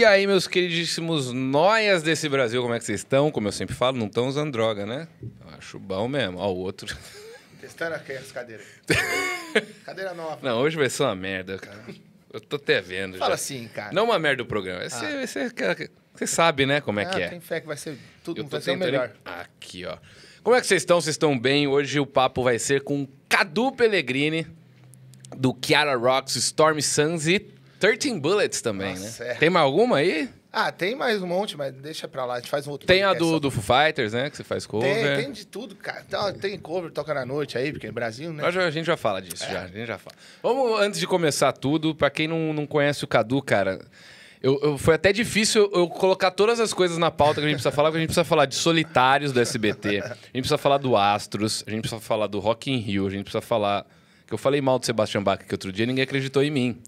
E aí, meus queridíssimos noias desse Brasil, como é que vocês estão? Como eu sempre falo, não estão usando droga, né? Eu acho bom mesmo. Ó, o outro. Testando aqui as cadeiras. Cadeira nova. Não, hoje vai ser uma merda. Eu tô até vendo. Fala já. assim, cara. Não uma merda do programa. Você, você, você sabe, né, como é Ah, que é. Tem fé que vai ser tudo Eu vai ser o melhor. Aqui, ó. Como é que vocês estão? Vocês estão bem? Hoje o papo vai ser com Cadu Pellegrini, do Kiara Rocks, Storm Suns e 13 Bullets também, Nossa, né? é. Tem mais alguma aí? Ah, tem mais um monte, mas deixa pra lá. A gente faz um outro Tem a do, do Foo Fighters, né? Que você faz cover. Tem, tem de tudo, cara. Então, tem cover, toca na noite aí, porque é Brasil, né? Já- a gente já fala disso, já. A gente já fala. Vamos, antes de começar tudo, pra quem não, não conhece o Cadu, cara, eu, eu- foi até difícil eu colocar todas as coisas na pauta que a gente precisa falar, porque a gente precisa falar de Solitários do SBT, a gente precisa falar do Astros, a gente precisa falar do Rock in Rio, a gente precisa falar... Que eu falei mal do Sebastião Bach que outro dia ninguém acreditou em mim.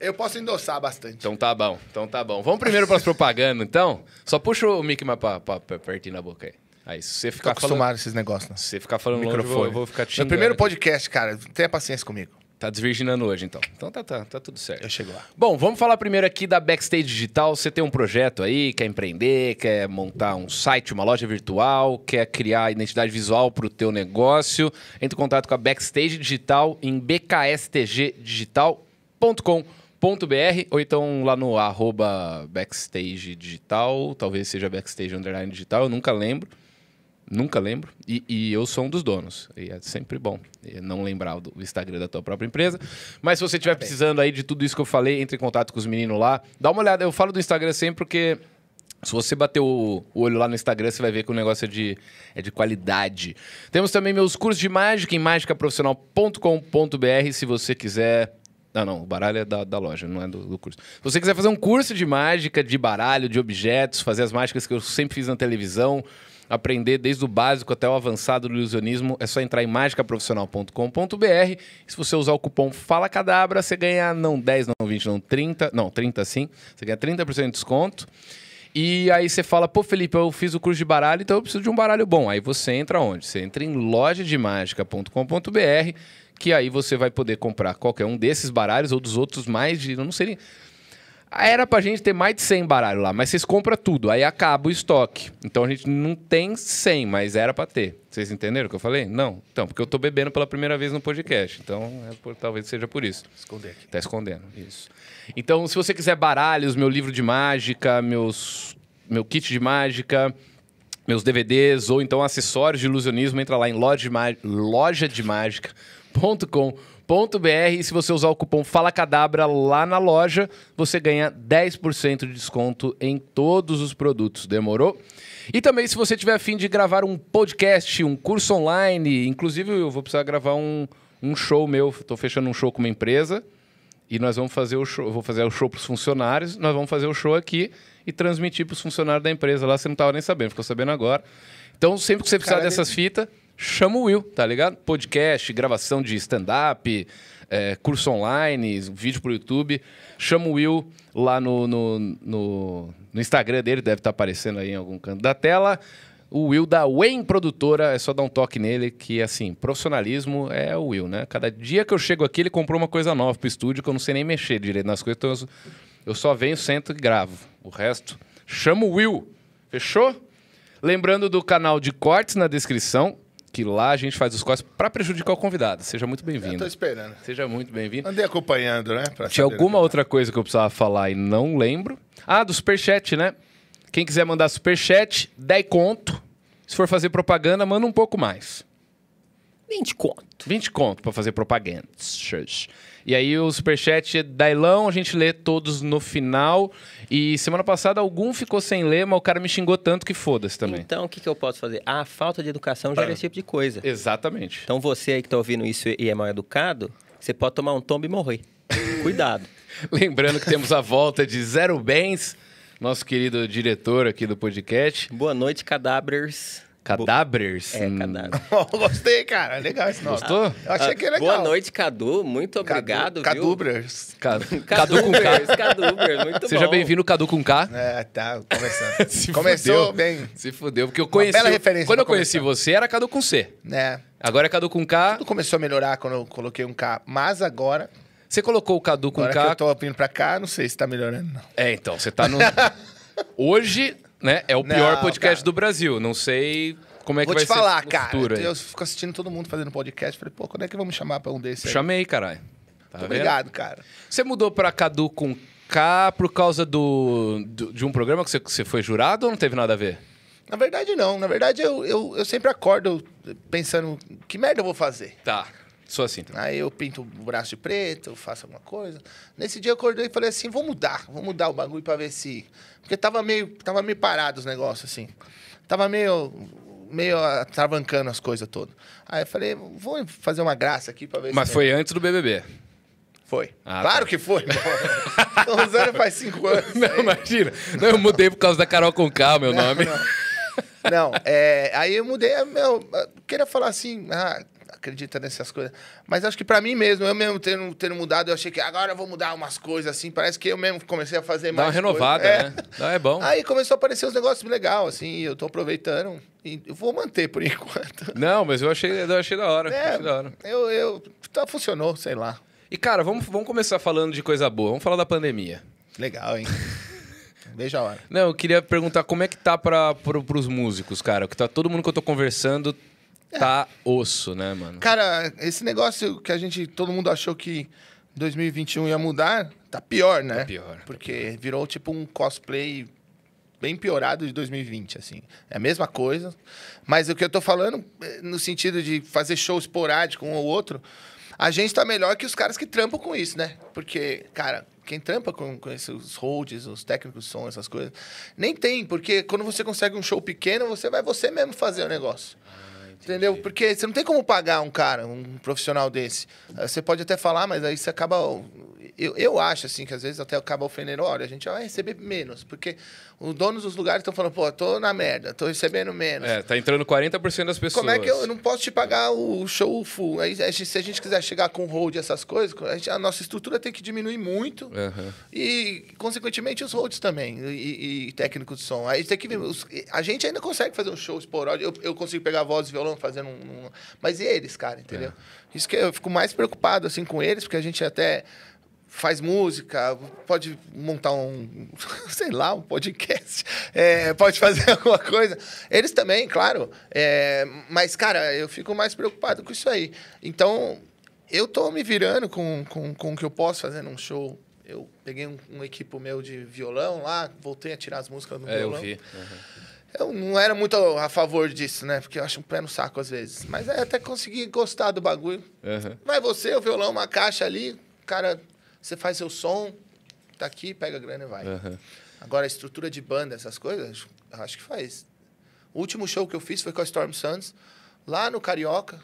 Eu posso endossar bastante. Então tá bom, então tá bom. Vamos primeiro pras propagandas, então? Só puxa o mic mais pra, pra, pra pertinho na boca aí. Aí, se você Tô ficar falando... acostumado a esses negócios, né? Se você ficar falando longe, eu vou, Microfone. eu vou ficar te Meu xingando primeiro podcast, cara. Tenha paciência comigo. Tá desvirginando hoje, então. Então tá, tá, tá tudo certo. Eu chego lá. Bom, vamos falar primeiro aqui da Backstage Digital. Você tem um projeto aí, quer empreender, quer montar um site, uma loja virtual, quer criar identidade visual para o teu negócio, entre em contato com a Backstage Digital em bkstgdigital.com.br ou então lá no arroba Backstage Digital, talvez seja Backstage Underline Digital, eu nunca lembro. Nunca lembro. E, e eu sou um dos donos. E é sempre bom eh, não lembrar do Instagram da tua própria empresa. Mas se você estiver precisando aí de tudo isso que eu falei, entre em contato com os meninos lá. Dá uma olhada. Eu falo do Instagram sempre porque se você bater o, o olho lá no Instagram, você vai ver que o negócio é de, é de qualidade. Temos também meus cursos de mágica em mágicaprofissional.com.br. Se você quiser. Não, não, o baralho é da, da loja, não é do, do curso. Se você quiser fazer um curso de mágica, de baralho, de objetos, fazer as mágicas que eu sempre fiz na televisão, aprender desde o básico até o avançado do ilusionismo, é só entrar em mágicaprofissional.com.br. Se você usar o cupom Fala Cadabra, você ganha não 10, não 20, não 30, não, 30 sim. Você ganha 30% de desconto. E aí você fala, pô, Felipe, eu fiz o curso de baralho, então eu preciso de um baralho bom. Aí você entra onde? Você entra em lojademagica.com.br, que aí você vai poder comprar qualquer um desses baralhos ou dos outros mais de, não sei. Era pra gente ter mais de 100 baralhos lá, mas vocês compram tudo, aí acaba o estoque. Então a gente não tem 100, mas era pra ter. Vocês entenderam o que eu falei? Não. Então, porque eu tô bebendo pela primeira vez no podcast. Então, é por- talvez seja por isso. Esconder aqui. Tá escondendo, isso. Então, se você quiser baralhos, meu livro de mágica, meus, meu kit de mágica, meus DVDs ou então acessórios de ilusionismo, entra lá em loja de má- lojademagica.com.br e se você usar o cupom Fala Cadabra lá na loja, você ganha 10% de desconto em todos os produtos. Demorou? E também, se você tiver afim de gravar um podcast, um curso online, inclusive eu vou precisar gravar um, um show meu. Estou fechando um show com uma empresa. E nós vamos fazer o show, eu vou fazer o show para os funcionários, nós vamos fazer o show aqui e transmitir para os funcionários da empresa lá, você não estava nem sabendo, ficou sabendo agora. Então, sempre que você precisar dessas fitas, chama o Will, tá ligado? Podcast, gravação de stand-up, é, curso online, vídeo pro YouTube. Chama o Will lá no, no, no, no Instagram dele, deve estar aparecendo aí em algum canto da tela. O Will da Wayne Produtora, é só dar um toque nele, que assim, profissionalismo é o Will, né? Cada dia que eu chego aqui, ele comprou uma coisa nova pro estúdio, que eu não sei nem mexer direito nas coisas, então eu, eu só venho, sento e gravo. O resto, chama o Will. Fechou? Lembrando do canal de cortes na descrição, que lá a gente faz os cortes para prejudicar o convidado. Seja muito Eu tô bem-vindo. esperando. Seja muito bem-vindo. Andei acompanhando, né? pra Tinha alguma outra coisa que eu precisava falar e não lembro. Ah, do superchat, né? Quem quiser mandar superchat, 10 conto. Se for fazer propaganda, manda um pouco mais. 20 conto. 20 conto pra fazer propaganda. E aí o superchat é Dailão, a gente lê todos no final. E semana passada algum ficou sem ler, mas o cara me xingou tanto que foda-se também. Então, o que, que eu posso fazer? A falta de educação gera esse tipo de coisa. Exatamente. Então, você aí que tá ouvindo isso e é mal educado, você pode tomar um tombo e morrer. Cuidado. Lembrando que temos a volta de Zero Bens, nosso querido diretor aqui do podcast. Boa noite, cadáveres. Cadáveres. É, Hum, cadáver. Gostei, cara. Legal esse nome. Gostou? Eu achei que é legal. Boa noite, Cadu. Muito obrigado, Cadu, viu? Cadubras. Cadu, Cadu com K. Cadubers, Cadubers, muito Seja bem-vindo, Cadu com K. É, tá, começando. Se Começou fudeu. bem, Se fudeu, porque eu conheci. bela referência Quando eu conheci você, era Cadu com C. né? Agora é Cadu com K. Tudo começou a melhorar quando eu coloquei um K, mas agora Você colocou o Cadu com Agora K. que eu tô vindo pra cá, não sei se tá melhorando, não. É, então, você tá no. Hoje, né, é o pior Não, podcast cara. do Brasil. Não sei como é que Vou vai te falar, ser no cara. futuro aí. Eu fico assistindo todo mundo fazendo podcast. Falei, pô, quando é que vão me chamar pra um desses aí? Chamei, caralho. Tá vendo? Obrigado, cara. Você mudou pra Cadu com K por causa do, do- de um programa que você, que você foi jurado ou não teve nada a ver? Na verdade, não. Na verdade, eu, eu, eu sempre acordo pensando, que merda eu vou fazer? Tá. Sou assim. também. Aí eu pinto o braço de preto, eu faço alguma coisa. Nesse dia eu acordei e falei assim, vou mudar, vou mudar o bagulho pra ver se... Porque tava meio, tava meio parado os negócios, assim. Tava meio, meio atravancando as coisas todas. Aí eu falei, vou fazer uma graça aqui pra ver Mas se... foi antes do BBB. Foi. Ah, claro tá. que foi. Tô usando faz cinco anos. Não, aí. imagina. Não, eu mudei por causa da Carol com K, meu nome. Não, é, aí eu mudei, é, meu, eu queria falar assim, ah, acredita nessas coisas. Mas acho que pra mim mesmo, eu mesmo tendo, tendo mudado, eu achei que agora eu vou mudar umas coisas assim, parece que eu mesmo comecei a fazer Dá mais uma renovada, coisa. É. né? Não, é bom. Aí começou a aparecer uns negócios legais, assim, e eu tô aproveitando e eu vou manter por enquanto. Não, mas eu achei, eu achei da hora. É, Achei da hora. eu, eu, tá, funcionou, sei lá. E, cara, vamos, vamos começar falando de coisa boa. Vamos falar da pandemia. Legal, hein? Veja a hora. Não, eu queria perguntar como é que tá pra, pro, pros músicos, cara. Que tá todo mundo que eu tô conversando tá osso, né, mano? Cara, esse negócio que a gente, todo mundo achou que 2021 ia mudar, tá pior, né? Tá pior, tá Porque virou tipo um cosplay bem piorado de 2020, assim. É a mesma coisa. Mas o que eu tô falando, eh, no sentido de fazer show esporádico um ou outro, a gente tá melhor que os caras que trampam com isso, né? Porque, cara, quem trampa com, com esses holds, os técnicos de som, essas coisas, nem tem, porque quando você consegue um show pequeno, você vai você mesmo fazer o negócio. Entendeu? Porque você não tem como pagar um cara, um profissional desse. Eh, Você pode até falar, mas aí você acaba. Eu, eu acho, assim, que às vezes até acaba ofendendo. Olha, a gente vai receber menos. Porque os donos dos lugares estão falando, pô, tô na merda, tô recebendo menos. É, tá entrando 40% das pessoas. Como é que eu, eu não posso te pagar o show full? Aí, se a gente quiser chegar com hold e essas coisas, a, gente- a nossa estrutura tem que diminuir muito. Aham. E, consequentemente, os holds também. E, e- técnico de som. Aí tem que os- a gente ainda consegue fazer um show esporádico. Eu, eu consigo pegar voz e violão fazendo um, um- Mas e eles, cara, entendeu? Isso que eu fico mais preocupado, assim, com eles, porque a gente até faz música, pode montar um, sei lá, um podcast, é, pode fazer alguma coisa. Eles também, claro. É, mas, cara, eu fico mais preocupado com isso aí. Então, eu tô me virando com, com, com o que eu posso fazendo um show. Eu peguei um, um equipo meu de violão lá, voltei a tirar as músicas no É, eu violão. vi. Eu não era muito a favor disso, né? Porque eu acho um pé no saco às vezes. Mas aí até consegui gostar do bagulho. Aham. Vai você, o violão, uma caixa ali, cara, você faz seu som, tá aqui, pega a grana e vai. Aham. Agora, a estrutura de banda, essas coisas, eu acho que faz. O último show que eu fiz foi com a Storm Suns, lá no Carioca,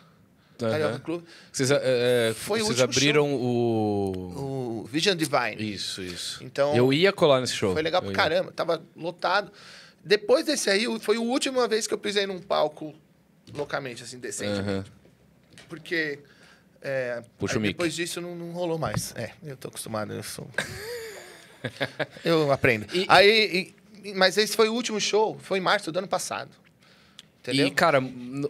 Carioca Aham. Club. Vocês, é, é, Foi o vocês último abriram o... O Vision Divine. Isso, isso. Então- Eu ia colar nesse show. Foi legal Eu pra ia. caramba, tava lotado. Depois desse aí, foi a última vez que eu pisei num palco loucamente, assim, decente. Aham. Porque. É, Puxa o mic. depois disso não, não rolou mais. É, eu tô acostumado, eu sou. eu aprendo. E- Aí, e- mas esse foi o último show, foi em março do ano passado. Entendeu? E, cara,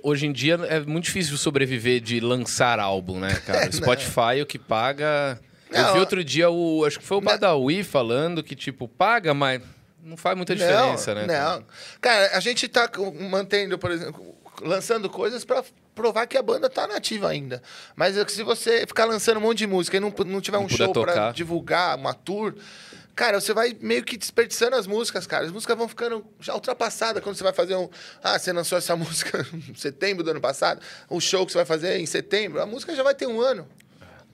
hoje em dia é muito difícil sobreviver de lançar álbum, né, cara? É, O Spotify, o que paga. eu Não, vi outro dia o. Acho que foi o. Badawi falando que, tipo, paga, mas não faz muita diferença, não, né? Não. Cara, a gente tá mantendo, por exemplo, lançando coisas pra provar que a banda tá nativa ainda. Mas se você ficar lançando um monte de música e não, não tiver Não um show tocar. divulgar, uma tour, cara, você vai meio que desperdiçando as músicas, cara. As músicas vão ficando já ultrapassadas quando você vai fazer um. Ah, você lançou essa música em setembro do ano passado, o show que você vai fazer em setembro, a música já vai ter um ano.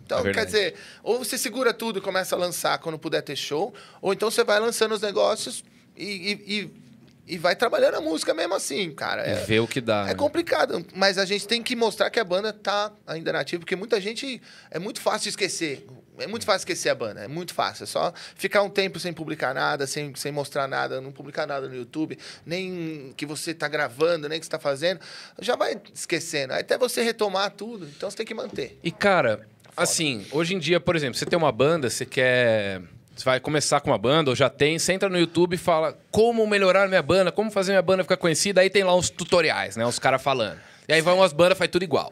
Então, É quer dizer, ou você segura tudo e começa a lançar quando puder ter show, ou então você vai lançando os negócios e, e, e- e vai trabalhando a música mesmo assim, cara. É, Ver o que dá. é né? complicado, mas a gente tem que mostrar que a banda tá ainda nativa, porque muita gente. É muito fácil esquecer. É muito fácil esquecer a banda, é muito fácil. É só ficar um tempo sem publicar nada, sem, sem mostrar nada, não publicar nada no YouTube, nem que você tá gravando, nem que você tá fazendo. Já vai esquecendo. Até você retomar tudo, então você tem que manter. E, cara, assim, hoje em dia, por exemplo, você tem uma banda, você quer. Você vai começar com uma banda, ou já tem, você entra no YouTube e fala como melhorar minha banda, como fazer minha banda ficar conhecida, aí tem lá uns tutoriais, né? Os caras falando. E aí vão umas bandas, faz tudo igual.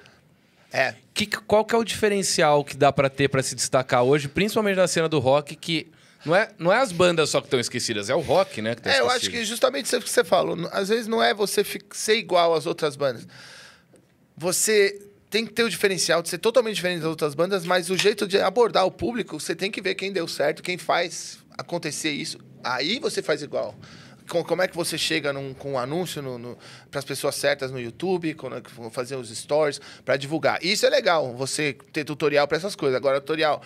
É. Que, qual que é o diferencial que dá pra ter pra se destacar hoje, principalmente na cena do rock, que não é, não é as bandas só que estão esquecidas, é o rock, né? É, eu acho que justamente isso que você falou. Às vezes não é você ser igual às outras bandas. Você tem que ter o diferencial de ser totalmente diferente das outras bandas, mas o jeito de abordar o público, você tem que ver quem deu certo, quem faz acontecer isso. Aí você faz igual. Com- Como é que você chega num- com um anúncio para as pessoas certas no YouTube, quando é que fazer os stories para divulgar. Isso é legal, você ter tutorial para essas coisas. Agora, tutorial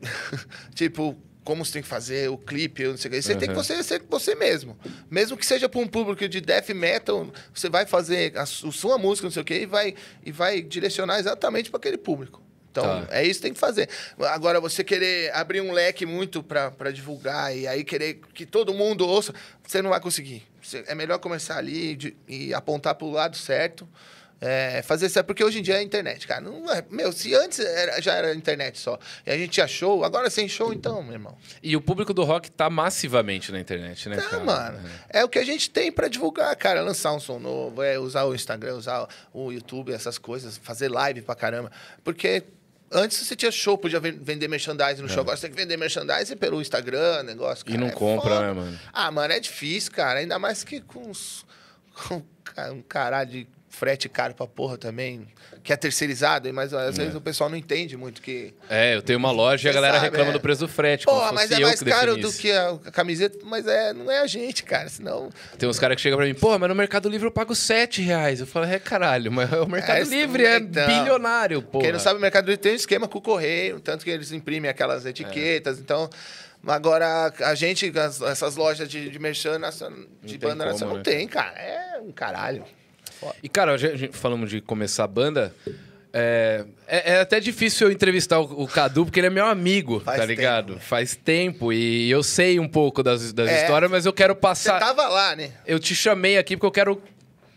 tipo, como você tem que fazer o clipe, não sei o que. Você tem que você, ser você mesmo. Mesmo que seja para um público de death metal, você vai fazer a, su- sua música, não sei o que, e vai, e vai direcionar exatamente para aquele público. Então, Tá. é isso que tem que fazer. Agora, você querer abrir um leque muito para divulgar e aí querer que todo mundo ouça, você não vai conseguir. Você- é melhor começar ali de- e apontar para o lado certo. É, fazer certo, porque hoje em dia é internet, cara. Não é, meu, se antes era- já era internet só, e a gente tinha show, agora sem show, então, meu irmão. E o público do rock tá massivamente na internet, né, Tá, cara? mano. É o que a gente tem pra divulgar, cara. Lançar um som novo, é usar o Instagram, usar o YouTube, essas coisas, fazer live pra caramba. Porque antes você tinha show, podia ven- vender merchandising no show. Agora você tem que vender merchandising pelo Instagram, negócio. É. E cara, não é compra, foda. né, mano? Ah, mano, é difícil, cara. Ainda mais que com, uns, com um caralho de frete caro pra porra também, que é terceirizado, mas às vezes o pessoal não entende muito que. É, eu tenho uma loja e a galera sabe, reclama é. do preço do frete. Porra, mas é mais caro do que a, camiseta, mas é, não é a gente, cara. Senão. Tem uns caras que chegam pra mim, pô, mas no Mercado Livre eu pago 7 reais. Eu falo, é caralho, mas o Mercado É, Livre é então. bilionário, pô. Quem não sabe, o Mercado Livre tem um esquema com o correio, tanto que eles imprimem aquelas etiquetas. Então, agora a gente, as- essas lojas de, de merchan de tem banda nacional, né? não tem, cara. É um caralho. E, cara, gente, falamos de começar a banda. É, é, é até difícil eu entrevistar o, o Cadu, porque ele é meu amigo, Faz tá ligado? tempo? Faz tempo. E eu sei um pouco das, das É. histórias, mas eu quero Você passar. tava lá, né? Eu te chamei aqui porque eu quero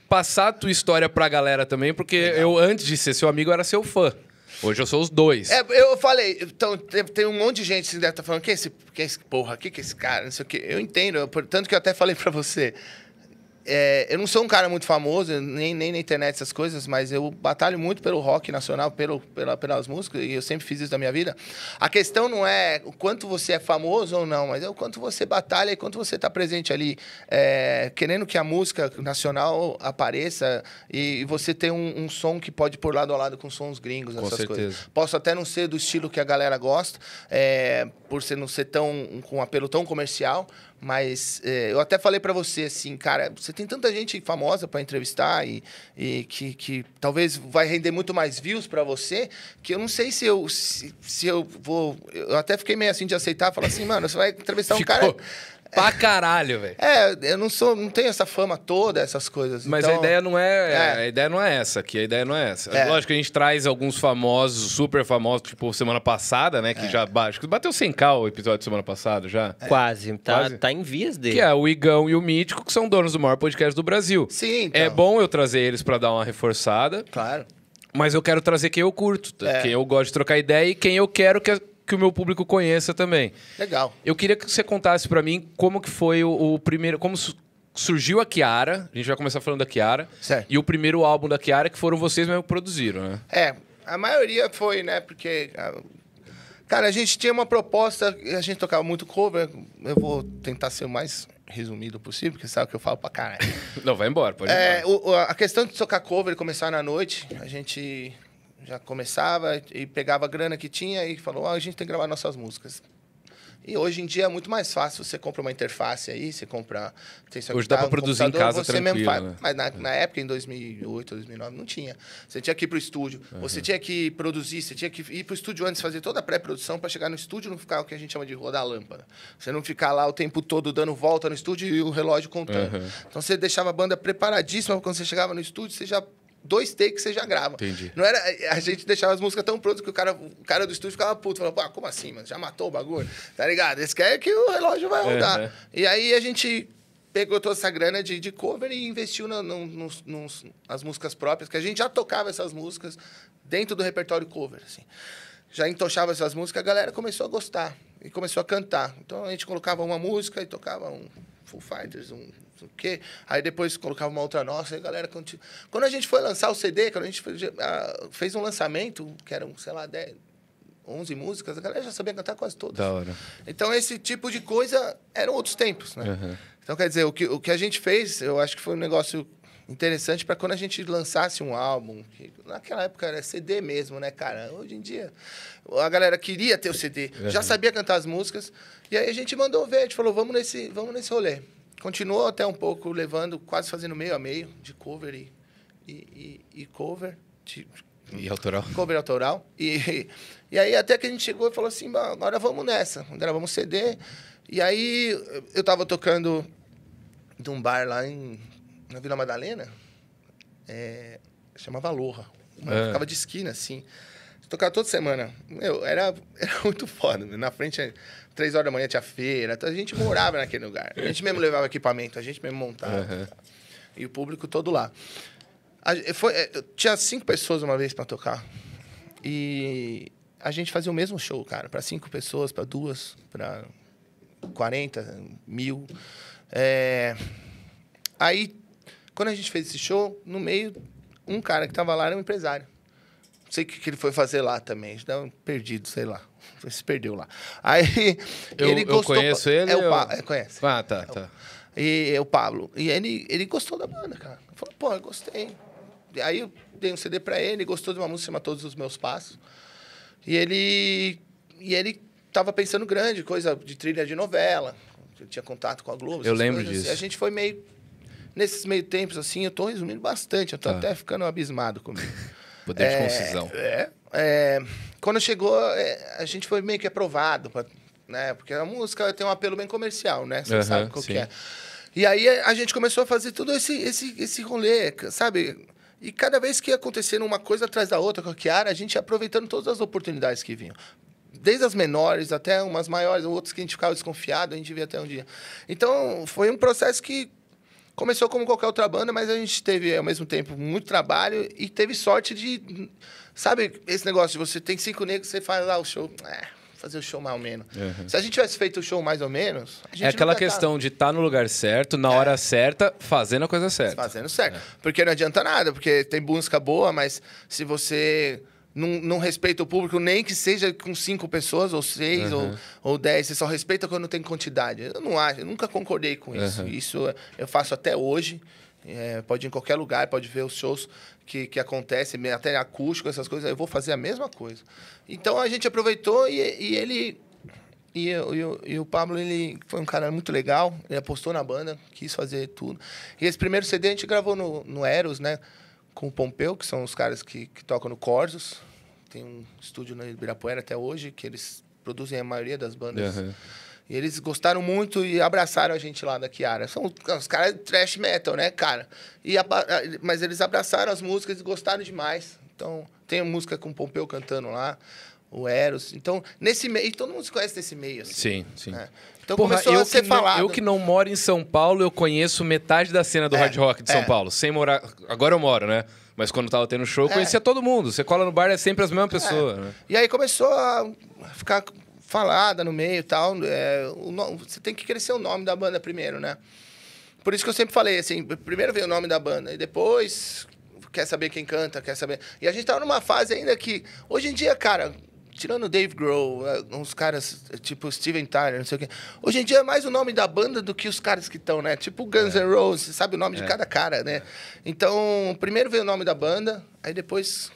passar a tua história pra galera também, porque eu, antes de ser seu amigo, eu era seu fã. Hoje eu sou os dois. É, eu falei, então, tem, um monte de gente que deve estar falando, quem é esse, quem é esse porra, quem que é esse cara, não sei o quê. Eu entendo, eu- portanto que eu até falei pra você. É, eu não sou um cara muito famoso, nem, nem na internet essas coisas, mas eu batalho muito pelo rock nacional, pelo, pela, pelas músicas, e eu sempre fiz isso da minha vida. A questão não é o quanto você é famoso ou não, mas é o quanto você batalha e quanto você está presente ali, é, querendo que a música nacional apareça e, e você ter um, um som que pode pôr lado a lado com sons gringos, Com essas certeza. coisas. Posso até não ser do estilo que a galera gosta, é, por ser não ser tão com um apelo tão comercial, mas é, eu até falei pra você assim, cara, você tem tanta gente famosa pra entrevistar e, e que, que talvez vai render muito mais views pra você, que eu não sei se eu se, se eu vou, eu até fiquei meio assim de aceitar, falar assim, mano, você vai entrevistar um Ficou. cara pra caralho, velho. é, eu não sou, não tenho essa fama toda, essas coisas. Mas Então, a ideia não é, É. a ideia não é essa aqui, a ideia não é essa. É. Lógico que a gente traz alguns famosos, super famosos, tipo semana passada, né, que já acho que bateu 100k o episódio de semana passada já. Quase. Tá, Quase. tá em vias dele. Que é o Igão e o Mítico, que são donos do maior podcast do Brasil. Sim, então. É bom eu trazer eles pra dar uma reforçada, Claro. mas eu quero trazer quem eu curto? É. quem eu gosto de trocar ideia e quem eu quero que, que o meu público conheça também. Legal. Eu queria que você contasse pra mim como que foi o, o primeiro, como su- surgiu a Kiara. A gente vai começar falando da Kiara. Certo. E o primeiro álbum da Kiara que foram vocês mesmo que produziram, né? É, a maioria foi, né? Porque. ah, Cara, a gente tinha uma proposta, a gente tocava muito cover. Eu vou tentar ser o mais resumido possível, porque sabe que eu falo pra caralho. Não, vai embora, pode ir É, o- o- a questão de tocar cover e começar na noite, a gente já começava e pegava a grana que tinha e falou: "Ah, a gente tem que gravar nossas músicas. E hoje em dia é muito mais fácil. Você compra uma interface aí, você compra. Sua Hoje dá pra um produzir em casa você mesmo faz. né? Mas na, na época, em 2008, 2009, não tinha. Você tinha que ir pro estúdio, você tinha que produzir, você tinha que ir pro estúdio antes, fazer toda a pré-produção para chegar no estúdio e não ficar o que a gente chama de rodar lâmpada. Você não ficar lá o tempo todo dando volta no estúdio e o relógio contando. Uhum. Então você deixava a banda preparadíssima, quando você chegava no estúdio, você já. Dois takes você já grava. Entendi. Não era, a gente deixava as músicas tão prontas que o cara, o cara do estúdio ficava puto. Falava, pô, como assim, mano? Já matou o bagulho? Tá ligado? Eles querem que o relógio vai rodar. Uhum. E aí a gente pegou toda essa grana de, de cover e investiu na, no- nos, nos- nas músicas próprias, que a gente já tocava essas músicas dentro do repertório cover, assim. Já entochava essas músicas, a galera começou a gostar e começou a cantar. Então a gente colocava uma música e tocava um Full Fighters, um sei o quê. Aí depois colocava uma outra nossa, aí a galera continua. Quando a gente foi lançar o CD, quando a gente fez, ah, fez um lançamento, que eram, sei lá, 10, 11 músicas, a galera já sabia cantar quase todas. Da hora. Então, esse tipo de coisa eram outros tempos, né? Uhum. Então, quer dizer, o que, o que a gente fez, eu acho que foi um negócio interessante para quando a gente lançasse um álbum. que naquela época era CD mesmo, né, cara? Hoje em dia, a galera queria ter o CD, já sabia cantar as músicas. E aí a gente mandou ver, a gente falou, vamos nesse, vamos nesse rolê. Continuou até um pouco levando, quase fazendo meio a meio, de cover e, e, e- e cover. de- E autoral. cover autoral. E, e aí até que a gente chegou e falou assim, "Bom, agora vamos nessa, gravamos CD. E aí eu tava tocando de um bar lá em, na Vila Madalena, é, chamava Aloha. É. Ficava de esquina, assim. Tocava toda semana. Meu, era, era muito foda. né? Na frente, três horas da manhã tinha feira. Então a gente morava naquele lugar. A gente mesmo levava equipamento, a gente mesmo montava. Aham. E o público todo lá. A foi, é, tinha cinco pessoas uma vez para tocar. E a gente fazia o mesmo show, cara. Para cinco pessoas, para duas, para 40, mil. É, Aí, quando a gente fez esse show, no meio, um cara que tava lá era um empresário. Não sei o que, que ele foi fazer lá também. Estava perdido, sei lá. Se perdeu lá. Aí, Eu- ele eu gostou... conheço ele, É o eu- Pa- é, conhece. Ah, tá, tá. E o Pablo. E ele, ele gostou da banda, cara. Ele falou, pô, eu gostei. Aí eu dei um CD pra ele, gostou de uma música chamada Todos os Meus Passos. E ele. E ele tava pensando grande, coisa de trilha de novela. Eu tinha contato com a Globo. Eu lembro coisas assim. disso. A gente foi meio. Nesses meio tempos, assim, eu tô resumindo bastante. Eu tô Tá. até ficando abismado comigo. Poder de É, concisão. É, é, quando chegou, é, a gente foi meio que aprovado, pra- né? Porque a música tem um apelo bem comercial, né? Você sabe qual que sim. é. E aí a gente começou a fazer tudo esse, esse, esse rolê, sabe? E cada vez que ia acontecendo uma coisa atrás da outra com a Kiara, a gente ia aproveitando todas as oportunidades que vinham. Desde as menores até umas maiores, outras que a gente ficava desconfiado, a gente via até um dia. Então, foi um processo que começou como qualquer outra banda, mas a gente teve, ao mesmo tempo, muito trabalho e teve sorte de... Sabe esse negócio de você tem cinco negros, você faz lá o show... É, fazer o show mais ou menos. Uhum. Se a gente tivesse feito o show mais ou menos... É aquela tá questão de estar no lugar certo, na hora certa, fazendo a coisa certa. Fazendo certo. Porque não adianta nada, porque tem música boa, mas se você não, não respeita o público, nem que seja com cinco pessoas, ou seis, ou, ou dez, você só respeita quando tem quantidade. Eu não acho, eu nunca concordei com isso. Uhum. Isso eu faço até hoje. É, pode ir em qualquer lugar, pode ver os shows que, que acontecem, até acústico, essas coisas, eu vou fazer a mesma coisa. Então a gente aproveitou e, e ele e, eu- e o- e o Pablo, ele foi um cara muito legal. Ele apostou na banda, quis fazer tudo. E esse primeiro CD a gente gravou no, no Eros, né? Com o Pompeu, que são os caras que, que tocam no Corsos. Tem um estúdio no Ibirapuera até hoje, que eles produzem a maioria das bandas. Aham. E eles gostaram muito e abraçaram a gente lá da Kiara. São os caras trash metal, né, cara? E aba- mas eles abraçaram as músicas e gostaram demais. Então, tem a música com o Pompeu cantando lá, o Eros. Então, nesse meio, e todo mundo se conhece nesse meio, assim. Sim, sim. né? Então Porra, começou eu a ser que não- falado. eu que não moro em São Paulo, eu conheço metade da cena do É, hard rock de São é. Paulo. Sem morar. Agora eu moro, né? Mas quando tava tendo show, eu É. conhecia todo mundo. Você cola no bar, é sempre as mesmas pessoas. Né? E aí começou a ficar falada no meio e tal. É, no- Você tem que crescer o nome da banda primeiro, né? Por isso que eu sempre falei, assim, primeiro vem o nome da banda e depois quer saber quem canta, quer saber... E a gente tava numa fase ainda que... Hoje em dia, cara, tirando o Dave Grohl, eh, uns caras eh, tipo Steven Tyler, não sei o quê. Hoje em dia é mais o nome da banda do que os caras que estão, né? Tipo Guns N' Roses, você sabe o nome de cada cara, né? Então, primeiro veio o nome da banda, aí depois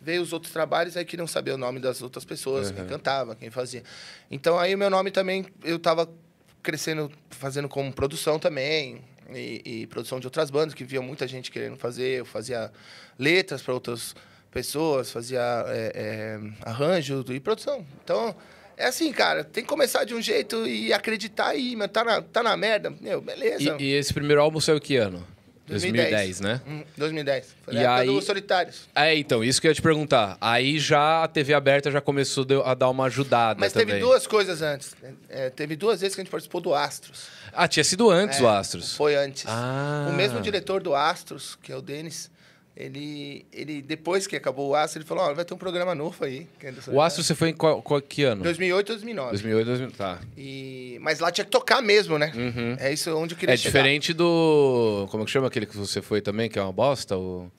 veio os outros trabalhos, aí queriam saber o nome das outras pessoas, quem cantava, quem fazia. Então, aí o meu nome também, eu tava crescendo, fazendo como produção também, e, e produção de outras bandas, que via muita gente querendo fazer. Eu fazia letras para outras pessoas, fazia é, é, arranjo e produção. Então, é assim, cara, tem que começar de um jeito e acreditar aí, meu, tá na, tá na merda, meu, beleza. E, e esse primeiro álbum saiu que ano? 2010, né? Hum, 2010. Foi E na época aí- dos Solitários. É, então, isso que eu ia te perguntar. Aí já a TV aberta já começou a dar uma ajudada Mas também. teve duas coisas antes. É, teve duas vezes que a gente participou do Astros. Ah, tinha sido antes É, o Astros. Foi antes. Ah. O mesmo diretor do Astros, que é o Denis, ele, ele depois que acabou o Astro, ele falou, ó, vai ter um programa novo aí. é O Astro você foi em qual, qual- que ano? 2008, 2009. 2008, 2009. Tá. E... Mas lá tinha que tocar mesmo, né? Uhum. É isso onde eu queria É chegar. diferente do. Como é que chama aquele que você foi também, que é uma bosta? O...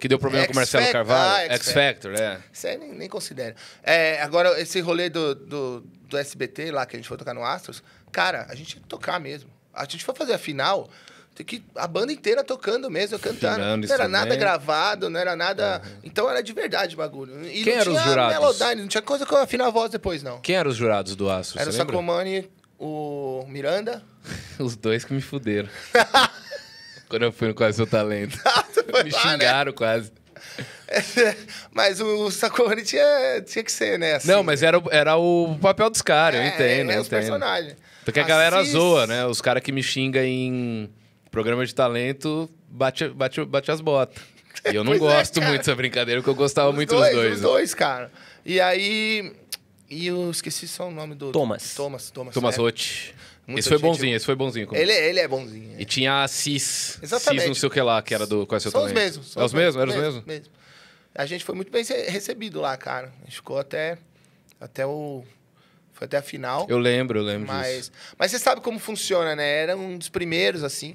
Que deu problema com o Marcelo Carvalho? Ah, X Factor, é. Isso aí nem, nem considero. É, agora, esse rolê do, do, do SBT lá, que a gente foi tocar no Astros, cara, a gente tinha que tocar mesmo. A gente foi fazer a final, tem que a banda inteira tocando mesmo, cantando. Não era nada gravado, não era nada... Então era de verdade o bagulho. E Quem eram os tinha jurados? Melodyne, não tinha coisa com afinar a voz depois, não. Quem eram os jurados do Astro? era o? Sacomani, o Miranda... Os dois que me fuderam. Quando eu fui no Quase Seu Talento. Foi me lá, né? xingaram quase. Mas o Sacomani tinha, tinha que ser, né? assim. Não, mas era, o- era o papel dos caras, eu É, entendo, é eu os entendo. personagens. Porque a galera Assis- zoa, né? Os caras que me xingam em programa de talento bate, bate, bate as botas. E eu não é, gosto cara. muito dessa brincadeira, porque eu gostava Os muito dois, dos dois. Os né? dois, cara. E aí. E eu esqueci só o nome do. Thomas. Thomas, Thomas. Thomas é. Roth. Muito Esse foi gente bonzinho, esse foi bonzinho. como- Ele, ele é bonzinho. E tinha a Cis. Exatamente. Cis não sei o que lá, que era do Qual é seu São os talento? mesmos. são É os mesmos? Eram os mesmos? mesmos. A gente foi muito bem recebido lá, cara. A gente ficou até. Até o. Foi até a final. Eu lembro, eu lembro Mas, disso. mas você sabe como funciona, né? Era um dos primeiros, assim.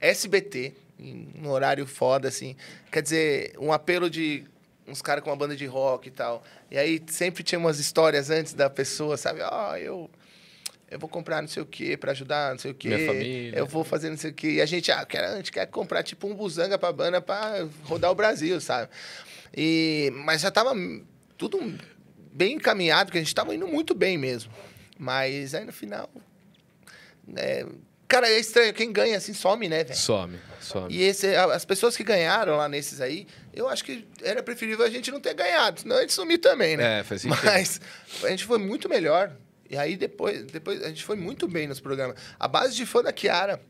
SBT, em um horário foda, assim. Quer dizer, um apelo de uns caras com uma banda de rock e tal. E aí sempre tinha umas histórias antes da pessoa, sabe? Ó, eu. Eu vou comprar não sei o quê pra ajudar, não sei o quê. Minha família. Eu vou fazer não sei o quê. E a gente, ah, quer, a gente quer comprar tipo um buzanga pra banda pra rodar o Brasil, sabe? E, mas já tava tudo bem encaminhado, porque a gente tava indo muito bem mesmo. Mas aí no final. é, cara, é estranho. Quem ganha assim some, né, velho? Some, some. E esse, a- as pessoas que ganharam lá nesses aí, eu acho que era preferível a gente não ter ganhado, senão a gente sumir também, né? É, faz sentido. Mas a gente foi muito melhor. E aí depois, depois a gente foi muito bem nos programas. A base de fã da Kiara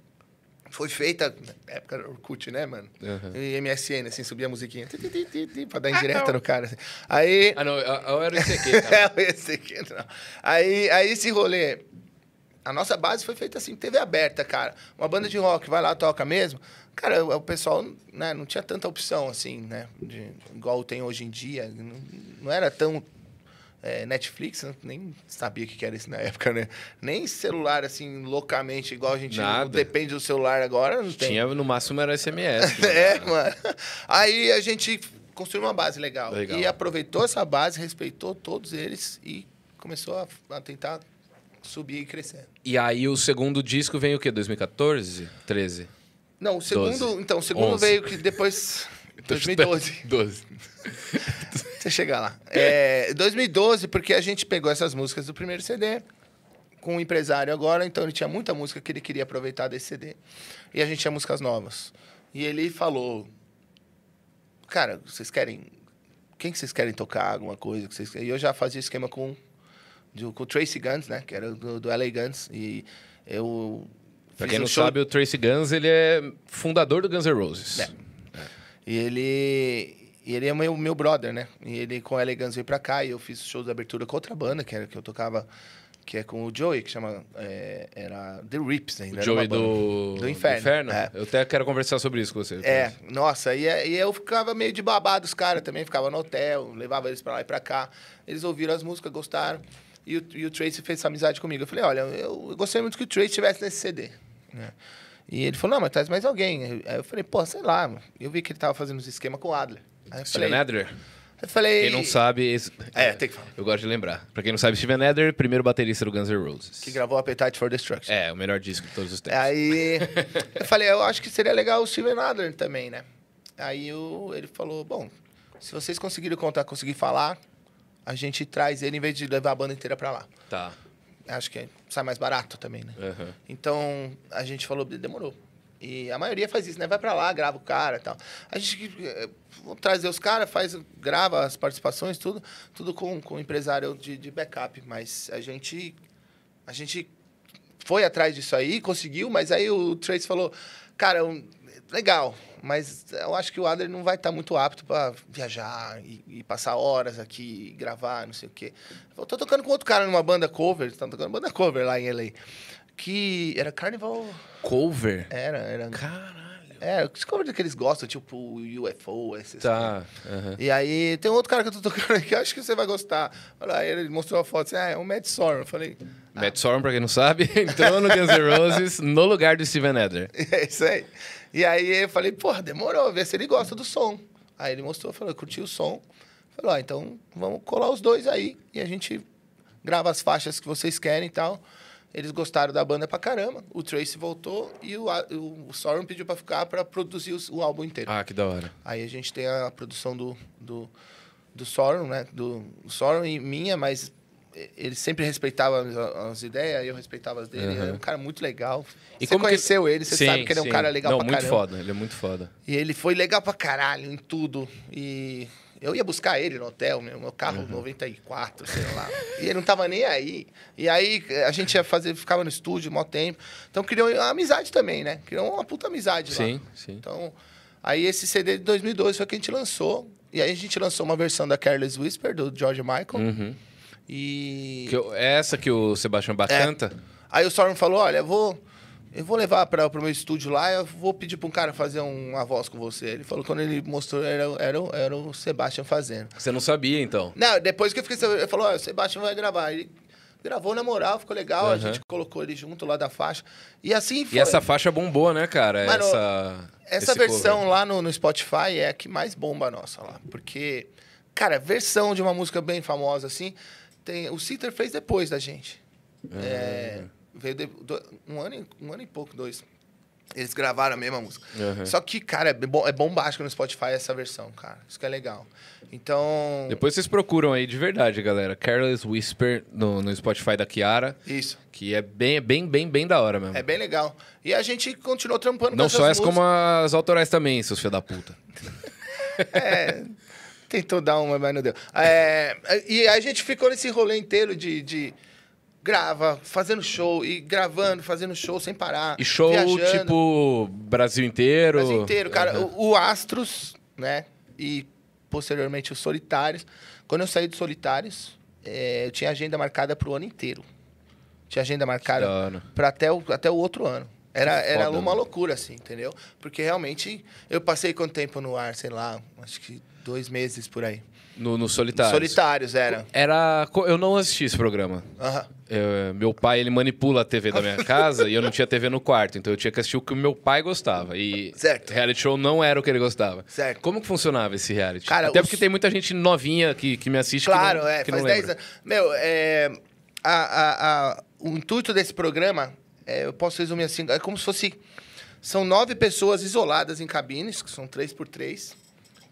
foi feita na época do Orkut, né, mano? Uhum. E MSN, assim, subia a musiquinha. Ti, ti, ti, ti, ti, pra dar indireta no cara. assim. Aí. Ah, não, eu, eu era esse aqui, cara. É, esse aqui, não. Aí, aí esse rolê. A nossa base foi feita assim, TV aberta, cara. Uma banda de rock vai lá, toca mesmo. Cara, o, o pessoal né, não tinha tanta opção assim, né? de- igual tem hoje em dia. Não, não era tão. é, Netflix, nem sabia o que era isso na época, né? Nem celular, assim, loucamente, igual a gente depende do celular agora, não tem. Tinha, no máximo, era SMS. É, mano. Aí a gente construiu uma base legal. Legal. E aproveitou essa base, respeitou todos eles e começou a, a tentar subir e crescer. E aí o segundo disco vem o quê? 2014? 13? Não, o segundo. Doze. Então, o segundo Onze. veio que depois. Tô 2012. chutando. 12. Você chegar lá. É, 2012, porque a gente pegou essas músicas do primeiro CD com um empresário agora, então ele tinha muita música que ele queria aproveitar desse CD. E a gente tinha músicas novas. E ele falou: Cara, vocês querem. Quem que vocês querem tocar? Alguma coisa que vocês E eu já fazia esquema com, de- com o Tracy Guns, né? Que era do, do LA Guns. E eu. Pra quem um não show- sabe, o Tracy Guns, ele é fundador do Guns N' Roses. É. E ele. E ele é meu, meu brother, né? E ele com o Elegance veio pra cá e eu fiz show de abertura com outra banda, que era que eu tocava, que é com o Joey, que chama. é, era The Rips ainda. O Joey do... Do Inferno, é. Eu até quero conversar sobre isso com você. É, nossa, e, e eu ficava meio de babado os caras também, ficava no hotel, levava eles pra lá e pra cá. Eles ouviram as músicas, gostaram. E o, e o Tracy fez essa amizade comigo. Eu falei, olha, eu, eu gostei muito que o Tracy estivesse nesse CD. né? E ele falou, não, mas traz mais alguém. Aí eu falei, pô, sei lá. Eu vi que ele tava fazendo uns esquema com o Adler. Aí eu falei, Steven Adler? eu falei... Quem não sabe... Esse... É, tem que falar. Eu gosto de lembrar. Pra quem não sabe, Steven Adler, primeiro baterista do Guns N' Roses. Que gravou Appetite for Destruction. É, o melhor disco de todos os tempos. Aí eu falei, eu acho que seria legal o Steven Adler também, né? Aí o- ele falou, bom, se vocês conseguirem contar, conseguir falar, a gente traz ele em vez de levar a banda inteira pra lá. Tá. Acho que sai mais barato também, né? Aham. Então a gente falou, demorou. E a maioria faz isso, né? Vai pra lá, grava o cara e tal. A gente vamos trazer os caras, faz, grava as participações, tudo, tudo com, com o empresário de, de backup. Mas a gente, a gente foi atrás disso aí, conseguiu, mas aí o Trace falou, cara, um- legal, mas eu acho que o Adler não vai estar muito apto para viajar e, e passar horas aqui, e gravar, não sei o quê. Eu tô tocando com outro cara numa banda cover, tá tocando banda cover lá em LA, que era Carnival... Cover? Era, era. Caralho. É, os covers que eles gostam, tipo UFO, esses. Tá. aham. E aí, tem um outro cara que eu tô tocando aqui, acho que você vai gostar. Olha lá, ele mostrou a foto assim, ah, é um Matt Sorum. Eu falei, Matt Sorum, pra quem não sabe, entrou no Guns N' Roses no lugar do Steven Adler. é isso aí. E aí eu falei, porra, demorou, vê se ele gosta do som. Aí ele mostrou, falou, curtiu o som. Falou, ó, então vamos colar os dois aí. E a gente grava as faixas que vocês querem e tal. Eles gostaram da banda pra caramba. O Tracy voltou e o, o, o Sorum pediu pra ficar pra produzir os- o álbum inteiro. Ah, que da hora. Aí a gente tem a produção do, do, do Sorum, né? Do, do Sorum e minha, mas ele sempre respeitava as, as ideias, eu respeitava as dele. Uhum. Ele é um cara muito legal. E você como que- conheceu ele, você Sim, sabe que ele é um sim. cara legal Não, pra muito caramba. foda. Ele é muito foda. E ele foi legal pra caralho em tudo. E eu ia buscar ele no hotel, meu, meu carro Uhum. 94, sei lá. e ele não tava nem aí. E aí a gente ia fazer, ficava no estúdio mó tempo. Então criou uma amizade também, né? Criou uma puta amizade lá. Sim, sim. Então, aí esse CD de 2012 foi que a gente lançou. E aí a gente lançou uma versão da Careless Whisper, do George Michael. Uhum. E... Que eu- é essa que o Sebastião Bach É. canta? Aí o Storm falou, olha, eu vou... Eu vou levar para o meu estúdio lá, eu vou pedir para um cara fazer uma voz com você. Ele falou, quando ele mostrou, era, era, o- era o Sebastian fazendo. Você não sabia, então. Não, depois que eu fiquei ele falou, o Sebastian vai gravar. Ele gravou na moral, ficou legal, a Aham. gente colocou ele junto lá da faixa. E assim foi. E essa faixa bombou, né, cara? Mano, essa Essa versão cover. lá no, no Spotify é a que mais bomba a nossa lá. Porque, cara, versão de uma música bem famosa assim, tem, o Citer fez depois da gente. É, veio de- do- um, ano, e- um ano e pouco, dois. Eles gravaram a mesma música. Uhum. Só que, cara, é, bom, é bombástico no Spotify essa versão, cara. Isso que é legal. Então. Depois vocês procuram aí de verdade, galera. Careless Whisper no, no Spotify da Kiara, Isso. que é bem, bem, bem, bem da hora mesmo. É bem legal. E a gente continuou trampando Não com só essas essa, como as autorais também, seus filhos da puta. É, tentou dar uma, mas não deu. É, e a gente ficou nesse rolê inteiro de, de grava, fazendo show, e gravando, fazendo show sem parar. E show, viajando, tipo, Brasil inteiro. Brasil inteiro, cara. Uhum. O, o Astros, né? E posteriormente os Solitários. Quando eu saí dos Solitários, é, eu tinha agenda marcada pro ano inteiro. Tinha agenda Da marcada para até o, até o outro ano. Era, era uma loucura, assim, entendeu? Porque realmente eu passei quanto tempo no ar, sei lá, acho que dois meses por aí. No, no Solitários. Solitários era. Era. Eu não assisti esse programa. Aham. Eu- meu pai, ele manipula a TV da minha casa e eu não tinha TV no quarto. Então eu tinha que assistir o que o meu pai gostava. E Certo. reality show não era o que ele gostava. Certo. Como que funcionava esse reality? Cara, Até os- porque tem muita gente novinha que, que me assiste Claro, que não, é, que faz não 10 lembra. anos. Meu, é, a, a- a- o intuito desse programa, é, eu posso resumir assim, é como se fosse. São nove pessoas isoladas em cabines, que são três por três,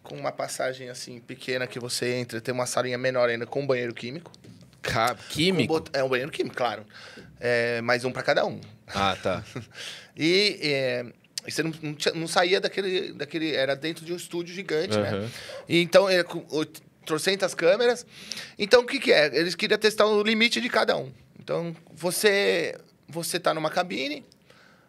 com uma passagem assim pequena que você entra, tem uma salinha menor ainda com um banheiro químico. Ca- Com Químico? bot- É um banheiro químico, claro. É, mais um para cada um. Ah, tá. E é, você não, não, tinha- não saía daquele, daquele. Era dentro de um estúdio gigante, né? Aham. E então, é, com oit- trocentas câmeras. Então, o que, que é? Eles queriam testar o limite de cada um. Então, você você tá numa cabine,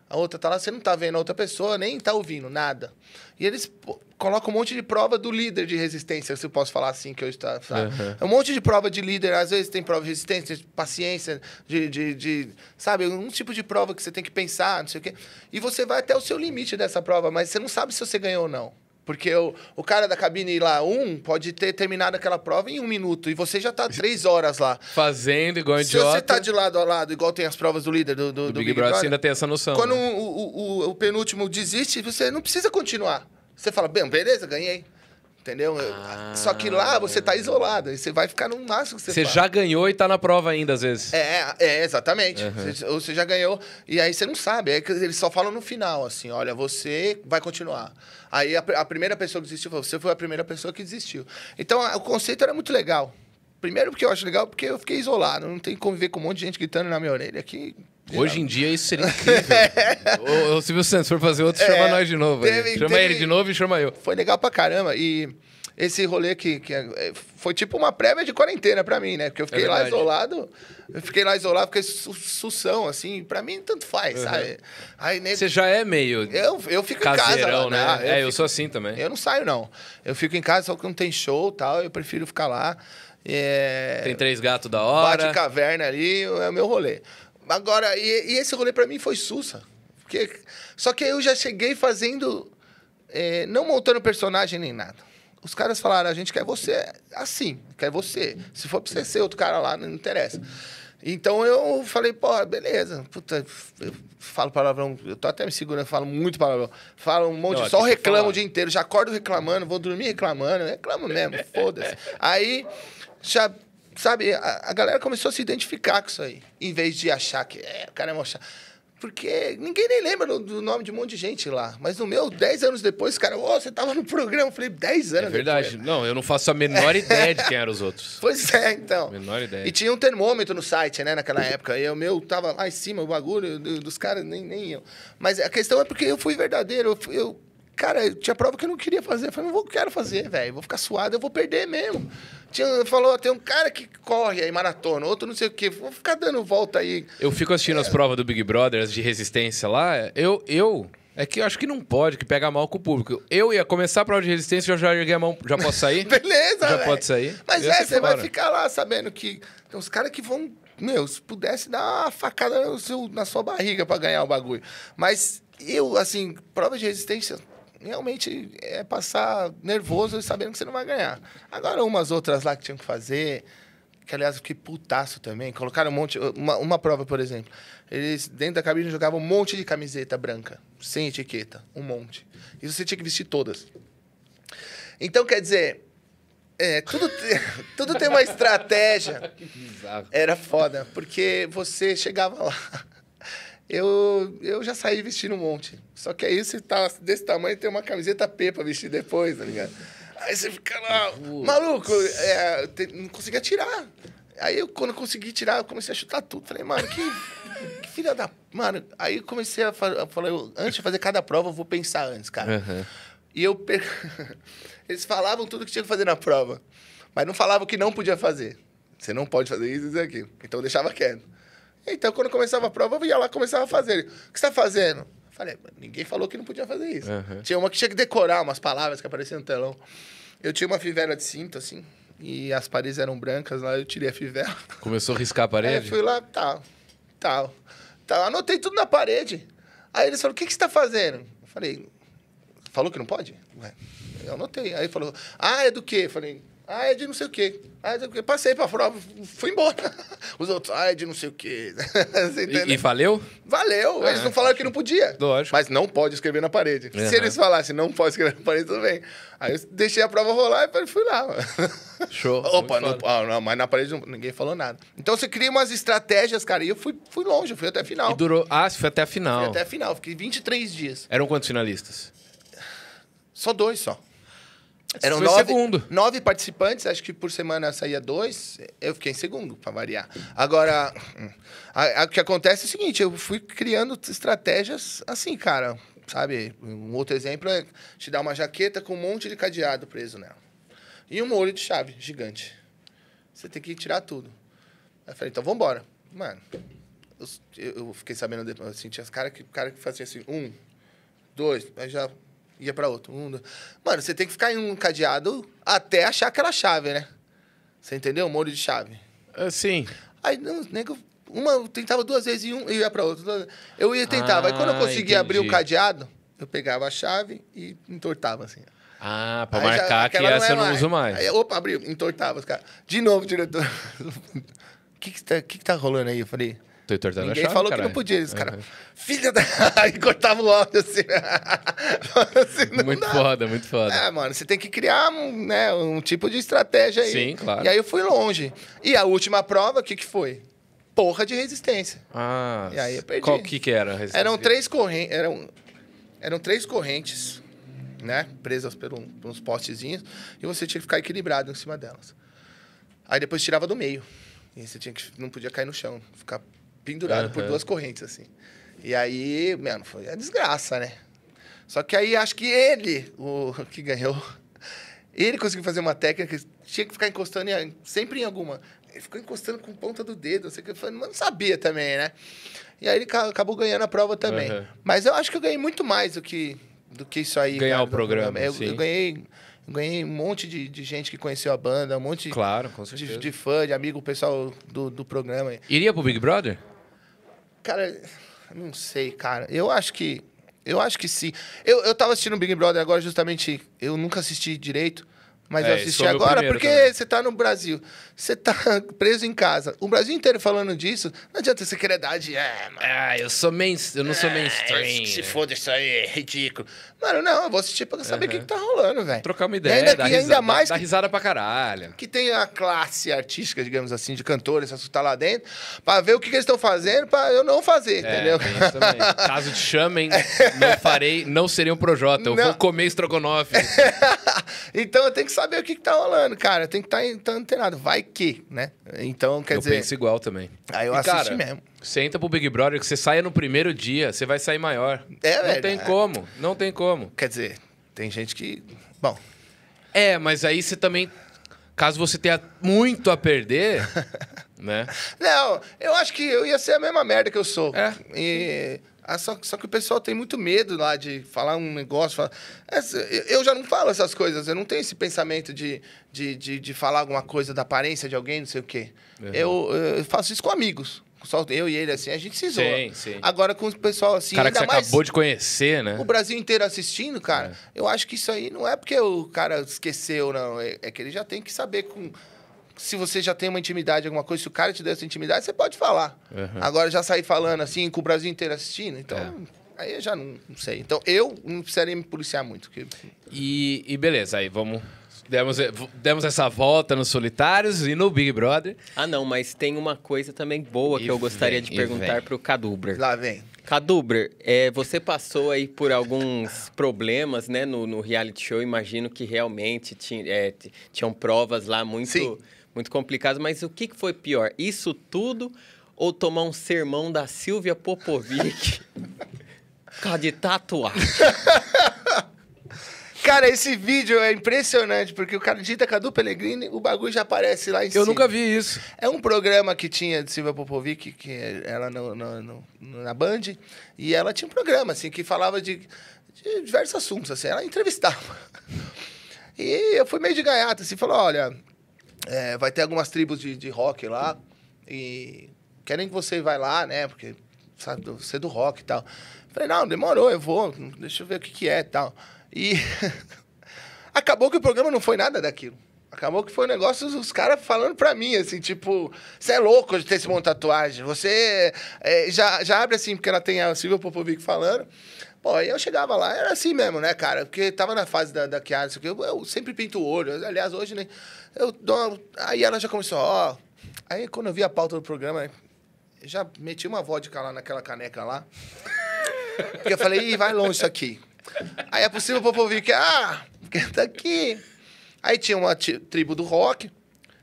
a outra tá lá, você não tá vendo a outra pessoa, nem tá ouvindo nada. E eles colocam um monte de prova do líder de resistência, se eu posso falar assim, que eu está. sabe? Aham. É um monte de prova de líder, às vezes tem prova de resistência, de paciência, de, de, de- Sabe, um tipo de prova que você tem que pensar, não sei o quê. E você vai até o seu limite dessa prova, mas você não sabe se você ganhou ou não. Porque o, o cara da cabine lá, um, pode ter terminado aquela prova em um minuto, e você já tá três horas lá. Fazendo igual Se idiota. você tá de lado a lado, igual tem as provas do líder do, do, do do Big, Brother, você ainda tem essa noção. quando né? o, o, o, o penúltimo desiste, você não precisa continuar. Você fala, bem, beleza, ganhei. Entendeu? Eu- Ah. Só que lá você tá isolado. E você vai ficar no máximo que você Você fala. já ganhou e tá na prova ainda, às vezes. É, é, exatamente. Uhum. Você, ou você já ganhou. E aí você não sabe. É eles só falam no final, assim, olha, você vai continuar. Aí a, a primeira pessoa que desistiu, você foi a primeira pessoa que desistiu. Então a- o conceito era muito legal. Primeiro porque eu acho legal, porque eu fiquei isolado. Não tem que conviver com um monte de gente gritando na minha orelha aqui. Hoje em dia isso seria incrível. ô, ô, Silvio Santos, for fazer outro, É, chama nós de novo. teve- chama teve- ele de novo e chama eu. Foi legal pra caramba. E esse rolê que, que é- foi tipo uma prévia de quarentena pra mim, né? Porque eu fiquei É lá isolado. Eu fiquei lá isolado, fiquei su sução, assim. Pra mim, tanto faz, sabe? Aí, nego, Você já é meio eu, eu fico em casa. caseirão, lá, né? é, eu fico- sou assim também. Eu não saio, não. Eu fico em casa, só que não tem show e tal. Eu prefiro ficar lá. É... Tem três gatos da Bate hora. caverna ali, é o meu rolê. Agora, e, e esse rolê pra mim foi sussa. Porque... Só que eu já cheguei fazendo. é, não montando personagem nem nada. Os caras falaram, a gente quer você assim, quer você. Se for pra você ser outro cara lá, não interessa. Então eu falei, pô, beleza. Puta, eu falo palavrão, eu tô até me segurando, falo muito palavrão. Falo um monte, Não, só tem que reclamo falar. o dia inteiro, já acordo reclamando, vou dormir reclamando, reclamo mesmo, foda-se. Aí, já, sabe, a, a galera começou a se identificar com isso aí, em vez de achar que é, o cara é mó chato. Porque ninguém nem lembra do, do nome de um monte de gente lá. Mas no meu, 10 anos depois, cara, ô, você tava no programa. Eu falei, 10 anos É verdade. depois. Não, eu não faço a menor ideia de quem eram os outros. Pois é, então. Menor ideia. E tinha um termômetro no site, né, naquela época. E o meu tava lá em cima, o bagulho do- dos caras, nem, nem eu. Mas a questão é porque eu fui verdadeiro. Eu, fui- eu- cara, tinha prova que eu não queria fazer. Eu falei, não vou, quero fazer, velho. Vou ficar suado, eu vou perder mesmo. Tinha, falou, tem um cara que corre aí, maratona, outro não sei o quê. Vou ficar dando volta aí. Eu fico assistindo as provas do Big Brother, as de resistência lá. Eu, eu. É que eu acho que não pode, que pega mal com o público. Eu ia começar a prova de resistência, eu já erguei a mão. Já posso sair? Beleza, Já velho. pode sair? Mas Eu é, você vai ficar lá sabendo que tem uns caras que vão. Meu, se pudesse dar uma facada no seu, na sua barriga pra ganhar o bagulho. Mas eu, assim, prova de resistência realmente é passar nervoso e sabendo que você não vai ganhar. Agora, umas outras lá que tinham que fazer. Que, aliás, eu fiquei putaço também. Colocaram um monte... Uma, uma prova, por exemplo. Eles, dentro da cabine, jogavam um monte de camiseta branca. Sem etiqueta. Um monte. E você tinha que vestir todas. Então, quer dizer... É, tudo, tudo tem uma estratégia. Bizarro. Era foda, porque você chegava lá. Eu, eu já saí vestindo um monte. Só que aí você tá desse tamanho e tem uma camiseta P pra vestir depois, tá ligado? Aí você fica lá, maluco, é, não conseguia tirar. Aí eu, quando eu consegui tirar, eu comecei a chutar tudo. Falei, mano, que, que filha da. Mano, aí eu comecei a fa- a falar, eu, antes de fazer cada prova, eu vou pensar antes, cara. Aham. E eu. per- Eles falavam tudo que tinha que fazer na prova, mas não falavam que não podia fazer. Você não pode fazer isso e isso aquilo. Então eu deixava quieto. Então, quando começava a prova, eu ia lá e começava a fazer. O que você está fazendo? Falei, ninguém falou que não podia fazer isso. Aham. Tinha uma que tinha que decorar umas palavras que apareciam no telão. Eu tinha uma fivela de cinto, assim, e as paredes eram brancas lá, eu tirei a fivela. Começou a riscar a Aí parede? eu fui lá, tal, tal, tal. Anotei tudo na parede. Aí eles falaram, o que, que você está fazendo? Eu falei, falou que não pode? Ué, eu anotei. Aí falou, ah, é do quê? Eu falei, ah, é de não sei o quê. Ah, é quê? Passei pra prova, fui embora. Os outros, ah, é de não sei o quê. E, e valeu? Valeu, eles não falaram que não podia. Lógico. Mas não pode escrever na parede. Aham. Se eles falassem não pode escrever na parede, tudo bem. Aí eu deixei a prova rolar e fui lá. Show. Opa, não, ah, não, mas na parede ninguém falou nada. Então você cria umas estratégias, cara, e eu fui, fui longe, eu fui até a final. E durou. Ah, você foi até a final. Fui até a final, fiquei 23 dias. Eram quantos finalistas? Só dois só. Eram nove, segundo. nove participantes, acho que por semana saía dois. Eu fiquei em segundo, pra variar. Agora, o que acontece é o seguinte: eu fui criando estratégias assim, cara. Sabe? Um outro exemplo é te dar uma jaqueta com um monte de cadeado preso nela. E um molho de chave gigante. Você tem que tirar tudo. Aí eu falei, então vambora. Mano, eu, eu fiquei sabendo depois, assim, tinha os caras que, cara que fazia assim, um, dois, aí já ia pra outro. Um, dois. Mano, você tem que ficar em um cadeado até achar aquela chave, né? Você entendeu? Molho de chave. Ah, Sim. Aí, não, nego, uma eu tentava duas vezes e um e ia pra outra. Eu ia tentava. aí quando eu Ah, conseguia abrir o entendi. cadeado, eu pegava a chave e entortava assim. Ah, pra Aí já- marcar que essa é eu não uso mais. Aí, opa, abriu, entortava os caras. De novo, diretor. O que que tá, que que tá rolando aí? Eu falei, A ninguém chave, falou que não podia. Os caras, Aham. filha da... Aí cortava o áudio assim. Assim, Muito dá. foda, muito foda. É, mano, você tem que criar um, né, um tipo de estratégia aí. Sim, claro. E aí eu fui longe. E a última prova, o que que foi? Porra de resistência. Ah, E aí eu perdi. Qual que que era? a resistência? Eram três correntes, eram, eram três correntes, né? Presas por, um, por uns postezinhos, e você tinha que ficar equilibrado em cima delas. Aí depois tirava do meio. E você tinha que, não podia cair no chão, ficar pendurado por Aham. duas correntes, assim. E aí, mano, foi a desgraça, né? Só que aí acho que ele, o que ganhou, ele conseguiu fazer uma técnica que tinha que ficar encostando em- sempre em alguma. Ele ficou encostando com ponta do dedo, não sei o que. Eu falei, não sabia também, né? E aí ele ca- acabou ganhando a prova também. Aham. Mas eu acho que eu ganhei muito mais do que, do que isso aí. Ganhar cara, o do programa, Eu, eu ganhei, eu ganhei um monte de, de gente que conheceu a banda, um monte Claro, de, de fã, de amigo, pessoal do, do programa. Iria pro Big Brother? Cara, Não sei, cara. Eu acho que. Eu acho que sim. Eu, eu tava assistindo Big Brother agora, justamente. Eu nunca assisti direito. Mas É, eu assisti agora porque também. você tá no Brasil. Você tá preso em casa. O Brasil inteiro falando disso. Não adianta você querer dar de. É, mano. Ah, eu sou main, eu não sou é, mainstream. Se foda isso aí, é ridículo. Mano, não, eu vou assistir pra saber o que, Uhum. que tá rolando, velho. Trocar uma E ideia, ainda, e ainda mais dar que risada pra caralho. que tem a classe artística, digamos assim, de cantores, que tá lá dentro, pra ver o que, que eles estão fazendo pra eu não fazer, É, entendeu? tem isso também. Caso te chamem, não farei, não serei um Projota. Eu Não. vou comer estrogonofe. então eu tenho que saber o que, que tá rolando, cara. Eu tenho que estar tá, antenado. Vai que, né? Então, quer eu dizer. penso igual também. Aí eu E, assisti cara, mesmo. Você entra pro Big Brother, que você saia no primeiro dia, você vai sair maior. É não verdade. tem como, não tem como. Quer dizer, tem gente que. Bom, É, mas aí você também, caso você tenha muito a perder, né? Não, eu acho que eu ia ser a mesma merda que eu sou. É. E, ah, só, só que o pessoal tem muito medo lá de falar um negócio. falar- eu já não falo essas coisas, eu não tenho esse pensamento de, de, de, de falar alguma coisa da aparência de alguém, não sei o quê. Uhum. Eu, eu faço isso com amigos. Só eu e ele, assim, a gente se zoa. Sim, sim. Agora com o pessoal assim, cara que você mais acabou de conhecer, né? o Brasil inteiro assistindo, cara, É. eu acho que isso aí não é porque o cara esqueceu, não. É, é que ele já tem que saber com. Se você já tem uma intimidade, alguma coisa, se o cara te deu essa intimidade, você pode falar. Uhum. Agora já sair falando assim, com o Brasil inteiro assistindo, então. É. Aí eu já não, não sei. Então eu não precisaria me policiar muito. porque- E, e beleza, aí vamos. Demos, demos essa volta nos solitários e no Big Brother. Ah, não, mas tem uma coisa também boa E que eu gostaria vem, de perguntar vem. pro Cadubrer. Lá vem. Cadubrer, é, você passou aí por alguns problemas, né, no, no reality show. Imagino que realmente ti- é, ti- tinham provas lá muito, Sim. muito complicadas. Mas o que, foi pior? Isso tudo ou tomar um sermão da Silvia Popovic causa de tatuagem? Cara, esse vídeo é impressionante, porque o cara digita Cadu Pellegrini, o bagulho já aparece lá em Eu cima. nunca vi isso. É um programa que tinha de Silvia Popovic, que ela no, no- no- na Band, e ela tinha um programa, assim, que falava de, de diversos assuntos, assim, ela entrevistava. E eu fui meio de gaiata, assim, falou, olha, é, vai ter algumas tribos de, de rock lá, e querem que você vá lá, né, porque sabe, você é do rock e tal. Falei, não, demorou, eu vou, deixa eu ver o que que é e tal. E acabou que o programa não foi nada daquilo. Acabou que foi um negócio, os caras falando pra mim, assim, tipo, você é louco de ter esse monte de tatuagem. Você é, já, já abre assim, porque ela tem a Silvia Popovic falando. Pô, aí eu chegava lá, era assim mesmo, né, cara? Porque tava na fase da, da Kiara, aqui, eu, eu sempre pinto o olho. Aliás, hoje, né? Eu dou, aí ela já começou, ó. Aí quando eu vi a pauta do programa, já meti uma vodka lá naquela caneca lá. Porque eu falei, ih, vai longe isso aqui. Aí é possível Popovic, ah, porque tá aqui. Aí tinha uma tribo do rock,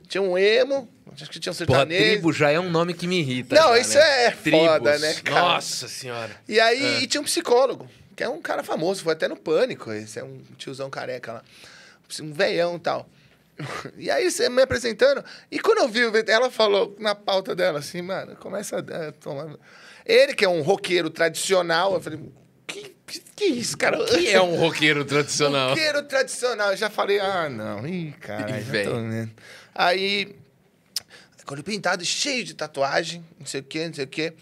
tinha um emo, acho que tinha um Porra, sertanejo. tribo já é um nome que me irrita. Não, já, isso né? é foda, Tribos. né, cara? Nossa senhora. E aí É. e tinha um psicólogo, que é um cara famoso, foi até no Pânico, esse é um tiozão careca lá, um veião e tal. E aí você me apresentando, e quando eu vi, ela falou na pauta dela assim, mano, começa a tomar... Ele que é um roqueiro tradicional, eu falei, que, que, isso, cara? O que é um roqueiro tradicional? Roqueiro tradicional. Eu já falei, ah, não. Ih, cara, já tô vendo. Aí, quando pintado, cheio de tatuagem, não sei o quê, não sei o quê.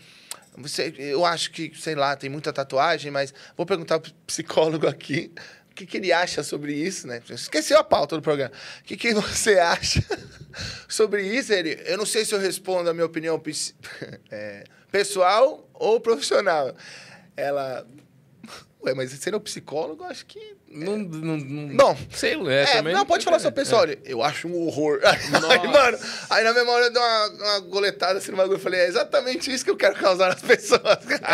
Você, eu acho que, sei lá, tem muita tatuagem, mas vou perguntar pro psicólogo aqui o que, que ele acha sobre isso, né? Esqueceu a pauta do programa. O que, que você acha sobre isso? Ele, eu não sei se eu respondo a minha opinião é, pessoal ou profissional. Ela. Ué, mas não é psicólogo, acho que. Não, não, não- Bom, sei lá. É, também não, pode falar é. sobre o pessoal. Olha, Eu acho um horror. Aí, mano, aí na memória eu dei uma, uma goletada assim no bagulho. Eu falei, é exatamente isso que eu quero causar nas pessoas.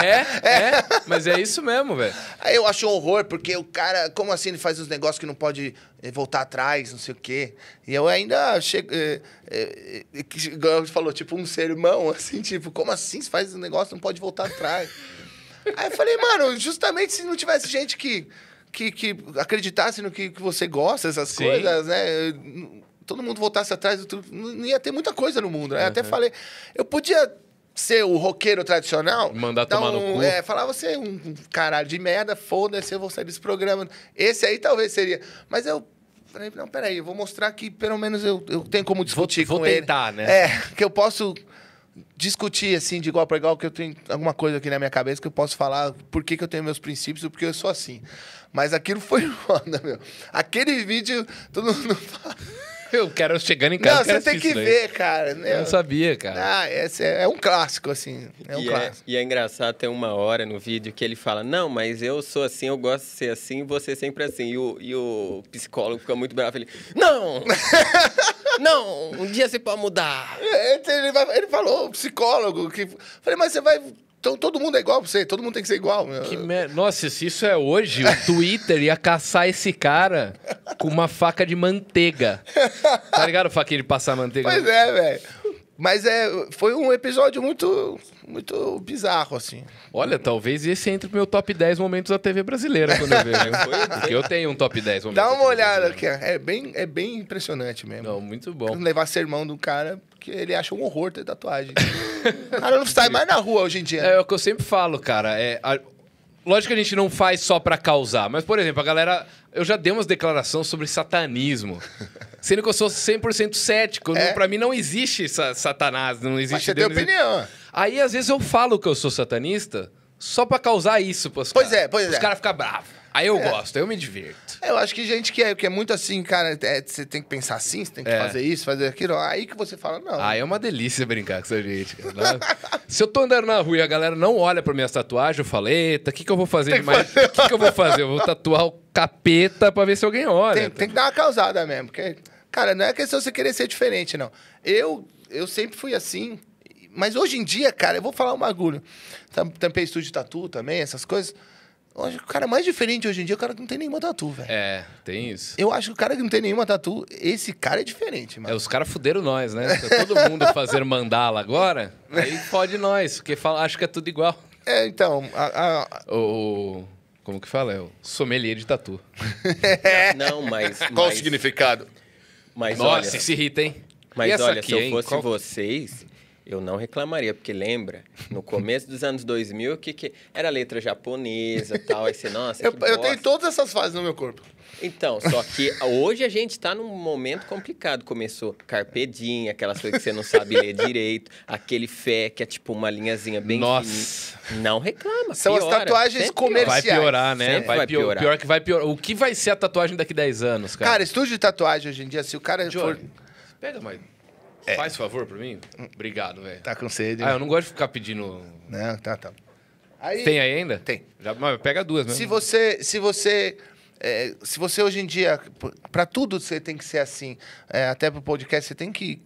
É, é, mas é isso mesmo, velho. Aí eu acho um horror, porque o cara, como assim ele faz uns negócios que não pode eh, voltar atrás, não sei o quê. E eu ainda chego. É, é, é, falou, tipo, um sermão, assim, tipo, como assim você faz um negócio não pode voltar atrás? Aí eu falei, mano, justamente se não tivesse gente que, que, que acreditasse no que, que você gosta, essas Sim. coisas, né? Todo mundo voltasse atrás, não ia ter muita coisa no mundo, né? Até falei, eu podia ser o roqueiro tradicional. Mandar dar tomar no um- cu. É, falar, você é um caralho de merda, foda-se, eu vou sair desse programa. Esse aí talvez seria. Mas eu falei, não, peraí, eu vou mostrar que pelo menos eu, eu tenho como discutir vou com ele. tentar, né? É, que eu posso discutir assim de igual para igual que eu tenho alguma coisa aqui na minha cabeça que eu posso falar por que, que eu tenho meus princípios e porque eu sou assim. Mas aquilo foi foda, meu. Aquele vídeo, todo mundo fala. Eu quero chegando em casa. Não, você tem que ver, cara. né? Eu não sabia, cara. Ah, esse é, é um clássico, assim. É um e, é, clássico. e é engraçado, tem uma hora no vídeo que ele fala: Não, mas eu sou assim, eu gosto de ser assim, você sempre assim. E o, e o psicólogo fica muito bravo. Ele: Não! não! Um dia você pode mudar. É, Ele, ele falou, psicólogo, que. Falei, mas você vai. Então todo mundo é igual pra você, todo mundo tem que ser igual. mer... Nossa, se isso é hoje, o Twitter ia caçar esse cara com uma faca de manteiga. Tá ligado? Faquinha de passar manteiga. Pois é, velho. Mas é, foi um episódio muito, muito bizarro, assim. Olha, talvez esse entre pro meu top 10 momentos da TV brasileira quando eu vejo. Porque eu tenho um top 10 momentos. Dá uma olhada aqui, é bem, é bem impressionante mesmo. Não, muito bom. Levar sermão do cara, porque ele acha um horror ter tatuagem. o cara não sai mais na rua hoje em dia. É o que eu sempre falo, cara. É, a- Lógico que a gente não faz só pra causar, mas, por exemplo, a galera. Eu já dei umas declarações sobre satanismo. Sendo que eu sou 100% cético. É. Pra mim não existe sa- satanás, não existe Mas você tem Deus, existe- opinião. Aí, às vezes, eu falo que eu sou satanista só pra causar isso pros Pois caras. é, pois Os é. caras ficam bravos. Aí eu gosto, aí eu me divirto. Eu acho que gente que é, que é muito assim, cara, é, você tem que pensar assim, você tem que É. fazer isso, fazer aquilo. Aí que você fala, não. Ah, é uma delícia brincar com essa gente. cara. Né? Se eu tô andando na rua e a galera não olha pra minhas tatuagens, eu falo, eita, o que, que eu vou fazer Tem de que mais? O que, que eu vou fazer? Eu vou tatuar o capeta pra ver se alguém olha. tem, tem que dar uma causada mesmo. Porque, cara, não é questão de você querer ser diferente, não. Eu, eu sempre fui assim. Mas hoje em dia, cara, eu vou falar um bagulho. Tam- Tampei estúdio de tatu também, essas coisas. O cara mais diferente hoje em dia é o cara que não tem nenhuma tatu, velho. É, tem isso. Eu acho que o cara que não tem nenhuma tatu, esse cara é diferente, É, mano. os caras fuderam nós, né? Tá todo mundo fazendo mandala agora, aí fode nós, porque fala, acho que é tudo igual. É, então, a- a- O, o- Como que fala? É o sommelier de tatu. Não, mas. qual o mas, significado? Mas Nossa, olha, se irrita, hein? Mas E essa olha, aqui, se eu hein? fosse Qual- vocês, eu não reclamaria, porque lembra, no começo dos anos 2000, que, que era letra japonesa e tal, aí você, nossa, Eu, eu tenho todas essas fases no meu corpo. Então, só que hoje a gente tá num momento complicado. Começou carpedinha, aquelas coisas que você não sabe ler direito, aquele fé, que é tipo uma linhazinha bem Nossa. fininha. Não reclama, São as piora, tatuagens sempre piora. Vai comerciais. piorar, né? Sempre Vai, vai pior, piorar. pior que vai piorar. O que vai ser a tatuagem daqui 10 anos, cara? Cara, estúdio de tatuagem hoje em dia, se o cara for... Johnny, pega mais. Faz favor pra mim? Obrigado, velho. Tá com sede. Ah, eu não gosto de ficar pedindo. Não, tá, tá. Aí, Tem aí ainda? Tem. Já, mas pega duas mesmo. Se você, se você, é, se você hoje em dia, para tudo você tem que ser assim, é, até pro podcast você tem que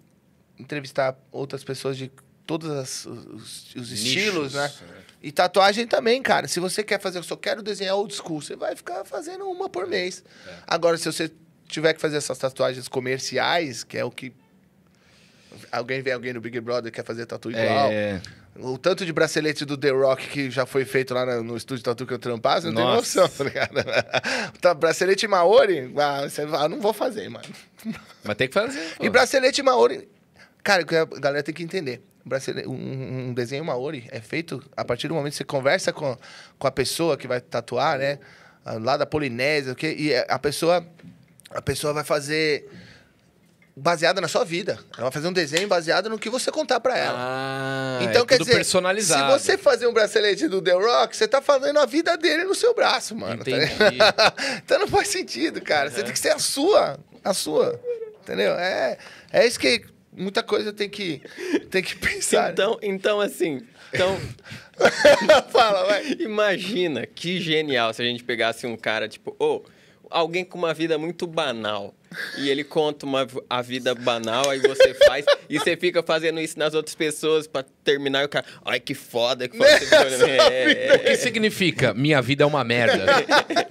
entrevistar outras pessoas de todos as- os, os estilos, né? E tatuagem também, cara. Se você quer fazer, eu só quero desenhar old school, você vai ficar fazendo uma por mês. Agora, se você tiver que fazer essas tatuagens comerciais, que é o que alguém vê alguém no Big Brother que quer fazer tatu igual. É. O tanto de bracelete do The Rock que já foi feito lá no, estúdio tatu que eu trampava, você não tem Nossa. noção, tá ligado? Tá, bracelete Maori, ah, você fala, não vou fazer, mano. Mas tem que fazer. pô. E bracelete Maori, cara, a galera tem que entender. Um, um desenho Maori é feito a partir do momento que você conversa com, com a pessoa que vai tatuar, né? Ah, Lá da Polinésia, o quê? e a pessoa, a pessoa vai fazer baseada na sua vida. Ela vai fazer um desenho baseado no que você contar pra ela. Ah, Então, é quer tudo dizer, personalizado. se você fazer um bracelete do The Rock, você tá fazendo a vida dele no seu braço, mano. tá Entendi. ligado? então não faz sentido, cara. Você tem que ser a sua. A sua. Entendeu? É, é isso que muita coisa tem que, tem que pensar. Então, então, assim, então, Fala, vai. imagina que genial se a gente pegasse um cara, tipo, ô, alguém com uma vida muito banal. E ele conta uma, a vida banal, aí você faz, e você fica fazendo isso nas outras pessoas pra terminar e o cara, ai que foda, que foda. Você é, O que significa? Minha vida é uma merda.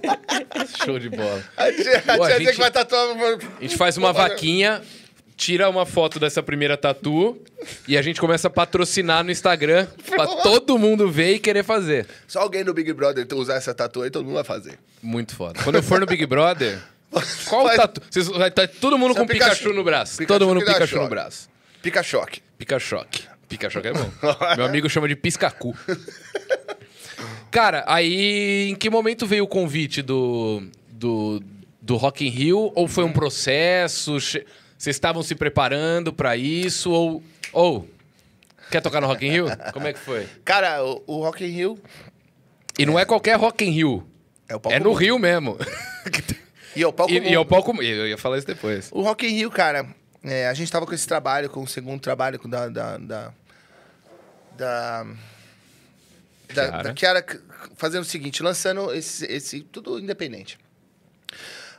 Show de bola. A tia, a Pô, a tia gente- que vai tatuar. A gente faz uma vaquinha, tira uma foto dessa primeira tatu e a gente começa a patrocinar no Instagram pra todo mundo ver e querer fazer. Só alguém do Big Brother usar essa tatu aí, todo mundo vai fazer. Muito foda. Quando eu for no Big Brother, qual Faz- tatu? Vocês, vai estar todo mundo Seu com Pikachu, Pikachu. no braço. Pikachu todo mundo com Pikachu no braço. Pica choque. Pica-choque. Pica-choque é bom. Meu amigo chama de piscacu. Cara, aí em que momento veio o convite do, do, do Rock in Rio? Ou foi um processo? Vocês estavam se preparando pra isso? Ou, ou Quer tocar no Rock in Rio? Como é que foi? Cara, o, o Rock in Rio E não é qualquer Rock in Rio. é o palco É no mundo. Rio mesmo. E é o palco E, e é palco... Eu ia falar isso depois. O Rock in Rio, cara, é, a gente tava com esse trabalho, com o segundo trabalho da... Da... Da... Da, da, Chiara. da Chiara fazendo o seguinte, lançando esse, esse tudo independente.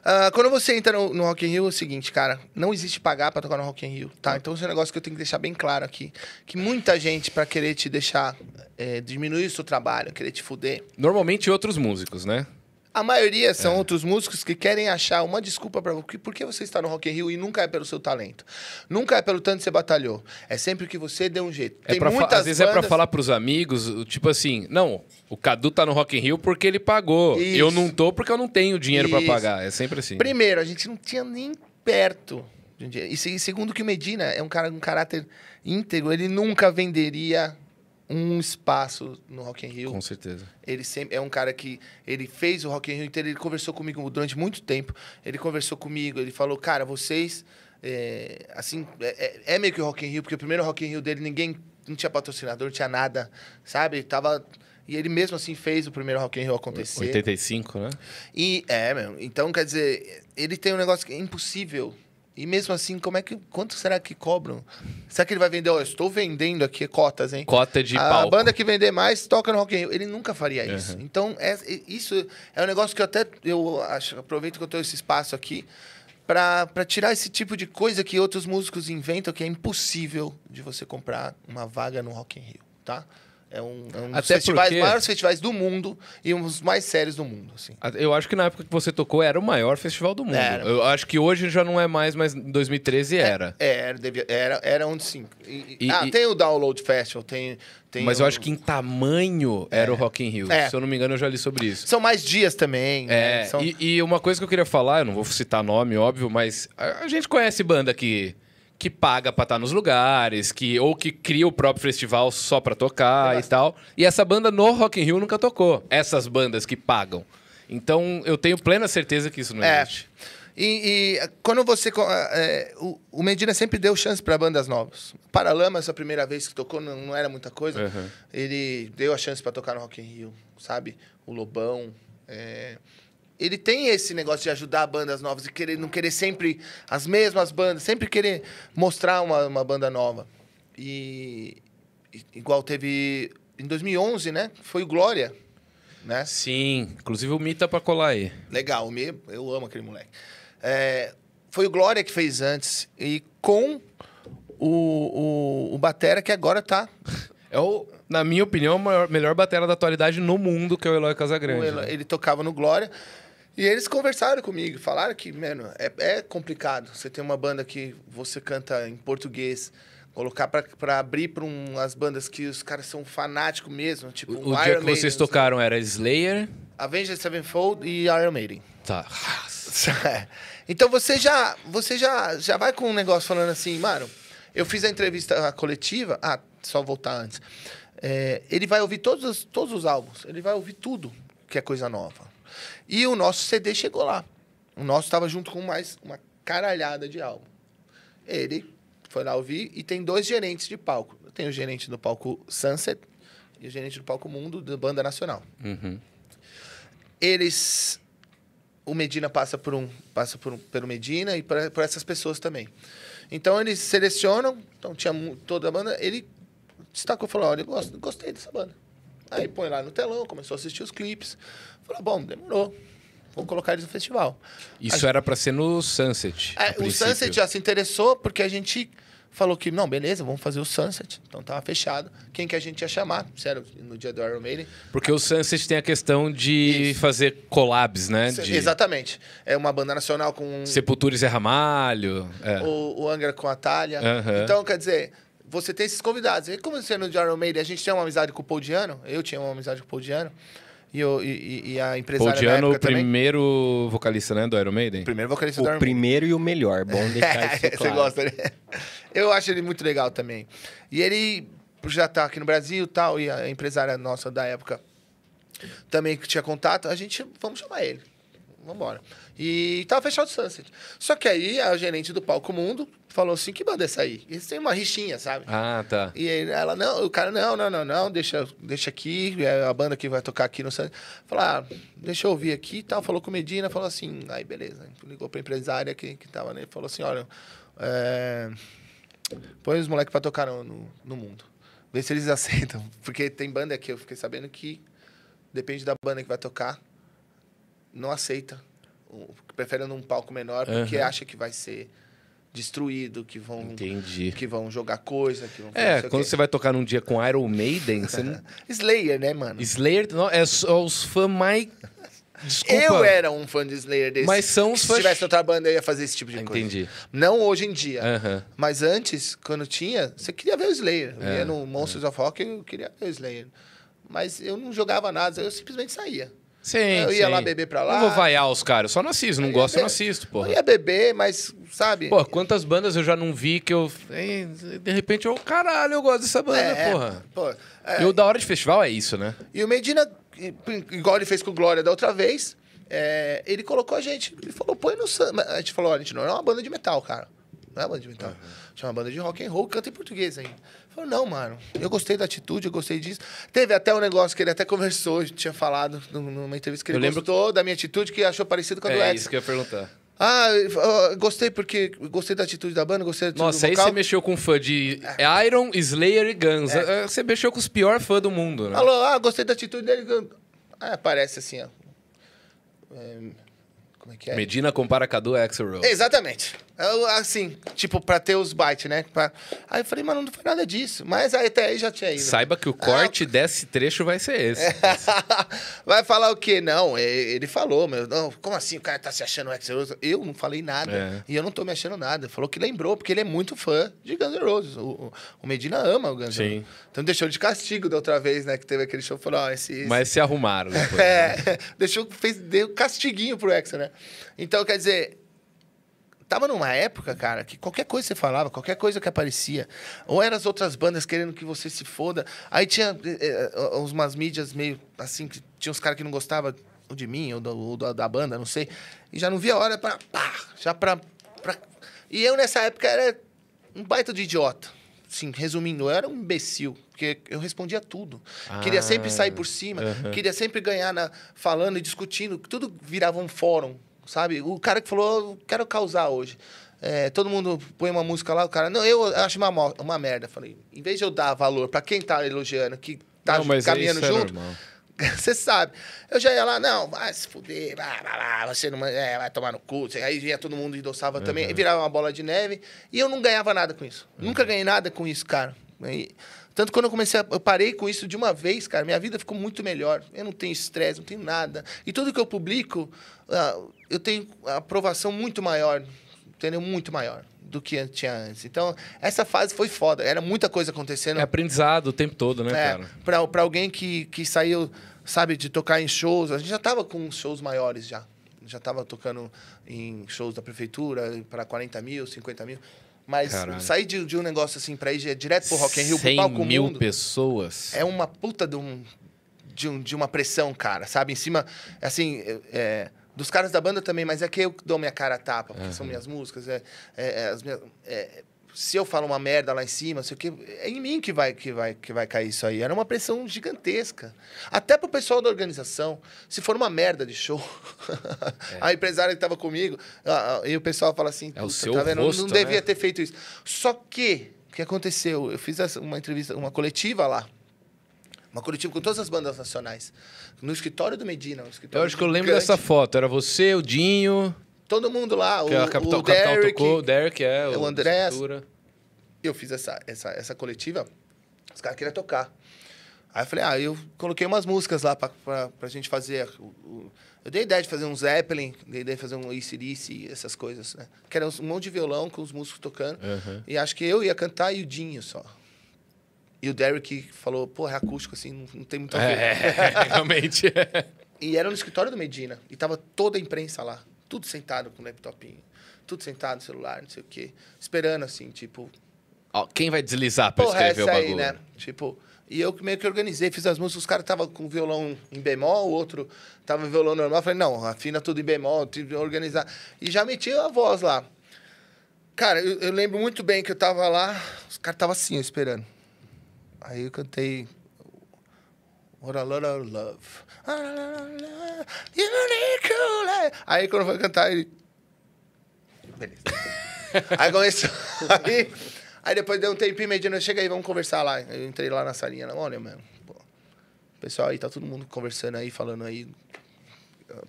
Ah, quando você entra no, no Rock in Rio, é o seguinte, cara, não existe pagar pra tocar no Rock in Rio, tá? Então, esse é um negócio que eu tenho que deixar bem claro aqui. Que muita gente, pra querer te deixar é, diminuir o seu trabalho, querer te fuder, Normalmente outros músicos, né? A maioria É. são outros músicos que querem achar uma desculpa para por que você está no Rock in Rio e nunca é pelo seu talento. Nunca é pelo tanto que você batalhou. É sempre que você deu um jeito. É Tem pra muitas às vezes é bandas- falar pros amigos, o- tipo assim, não, o Cadu tá no Rock in Rio porque ele pagou. Isso. Eu não tô porque eu não tenho dinheiro Isso. pagar. É sempre assim. Primeiro, a gente não tinha nem perto de um dia. E se- segundo que o Medina é um cara um caráter íntegro, ele nunca venderia um espaço no Rock in Rio. Com certeza. Ele sempre é um cara que ele fez o Rock in Rio inteiro, ele conversou comigo durante muito tempo. Ele conversou comigo, ele falou, cara, vocês é, assim é, é- é meio que o Rock in Rio, porque o primeiro Rock in Rio dele ninguém não tinha patrocinador, não tinha nada, sabe? Tava e ele mesmo assim fez o primeiro Rock in Rio acontecer. 85, né? E é, meu. Então, quer dizer, ele tem um negócio que é impossível. E mesmo assim, como é que. Quanto será que cobram? Será que ele vai vender? Ó, eu estou vendendo aqui cotas, hein? Cota de a palco. banda que vender mais toca no Rock in Rio. Ele nunca faria isso. Então, é, é- isso é um negócio que eu até eu acho, aproveito que eu tenho esse espaço aqui para tirar esse tipo de coisa que outros músicos inventam que é impossível de você comprar uma vaga no Rock in Rio, tá? É um, é um dos festivais, porque- maiores festivais do mundo e um dos mais sérios do mundo, assim. Eu acho que na época que você tocou era o maior festival do mundo. Era. Eu acho que hoje já não é mais, mas em 2013 era. É, era, devia- era, era onde sim. E- e- E- ah, e- tem o Download Festival, tem. tem mas o- eu acho que em tamanho era o Rock in Rio. É. Se eu não me engano, eu já li sobre isso. São mais dias também. né? É, São- e, e uma coisa que eu queria falar, eu não vou citar nome, óbvio, mas a, a gente conhece banda que, que paga pra estar nos lugares, que ou que cria o próprio festival só pra tocar É e tal. E essa banda no Rock in Rio nunca tocou. Essas bandas que pagam. Então eu tenho plena certeza que isso não É. existe. E, e, quando você. co- é, o, o Medina sempre deu chance para bandas novas. Paralamas, a primeira vez que tocou, não, não era muita coisa. Uhum. Ele deu a chance para tocar no Rock in Rio, sabe? O Lobão. é, Ele tem esse negócio de ajudar bandas novas e querer, não querer sempre as mesmas bandas, sempre querer mostrar uma, uma banda nova. E, e- igual teve em 2011, né? Foi o Glória, né? Sim, inclusive o Mita pra colar aí. Legal, me- eu amo aquele moleque. É, foi o Glória que fez antes. E com o, o, o Batera, que agora tá. É o, na minha opinião, o maior, melhor batera da atualidade no mundo, que é o Eloy Casagrande. o Elo- né? ele tocava no Glória. E eles conversaram comigo, falaram que, mano, é, é complicado. Você tem uma banda que você canta em português, colocar pra, pra abrir pra um, as bandas que os caras são fanáticos mesmo, tipo O, o Iron dia que Maiden, vocês tocaram era Slayer. Avenged Sevenfold e Iron Maiden. Tá. então você já, você já, já vai com um negócio falando assim, mano, eu fiz a entrevista coletiva. Ah, só voltar antes. É, ele vai ouvir todos os, todos os álbuns, ele vai ouvir tudo que é coisa nova. E o nosso CD chegou lá. O nosso estava junto com mais uma caralhada de álbum. Ele foi lá ouvir e tem dois gerentes de palco. Tem o gerente do palco Sunset e o gerente do palco Mundo da Banda Nacional Uhum. eles o Medina passa por um passa por um, pelo Medina e por, por essas pessoas também então eles selecionam então tinha toda a banda ele destacou falou olha eu gosto, gostei dessa banda aí põe lá no telão começou a assistir os clipes falou bom demorou vou colocar eles no festival Isso era pra ser no Sunset. É, o princípio. Sunset já se interessou porque a gente falou que não beleza vamos fazer o Sunset então tava fechado quem que a gente ia chamar sério no dia do Iron Maiden Porque o Sunset tem a questão de Isso. fazer collabs, né? De exatamente é uma banda nacional com Sepultura e Zé Ramalho. É. o, o Angra com a Thalia. Aham. Então, quer dizer, você tem esses convidados. E como sendo de Iron Maiden, a gente tem uma amizade com o Paul Diano, eu tinha uma amizade com o Paul Diano, e, eu, e, e- a empresária Paul Diano, o época também. primeiro vocalista né, do Iron Maiden. Primeiro vocalista do O Iron Maiden. primeiro e o melhor. Bom deixar isso Você claro. gosta, né? Eu acho ele muito legal também. E ele já tá aqui no Brasil e tal, e a empresária nossa da época também que tinha contato, a gente, vamos chamar ele. vambora. E tava fechado o Sunset. Só que aí a gerente do Palco Mundo falou assim: que banda é essa aí? Eles têm uma rixinha, sabe? Ah, tá. E aí ela, não, o cara, não, não, não, não, deixa, deixa aqui, é a banda que vai tocar aqui no Sunset. Falou, ah, deixa eu ouvir aqui e tal. Falou com o Medina, falou assim, aí beleza. Ligou pra empresária que, que tava nele, falou assim: olha, é, põe os moleques pra tocar no, no, no mundo. Vê se eles aceitam. Porque tem banda aqui, eu fiquei sabendo que depende da banda que vai tocar, não aceita. Prefere num palco menor porque Aham. acha que vai ser destruído, que vão, Entendi. que vão jogar coisa, que vão É, quando você vai tocar num dia com Iron Maiden, você não... Slayer, né, mano? Slayer não, é só os fãs mais. Desculpa. Eu era um fã de Slayer desse. Mas são os Se fãs- tivesse outra banda, eu ia fazer esse tipo de coisa. Entendi. Não hoje em dia. Aham. Mas antes, quando tinha, você queria ver o Slayer. Eu É, ia no Monsters of Rock, eu queria ver o Slayer. Mas eu não jogava nada, eu simplesmente saía. Sim, Eu ia sim. lá beber pra lá. Não vou vaiar os caras, eu só não assisto. Não Eu gosto, eu não assisto, Eu porra. ia beber, mas, sabe? Pô, quantas bandas eu já não vi que eu. De repente eu. Caralho, eu gosto dessa banda, é, porra. pô, é, E o da hora de festival é isso, né? E o Medina, igual ele fez com o Glória da outra vez, é, ele colocou a gente. Ele falou, põe no samba. A gente falou, a gente não é uma banda de metal, cara. Não é uma banda de metal. A gente é uma banda de rock and roll, canta em português ainda. Falou, não, mano, eu gostei da atitude, eu gostei disso. Teve até um negócio que ele até conversou, tinha falado num- numa entrevista que ele Eu lembro- gostou da minha atitude, que achou parecido com a do É X. isso que eu ia perguntar. Ah, gostei porque gostei da atitude da banda, gostei da atitude Nossa, aí você mexeu com fã de Iron, Slayer e Guns. É, Você mexeu com os piores fãs do mundo, né? Falou, ah, gostei da atitude dele. Aí aparece assim, ó. É, como é que é? Medina compara Cadu a Axel Rose. Exatamente. Eu, assim, tipo, pra ter os bytes, né? Pra- Aí eu falei, mano, não foi nada disso. Mas aí até aí já tinha ido. Saiba que o corte desse trecho vai ser esse. Vai falar o quê? Não, é, ele falou, meu. Não, como assim o cara tá se achando Axl Rose? Eu não falei nada. É. E eu não tô me achando nada. Falou que lembrou, porque ele é muito fã de Guns N' Roses. O, o- Medina ama o Guns N'. Roses. Então deixou de castigo da outra vez, né? Que teve aquele show. Falou, ó, esse... esse- Mas se arrumaram depois. É, deixou, fez, deu castiguinho pro Hexa, né? Então, quer dizer, tava numa época, cara, que qualquer coisa que você falava, qualquer coisa que aparecia, ou eram as outras bandas querendo que você se foda, aí tinha eh, umas mídias meio assim, que tinha uns caras que não gostavam ou de mim, ou, do- ou da, da banda, não sei, e já não via a hora pra, pá, já pra, pra... E eu, nessa época, era um baita de idiota. Sim, resumindo, eu era um imbecil, porque eu respondia tudo. Queria sempre sair por cima, aham. queria sempre ganhar na, falando e discutindo, tudo virava um fórum, sabe? O cara que falou, quero causar hoje. É, todo mundo põe uma música lá, o cara, não, eu acho uma, uma merda. Falei, em vez de eu dar valor pra quem tá elogiando, que tá Não, caminhando é junto, você sabe. Eu já ia lá, não, vai se fuder, vai, vai lá, você não é, vai tomar no cu. Aí vinha todo mundo endossava também, e virava uma bola de neve. E eu não ganhava nada com isso. Nunca ganhei nada com isso, cara. E- tanto quando eu comecei, a, eu parei com isso de uma vez, cara, minha vida ficou muito melhor. Eu não tenho estresse, não tenho nada. E tudo que eu publico, ah, eu tenho aprovação muito maior, entendeu? Muito maior do que tinha antes. Então, essa fase foi foda. Era muita coisa acontecendo. É aprendizado o tempo todo, né, É, cara? pra, pra alguém que, que saiu, sabe, de tocar em shows, a gente já tava com shows maiores já. Já tava tocando em shows da prefeitura para 40 mil, 50 mil. Mas Caralho. sair de, de um negócio assim pra ir direto pro Rock in Rio, pro 100 palco mil mundo, pessoas. é uma puta de, um, de, um- de uma pressão, cara, sabe? Em cima, assim, é, é, dos caras da banda também, mas é que eu dou minha cara a tapa, porque são minhas músicas, é, é- é as minhas... é, se eu falo uma merda lá em cima, sei o quê, é em mim que vai, que, vai, que vai cair isso aí. Era uma pressão gigantesca. Até pro pessoal da organização. Se for uma merda de show, a empresária que tava comigo, ah, ah, e o pessoal fala assim, É o "Puta, seu tá vendo? rosto, não devia né? ter feito isso. Só que, o que aconteceu? Eu fiz uma entrevista, uma coletiva lá. Uma coletiva com todas as bandas nacionais. No escritório do Medina. Um Eu escritório acho que eu lembro gigante. dessa foto. Era você, o Dinho, Todo mundo lá. que o, a Capital, o Capital Derek. tocou, o Derek é, o Andrés. Estrutura. Eu fiz essa, essa, essa coletiva, os caras queriam tocar. Aí eu falei, ah, eu coloquei umas músicas lá pra, pra, pra gente fazer. o- o- eu dei ideia de fazer um Zeppelin, dei ideia de fazer um ACDC, essas coisas, né? Que era um monte de violão com os músicos tocando. Aham. E acho que eu ia cantar e o Dinho só. E o Derek falou, pô, é acústico, assim, não, não tem muito a ver. É, realmente. E era no escritório do Medina. E tava toda a imprensa lá. Tudo sentado com o laptopinho. Tudo sentado no celular, não sei o quê. Esperando, assim, tipo... Ó, quem vai deslizar pra Porra, escrever o essa bagulho? aí, né? Tipo, e eu meio que organizei, fiz as músicas, os caras estavam com violão em bemol, o outro tava em violão normal. Falei, não, afina tudo em bemol, tive que organizar. E já meti a voz lá. Cara, eu, eu lembro muito bem que eu tava lá, os caras estavam assim, esperando. Aí eu cantei. What a lot of love. You need cool. Aí quando foi cantar, ele. Beleza. aí começou. Aí, aí depois deu um tempinho mediano, chega aí, vamos conversar lá. Eu entrei lá na salinha, olha, mano. pô, pessoal aí, tá todo mundo conversando aí, falando aí.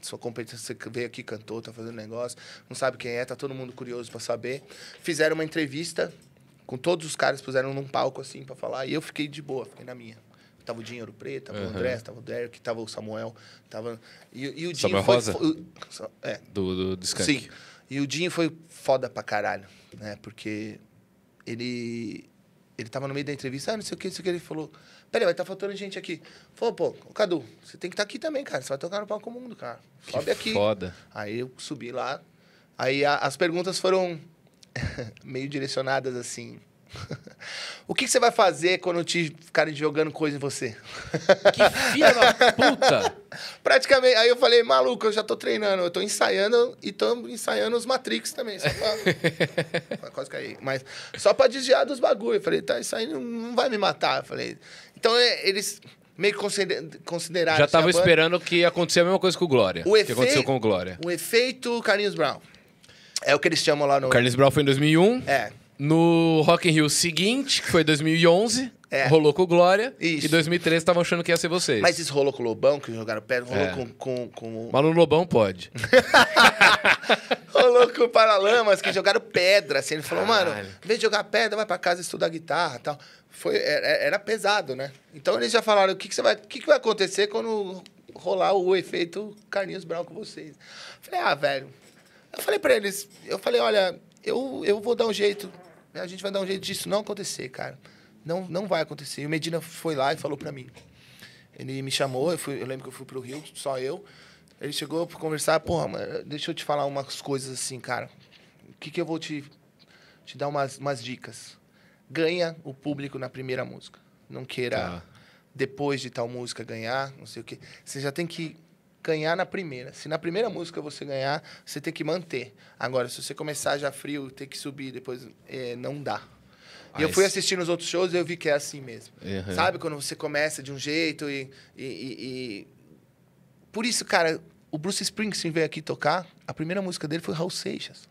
Sua competência, você veio aqui, cantou, tá fazendo negócio, não sabe quem é, tá todo mundo curioso pra saber. Fizeram uma entrevista com todos os caras, puseram num palco assim pra falar, e eu fiquei de boa, fiquei na minha. Tava o Dinheiro Preto, tava o Aham. André, tava o Derek, tava o Samuel, tava. E, e o Dinho Samuel foi. Rosa? foi- é, Do, do, do Skank. Sim. E o Dinho foi foda pra caralho, né? Porque ele. Ele tava no meio da entrevista, ah, não sei o que, não sei o que. Ele falou: Peraí, vai estar faltando gente aqui. Falou, pô, Cadu, você tem que estar aqui também, cara. Você vai tocar no palco mundo, cara. Sobe Que aqui. foda. Aí eu subi lá. Aí a- as perguntas foram meio direcionadas assim. o que, que você vai fazer quando te ficarem jogando coisa em você? Que filha da puta! Praticamente, aí eu falei, maluco, eu já tô treinando, eu tô ensaiando e tô ensaiando os Matrix também. Só pra... Quase caí. Mas só pra desviar dos bagulho. Eu falei, tá, isso aí não, vai me matar. Eu falei. Então é, eles meio que consider- consideraram. Já tava esperando que ia acontecer a mesma coisa com o Glória. O que efe- aconteceu com o Glória. O efeito Carlinhos Brown. É o que eles chamam lá no. O Carlinhos Brown foi em 2001. É. No Rock in Rio seguinte, que foi 2011, É. rolou com o Glória. Isso. E 2013 estavam achando que ia ser vocês. Mas isso rolou com o Lobão, que jogaram pedra, rolou É. com, com, com, Mas no Lobão pode. Rolou com o Paralamas, que jogaram pedra, assim. Ele falou, mano, Caralho. em vez de jogar pedra, vai pra casa estudar guitarra e tal. Foi, era, era pesado, né? Então eles já falaram, o que, que, você vai, o que, que vai acontecer quando rolar o efeito Carlinhos Brown com vocês? Falei, ah, velho... Eu falei pra eles, eu falei, olha, eu, eu vou dar um jeito, a gente vai dar um jeito disso não acontecer, cara. Não, não vai acontecer. E o Medina foi lá e falou pra mim. Ele me chamou, eu, fui, eu lembro que eu fui pro Rio, só eu. Ele chegou pra conversar, porra, mano, deixa eu te falar umas coisas assim, cara. O que, que eu vou te, te dar umas, umas dicas? Ganha o público na primeira música. Não queira, Tá. depois de tal música, ganhar, não sei o quê. Você já tem que ganhar na primeira. Se na primeira música você ganhar, você tem que manter. Agora, se você começar já frio, ter que subir depois, é, não dá. E eu fui assistindo os outros shows e eu vi que é assim mesmo. Uhum. Sabe? Quando você começa de um jeito e, e- e- e- Por isso, cara, o Bruce Springsteen veio aqui tocar, a primeira música dele foi Raul Seixas.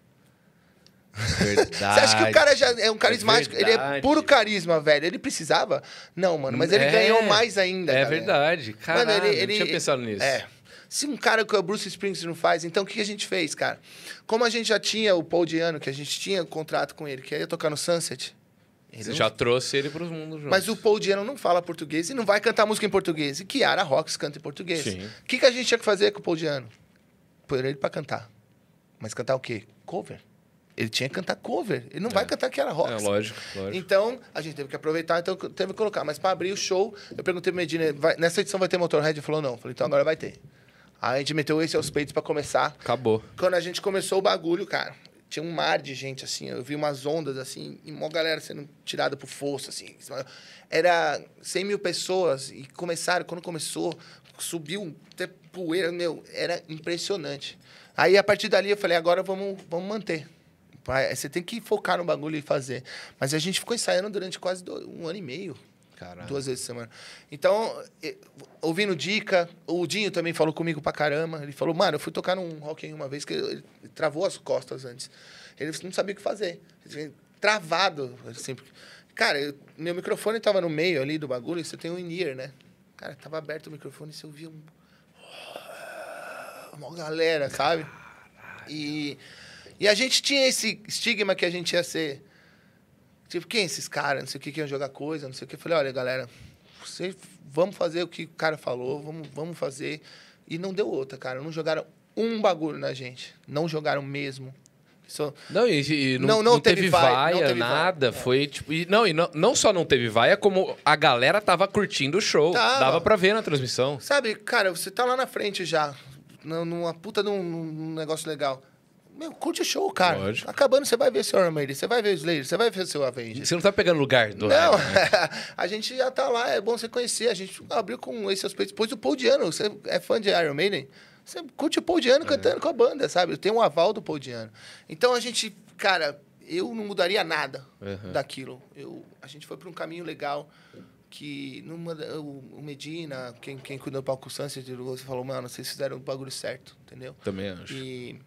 Verdade. Você acha que o cara já é um carismático? ele é puro carisma, velho. Ele precisava? Não, mano, mas ele É. ganhou mais ainda. É verdade. Caralho, Mano, ele, ele, não tinha pensado nisso. É. Se um cara que o Bruce Springsteen não faz, então o que a gente fez, cara? Como a gente já tinha o Paul Diano, que a gente tinha contrato com ele, que ia tocar no Sunset. ele Você não já trouxe ele pros mundos juntos. Mas o Paul Diano não fala português e não vai cantar música em português. E Kiara Rocks canta em português. O que, que a gente tinha que fazer com o Paul Diano? Pôr ele pra cantar. Mas cantar o quê? Cover. Ele tinha que cantar cover. Ele não vai cantar Kiara É, Rocks. lógico, lógico. Então, a gente teve que aproveitar, então teve que colocar. Mas para abrir o show, eu perguntei pro Medina, nessa edição vai ter Motorhead? Ele falou, não. Eu falei, então agora vai ter. Aí a gente meteu esse aos peitos para começar. Acabou. Quando a gente começou o bagulho, cara, tinha um mar de gente, assim. Eu vi umas ondas, assim, e uma galera sendo tirada pro fosso, assim. Era 100 mil pessoas e começaram, quando começou, subiu até poeira, meu, era impressionante. Aí, a partir dali, eu falei, agora vamos, vamos manter. Você tem que focar no bagulho e fazer. Mas a gente ficou ensaiando durante quase um ano e meio. Caralho. Duas vezes por semana. Então, ouvindo dica, o Dinho também falou comigo pra caramba. Ele falou, mano, eu fui tocar num Rock Rio uma vez que ele travou as costas antes. Ele não sabia o que fazer. Travado. Assim, cara, eu- meu microfone tava no meio ali do bagulho e você tem um in-ear, né? Cara, tava aberto o microfone e você ouvia um... Uma galera, sabe? E, e a gente tinha esse estigma que a gente ia ser... Tipo, quem é esses caras? Não sei o que, que iam jogar coisa, não sei o que. Eu falei, olha, galera, você, vamos fazer o que o cara falou, vamos, vamos fazer. E não deu outra, cara. Não jogaram um bagulho na gente. Não jogaram mesmo. Só, Não, e, e não, Não, não teve, teve vai- vaia, não teve nada. vai. Foi tipo. E, não, e não, não só não teve vaia, como a galera tava curtindo o show. Tava. Dava pra ver na transmissão. sabe, cara, você tá lá na frente já, num- numa puta de um, num negócio legal. Meu, curte o show, cara. Lógico. Acabando, você vai ver seu Iron Maiden, você vai ver o Slayer, você vai ver seu Avengers. Você não tá pegando lugar do Não, né? a gente já tá lá, é bom você conhecer. A gente abriu com esse aspecto. Depois o Paul Diano, você é fã de Iron Maiden, você curte o Paul Diano cantando com a banda, sabe? Tem um aval do Paul Diano. Então a gente, cara, eu não mudaria nada Uhum. daquilo. Eu, a gente foi para um caminho legal que numa, o, o Medina, quem, quem cuidou do palco Sunset, você falou, mano, vocês fizeram o bagulho certo, entendeu? Também acho. E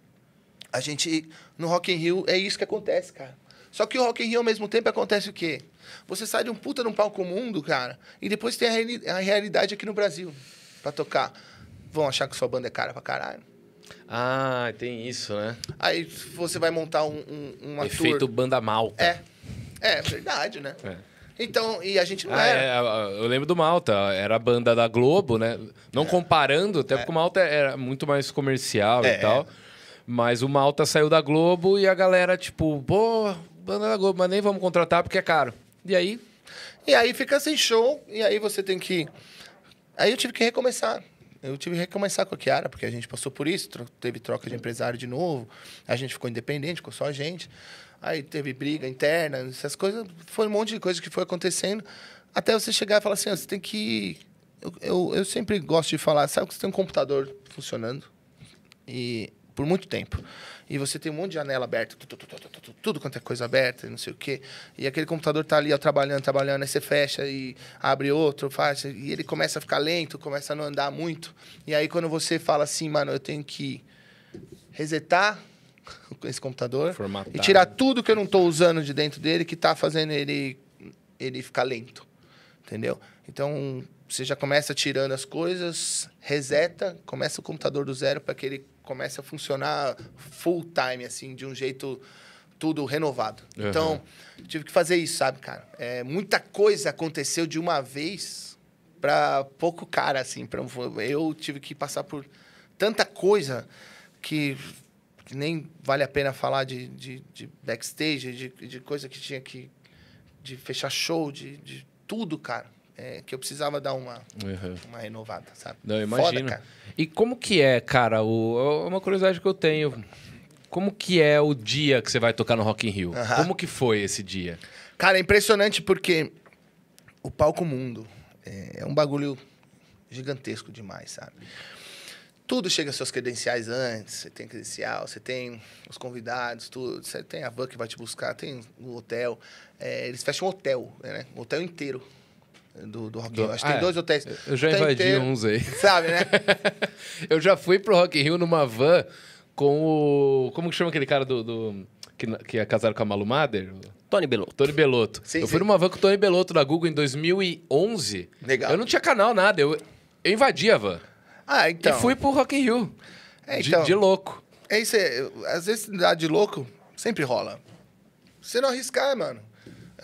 a gente, no Rock in Rio, é isso que acontece, cara. Só que o Rock in Rio, ao mesmo tempo, acontece o quê? Você sai de um puta num palco mundo, cara, e depois tem a, reali- a realidade aqui no Brasil pra tocar. Vão achar que sua banda é cara pra caralho. Ah, tem isso, né? Aí você vai montar um, um, uma Efeito tour... banda malta. É, é verdade, né? É. Então, e a gente não Ah, era. é, eu lembro do Malta, era a banda da Globo, né? Não comparando, até porque o Malta era muito mais comercial É. e tal. Mas o Malta saiu da Globo e a galera, tipo, pô, banda da Globo, mas nem vamos contratar porque é caro. E aí, E aí fica sem show, e aí você tem que. Aí eu tive que recomeçar. Eu tive que recomeçar com a Kiara, porque a gente passou por isso, teve troca de empresário de novo, a gente ficou independente, ficou só a gente. Aí teve briga interna, essas coisas, foi um monte de coisa que foi acontecendo, até você chegar e falar assim, "Ah, você tem que. Eu, eu, eu sempre gosto de falar, sabe que você tem um computador funcionando, e por muito tempo. E você tem um monte de janela aberta, tudo, tudo, tudo, tudo quanto é coisa aberta, não sei o quê. E aquele computador tá ali, ó, trabalhando, trabalhando, aí você fecha e abre outro, faz, e ele começa a ficar lento, começa a não andar muito. E aí quando você fala assim, mano, eu tenho que resetar esse computador Formatar. e tirar tudo que eu não estou usando de dentro dele que está fazendo ele ele ficar lento, entendeu? Então você já começa tirando as coisas, reseta, começa o computador do zero para que ele comece a funcionar full time assim, de um jeito tudo renovado. Uhum. Então tive que fazer isso, sabe, cara? É, muita coisa aconteceu de uma vez para pouco cara assim, para eu tive que passar por tanta coisa que que nem vale a pena falar de, de, de backstage, de, de coisa que tinha que. de fechar show, de, de tudo, cara. É, que eu precisava dar uma, Uhum. uma renovada, sabe? Não, Foda, imagino. cara. e como que é, cara, o, é uma curiosidade que eu tenho. Como que é o dia que você vai tocar no Rock in Rio? Aham. Como que foi esse dia? Cara, é impressionante porque o palco mundo é, é um bagulho gigantesco demais, sabe? Tudo chega aos seus credenciais antes, você tem credencial, você tem os convidados, tudo. Você tem a van que vai te buscar, tem o hotel. É, eles fecham um hotel, né? Um hotel inteiro do, do Rock in Rio. Acho que Ah, tem é. dois hotéis. Eu já invadi inteiro, uns aí. Sabe, né? Eu já fui pro Rock in Rio numa van com o... Como que chama aquele cara do... do- que, que é casado com a Malu Mader? Tony Belotto. Tony Belotto. Sim, eu fui sim. numa van com o Tony Belotto da Google em 2011. Legal. Eu não tinha canal, nada. Eu, eu invadi a van. Ah, então. E fui pro Rock in Rio. É, De- então. de, louco. É isso aí. eu- Às vezes dá de louco, sempre rola. Você não arriscar, mano.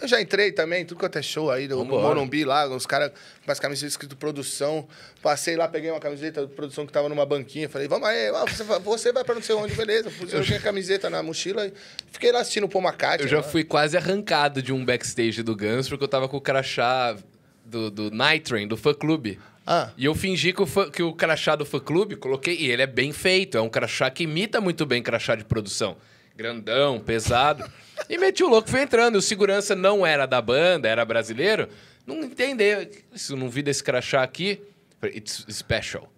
Eu já entrei também, tudo quanto é show aí, no, no. Morumbi lá, os caras com as camisetas escrito produção. Passei lá, peguei uma camiseta de produção que tava numa banquinha. Falei, vamos aí, você, vai- você vai pra não sei onde, beleza. Eu tinha camiseta na mochila e fiquei lá assistindo o Paul McCartney. Eu já lá. fui quase arrancado de um backstage do Guns porque eu tava com o crachá do, do Night Train, do fã clube. Ah, E eu fingi que o, fã- que o crachá do fã clube, coloquei. E ele é bem feito, é um crachá que imita muito bem crachá de produção. Grandão, pesado. E meti o louco, fui entrando. O segurança não era da banda, era brasileiro. Não entendeu. Eu não vi desse crachá aqui. falei, It's special.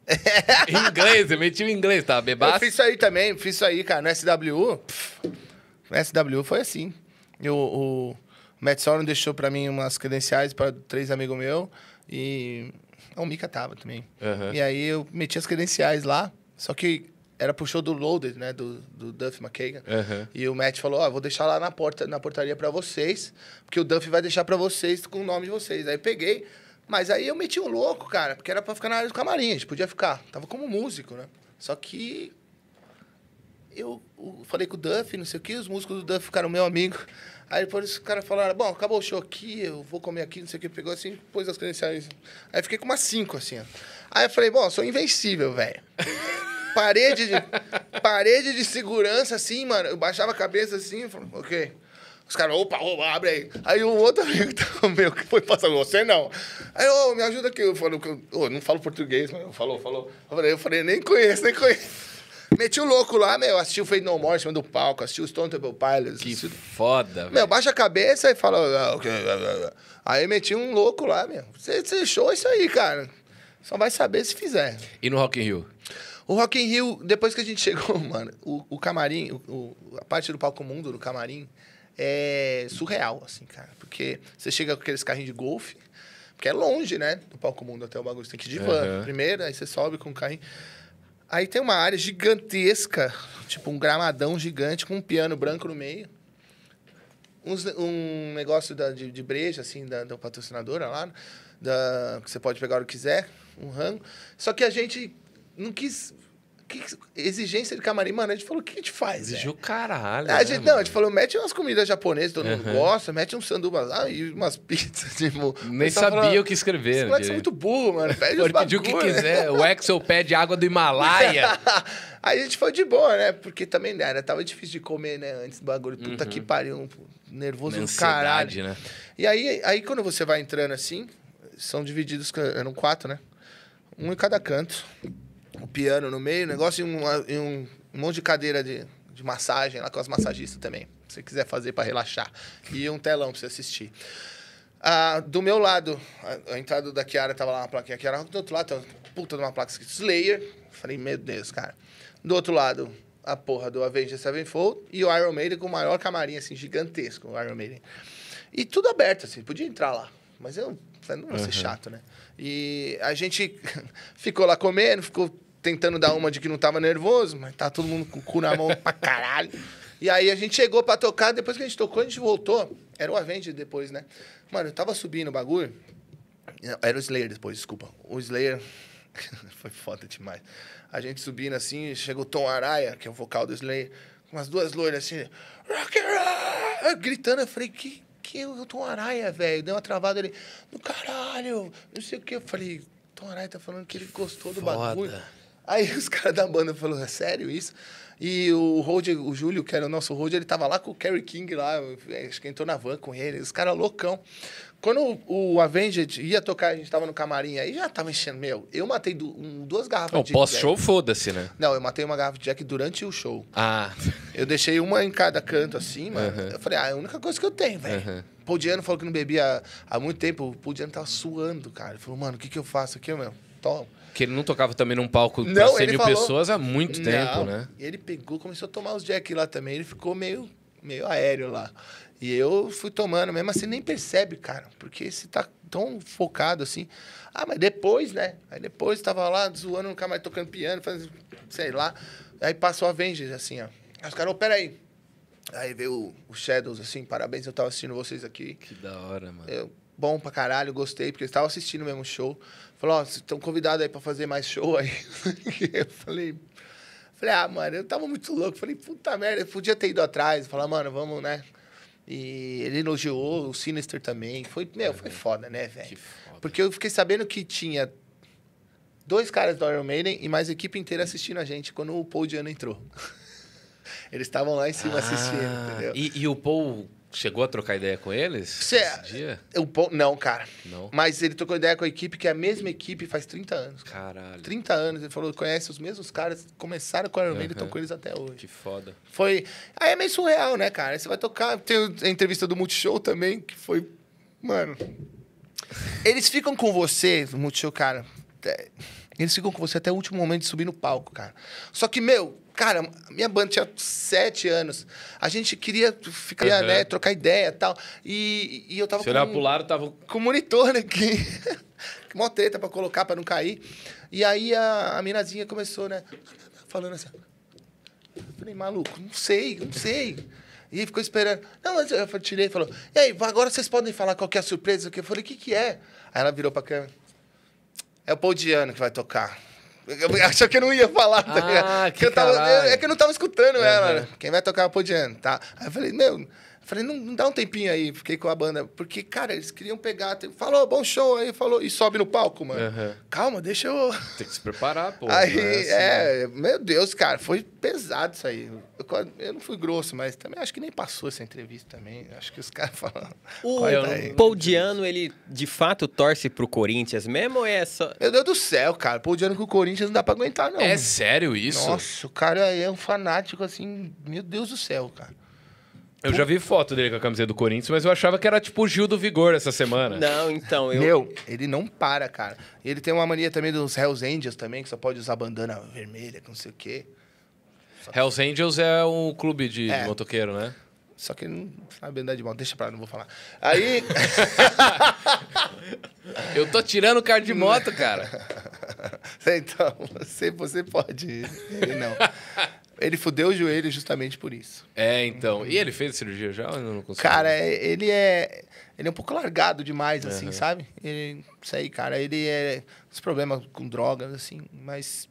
em inglês, eu meti o inglês, tava eu bebaço. fiz isso aí também, fiz isso aí, cara, no SWU. pff, No SWU foi assim. Eu, o Matt Sorum deixou pra mim umas credenciais para três amigos meus e o Mika tava também. Aham. E aí eu meti as credenciais lá, só que era pro show do Loaded, né, do, do Duff McKagan. Aham. E o Matt falou, ó, vou deixar lá na porta, na portaria pra vocês, porque o Duff vai deixar pra vocês com o nome de vocês. Aí eu peguei, mas aí eu meti um louco, cara, porque era pra ficar na área do camarim, a gente podia ficar. Tava como músico, né? Só que eu, o- falei com o Duff, não sei o que, os músicos do Duff ficaram meu amigo. Aí depois os caras falaram, bom, acabou o show aqui, eu vou comer aqui, não sei o que, pegou assim, pôs as credenciais. Aí fiquei com umas cinco, assim, ó. Aí eu falei, bom, sou invencível, velho. Parede de, parede de segurança, assim, mano. Eu baixava a cabeça assim, eu falei, ok. Os caras, opa, opa, abre aí. Aí o outro amigo tava meu que foi passar, você não. Aí, ô, me ajuda aqui. Eu falei, ô, não falo português, mas falou, falou. Eu falei, eu falei, nem conheço, nem conheço. Meti o louco lá, meu, assisti o Fade No More em cima do palco, assisti o Stone Temple Pilots. Que assisti- foda, Meu, velho. baixa a cabeça e fala. "Ah, ok, ah, ah, ah." Aí meti um louco lá, meu. Você você show isso aí, cara. Só vai saber se fizer. E no Rock in Rio? O Rock in Rio, depois que a gente chegou, mano, o, o camarim, o- a parte do palco mundo do camarim é surreal, assim, cara. Porque você chega com aqueles carrinhos de golfe, porque é longe, né, do palco mundo até o bagulho. Você tem que ir de van Aham. primeiro, aí você sobe com o carrinho. Aí tem uma área gigantesca, tipo um gramadão gigante com um piano branco no meio. Uns- um negócio da- de, de breja, assim, da, da patrocinadora lá, da, que você pode pegar o que quiser, um rango. Só que a gente não quis. que- exigência de camarim, mano, a gente falou, o que a gente faz? Exigiu velho? caralho. A né, gente, não, mano? a gente falou, mete umas comidas japonesas, todo mundo gosta, mete um sanduba lá e umas pizzas, tipo... Nem sabia falando, o que escrever. Os moleques são direito. muito burros, mano. Pede Pode pedir o que né? quiser. O Axel pede água do Himalaia. Aí a gente foi de boa, né? Porque também né, era, tava difícil de comer, né? Antes do bagulho. Puta que pariu, um nervoso do caralho. né? E aí, aí, quando você vai entrando assim, são divididos, eram quatro, né? Um em cada canto. O piano no meio, o negócio e, uma- e um, um monte de cadeira de, de massagem lá com as massagistas também. Se você quiser fazer pra relaxar. E um telão pra você assistir. Ah, do meu lado, a, a entrada da Kiara tava lá uma plaquinha Kiara Rock. Do outro lado, tem uma puta de uma placa escrito Slayer. Falei, meu Deus, cara. Do outro lado, a porra do Avengers Sevenfold. E o Iron Maiden com o maior camarim, assim, gigantesco. O Iron Maiden. E tudo aberto, assim, podia entrar lá. Mas eu falei, não vou ser chato, né? E a gente ficou lá comendo, ficou tentando dar uma de que não tava nervoso, mas tá todo mundo com o cu na mão pra caralho. E aí a gente chegou pra tocar, depois que a gente tocou, a gente voltou. Era o Avenged depois, né? Mano, eu tava subindo o bagulho. Era o Slayer depois, desculpa. O Slayer foi foda demais. A gente subindo assim, chegou o Tom Araya, que é o vocal do Slayer, com as duas loiras assim, rock and roll, gritando. Eu falei, que, que é o Tom Araya, velho? Deu uma travada ali, do caralho, não sei o que. Eu falei, Tom Araya tá falando que ele gostou do Foda. bagulho. Aí os caras da banda falaram, é sério isso? E o Road, o Júlio, que era o nosso Road, ele tava lá com o Kerry King lá, acho que entrou na van com ele, os caras loucão. Quando o, o Avenged ia tocar, a gente tava no camarim, aí já tava enchendo, meu, eu matei du- um- duas garrafas Não, de pós-show, foda-se, né? Não, eu matei uma garrafa de Jack durante o show. Ah, Eu deixei uma em cada canto, assim, mano. Aham. Eu falei, ah, é a única coisa que eu tenho, velho. Aham. Paul Diano falou que não bebia há muito tempo. O Paul Diano tava suando, cara. Ele falou, mano, o que que eu faço aqui, meu? Que ele não tocava também num palco Não, 100 ele mil falou- pessoas há muito tempo, Não. né? Ele pegou, começou a tomar os Jack lá também. Ele ficou meio, meio aéreo lá. E eu fui tomando, mesmo assim, nem percebe, cara. Porque você tá tão focado assim. Ah, mas depois, né? Aí depois tava lá zoando, nunca mais tocando piano, fazendo, sei lá. Aí passou a Avengers, assim, ó. Aí os caras, ô, peraí. Aí veio o, o Shadows, assim, parabéns, eu tava assistindo vocês aqui. Que da hora, mano. Eu, bom pra caralho, gostei, porque eles estavam assistindo o mesmo show. Falou, ó, vocês estão convidados aí pra fazer mais show aí. eu falei, falei, ah, mano, eu tava muito louco. Falei, puta merda, eu podia ter ido atrás. Falar, mano, vamos, né? E ele elogiou, o Sinister também. Foi, meu, foi foda, né, velho? Porque eu fiquei sabendo que tinha dois caras do Iron Maiden e mais a equipe inteira assistindo a gente quando o Paul Diano entrou. Eles estavam lá em cima assistindo, Ah, entendeu? E, e o Paul chegou a trocar ideia com eles? Cê- dia? O Paul, não, cara. Não? Mas ele trocou ideia com a equipe, que é a mesma equipe faz 30 anos. Caralho. 30 anos, ele falou, conhece os mesmos caras, começaram com o Iron Maiden e estão com eles até hoje. Que foda. Foi. Aí é meio surreal, né, cara? Você vai tocar. Tem a entrevista do Multishow também, que foi. Mano. Eles ficam com você, Multishow, cara. é, Eles ficam com você até o último momento de subir no palco, cara. Só que, meu, cara, minha banda tinha sete anos. A gente queria ficar, Aham. né, trocar ideia e tal. E, e eu tava Se olhar com pro lado, tava... com o monitor aqui. Mó treta pra colocar, pra não cair. E aí a, a minazinha começou, né? Falando assim. Eu falei, maluco, não sei, não sei. E aí ficou esperando. Não, mas eu tirei e falou, e aí, agora vocês podem falar qual que é a surpresa? Eu falei, o que que é? Aí ela virou pra câmera. É o Paul Diano que vai tocar. Eu achou que eu não ia falar, tá Ah, ligado? que eu tava, caralho. É que eu não tava escutando ela, Aham. né? Quem vai tocar o Paul Diano, tá? Aí eu falei, meu... Falei, não, não dá um tempinho aí, fiquei com a banda. Porque, cara, eles queriam pegar. Falou, bom show aí, falou, e sobe no palco, mano. Aham. Calma, deixa eu. Tem que se preparar, pô. aí, não assim, é, meu Deus, cara, foi pesado isso aí. Eu, eu não fui grosso, mas também acho que nem passou essa entrevista também. Acho que os caras falam. O "Corta eu não- aí." Paul Diano, ele de fato torce pro Corinthians mesmo ou é só. Meu Deus do céu, cara. Pô, o Diano com o Corinthians não dá pra aguentar, não. É sério isso? Nossa, o cara é um fanático, assim, meu Deus do céu, cara. Eu já vi foto dele com a camiseta do Corinthians, mas eu achava que era tipo o Gil do Vigor essa semana. Não, então, eu. Meu, ele não para, cara. Ele tem uma mania também dos Hells Angels também, que só pode usar bandana vermelha, que não sei o quê. Hells Angels é um clube de, É. de motoqueiro, né? Só que ele não sabe andar de moto. Deixa pra lá, não vou falar. Aí... Eu tô tirando o cara de moto, cara. então, você, você pode. Ele não. Ele fudeu o joelho justamente por isso. É, então. E ele fez cirurgia já ou não conseguiu? Cara, é- ele é. Ele é um pouco largado demais, assim, sabe? Ele, isso aí, cara. Ele é. Os problemas com drogas, assim, mas.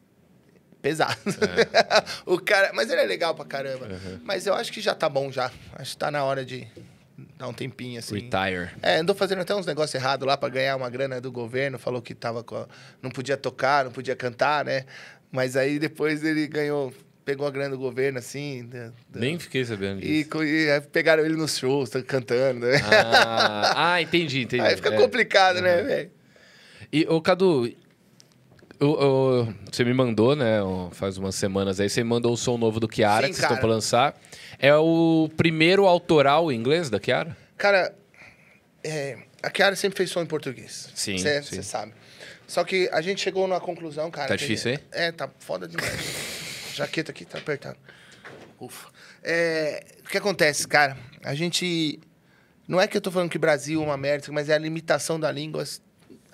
Pesado. o cara. Mas ele é legal pra caramba. Mas eu acho que já tá bom já. Acho que tá na hora de dar um tempinho, assim. Retire. É, andou fazendo até uns negócios errados lá pra ganhar uma grana do governo. Falou que tava com não podia tocar, não podia cantar, né? Mas aí depois ele ganhou, pegou a grana do governo, assim. Nem fiquei sabendo e, disso. e aí pegaram ele nos shows, tá cantando, né? Ah, ah, entendi, entendi. aí fica É. complicado, né, velho? E, ô, Cadu, o- o- você me mandou, né, faz umas semanas aí, você me mandou o som novo do Kiara, Sim, que vocês estão pra lançar. É o primeiro autoral em inglês da Kiara? Cara, é, a Kiara sempre fez som em português. Sim, Você sabe. Só que a gente chegou numa conclusão, cara. Tá difícil aí? É, tá foda demais. Jaqueta aqui tá apertada. Ufa. É, o que acontece, cara? A gente. Não é que eu tô falando que Brasil é uma merda, mas é a limitação da língua.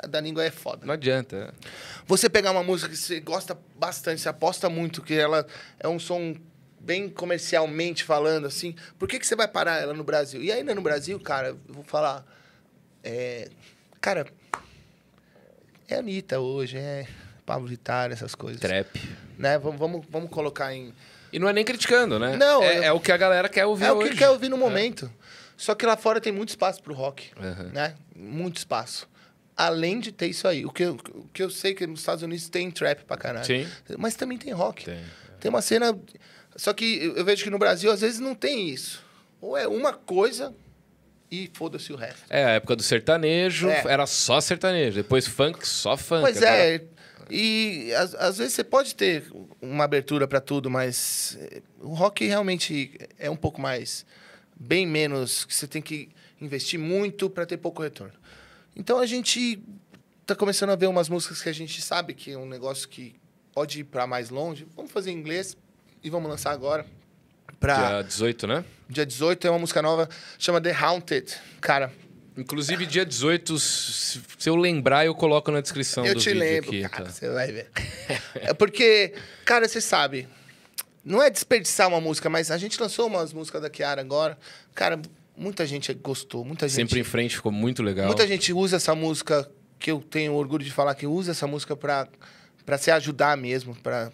Da língua é foda. Não adianta. Você pegar uma música que você gosta bastante, você aposta muito, que ela é um som bem comercialmente falando, assim, por que, que você vai parar ela no Brasil? E ainda no Brasil, cara, eu vou falar. é, cara, é Anitta hoje, é Pablo Vittar, essas coisas. Trap. Né? Vamos, vamos, vamos colocar em. E não é nem criticando, né? Não, é, eu- é o que a galera quer ouvir É o hoje. que quer ouvir no momento. Só que lá fora tem muito espaço pro rock, Aham. né? Muito espaço. Além de ter isso aí. O que, eu, o que eu sei que nos Estados Unidos tem trap pra caralho. Sim. Mas também tem rock. Tem. Tem uma cena. Só que eu vejo que no Brasil, às vezes, não tem isso. Ou é uma coisa e foda-se o resto. É, a época do sertanejo É. era só sertanejo. Depois funk, só funk. Pois Agora- é. E às, às vezes você pode ter uma abertura pra tudo, mas eh, o rock realmente é um pouco mais. Bem menos. que Você tem que investir muito pra ter pouco retorno. Então a gente tá começando a ver umas músicas que a gente sabe que é um negócio que pode ir pra mais longe. Vamos fazer em inglês e vamos lançar agora. Pra Dia 18, né? dia 18 é uma música nova, chama The Haunted. Cara, Inclusive, dia 18, se eu lembrar, eu coloco na descrição eu do te vídeo lembro, aqui. cara, tá? você vai ver. é porque, cara, você sabe, não é desperdiçar uma música, mas a gente lançou umas músicas da Kiara agora. Cara, muita gente gostou, muita gente. Sempre em frente, ficou muito legal. Muita gente usa essa música, que eu tenho orgulho de falar que usa essa música pra se ajudar mesmo. Pra,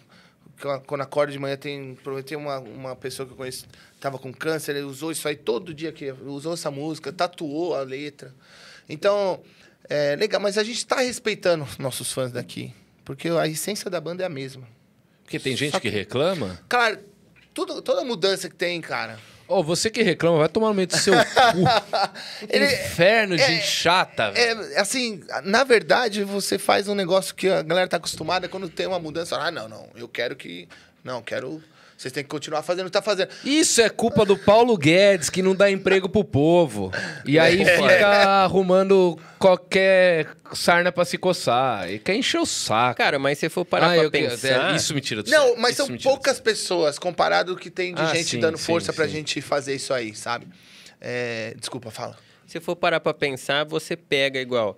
quando acorda de manhã, tem, tem uma, uma pessoa que eu conheço, tava com câncer, ele usou isso aí todo dia, que usou essa música, tatuou a letra. Então, é legal, mas a gente tá respeitando os nossos fãs daqui, porque a essência da banda é a mesma. Porque tem gente que que- reclama. Claro, tudo, toda mudança que tem, cara. Ô, você que reclama, vai tomar no meio do seu cu. Ele- Inferno de é- chata, velho. É, assim, na verdade, você faz um negócio que a galera tá acostumada quando tem uma mudança. Ah, não, não, eu quero que. Não, quero. Vocês têm que continuar fazendo o que tá fazendo. Isso é culpa do Paulo Guedes, que não dá emprego pro povo. E aí É. fica arrumando qualquer sarna pra se coçar. E quer encher o saco. Cara, mas se for parar Ah, pra eu pensar. é, isso me tira do Não, mas Isso são poucas pessoas comparado ao que tem de Ah, gente sim, dando sim, força pra sim. gente fazer isso aí, sabe? É, desculpa, fala. Se for parar pra pensar, você pega igual.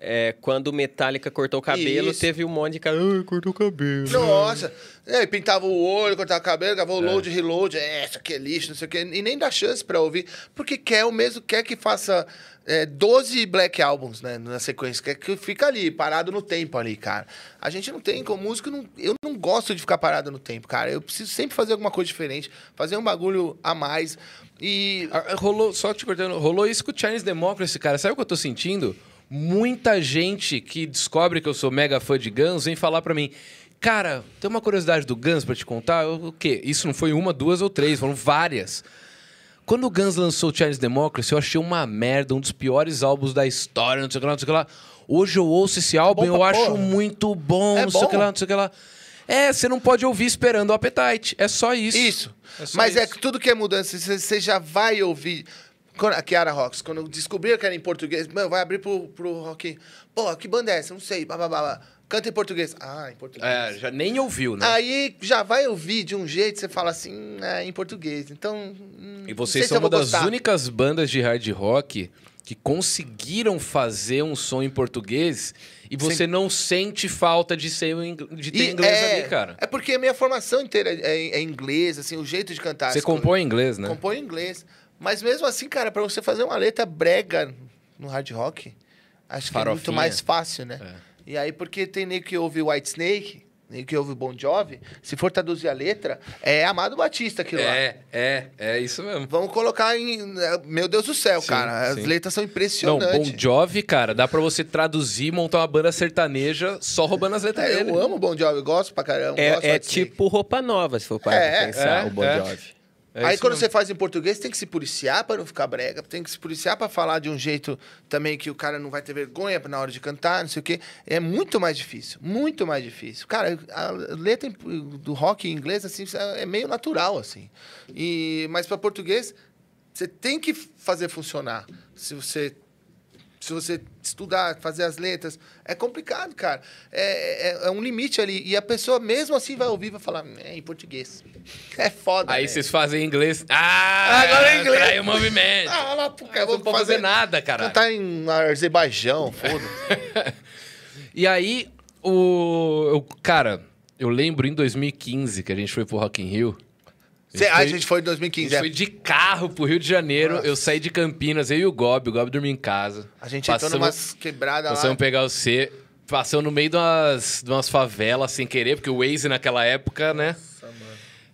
É, quando o Metallica cortou o cabelo, Isso. teve um monte de cara. Ai, cortou o cabelo. Nossa, é, pintava o olho, cortava o cabelo, gravou o load, reload, é, isso aqui é lixo, não sei o quê, e nem dá chance pra ouvir, porque quer o mesmo, quer que faça é, 12 Black Albums, né, na sequência, quer que fica ali, parado no tempo ali, cara. A gente não tem, como músico, não, eu não gosto de ficar parado no tempo, cara, eu preciso sempre fazer alguma coisa diferente, fazer um bagulho a mais, e... Ah, Rolou, só te cortando, rolou isso com o Chinese Democracy, cara. Sabe o que eu tô sentindo? Muita gente que descobre que eu sou mega fã de Guns vem falar pra mim. Cara, tem uma curiosidade do Guns pra te contar? Eu, o quê? Isso não foi uma, duas ou três, foram várias. Quando o Guns lançou o Chinese Democracy, eu achei uma merda, um dos piores álbuns da história, não sei o que lá, não sei o que lá. Hoje eu ouço esse álbum e eu acho porra. muito bom, É não sei o que lá, não sei o que lá. É, você não pode ouvir esperando o Appetite. É só isso. Isso. É só Mas é isso. que tudo que é mudança, você já vai ouvir. Quando, a Kiara Rocks, quando descobriram que era em português, mano, vai abrir pro, pro rock. Pô, que banda é essa? Não sei. Blá. Canta em português. Ah, em português. É, já nem ouviu, né? Aí já vai ouvir de um jeito, você fala assim, é em português. Então. hum, E vocês são uma das gostar. únicas bandas de hard rock que conseguiram fazer um som em português e você não sente falta de ser de ter E inglês é, ali, cara. É porque a minha formação inteira é, é inglês, assim, o jeito de cantar. Você compõe em inglês, né? Compõe em inglês. Mas mesmo assim, cara, pra você fazer uma letra brega no hard rock, acho que é muito Farofinha. mais fácil, né? E aí, porque tem nem que ouve White Snake, nem que ouve Bon Jovi, se for traduzir a letra, é Amado Batista aquilo lá. É, é, é isso mesmo. Vamos colocar em. Meu Deus do céu, Sim, cara. As sim. letras são Não, impressionantes. Bon Jovi, cara, dá pra você traduzir e montar uma banda sertaneja só roubando as letras É, dele. eu amo Bon Jovi, gosto pra caramba. É, é tipo roupa nova, se for para É, pensar, é, o Bon é. Jovi. É Aí quando mesmo. você faz em português, tem que se policiar para não ficar brega, tem que se policiar para falar de um jeito também que o cara não vai ter vergonha na hora de cantar, não sei o quê. É muito mais difícil, muito mais difícil. Cara, a letra do rock em inglês assim é meio natural assim. E mas para português você tem que fazer funcionar. Se você se você estudar, fazer as letras, é complicado, cara. É, é, é um limite ali. E a pessoa, mesmo assim, vai ouvir e vai falar, é em português. É foda. Aí né? vocês fazem em inglês. Ah, Agora é inglês. Trai o movimento. Ah, lá, pô, cara, não pode fazer nada, cara. Cantar em Azerbaijão, foda-se. E aí, o. eu- cara, eu lembro em 2015 que a gente foi pro Rock in Rio. Cê- foi- a gente foi em A 2015, gente é. foi de carro pro Rio de Janeiro. Nossa. Eu saí de Campinas, eu e o Gob. O Gob dormia em casa. A gente entrou numas quebradas lá. Passamos pegar o C. Passamos no meio de umas, de umas favelas sem querer, porque o Waze naquela época, né?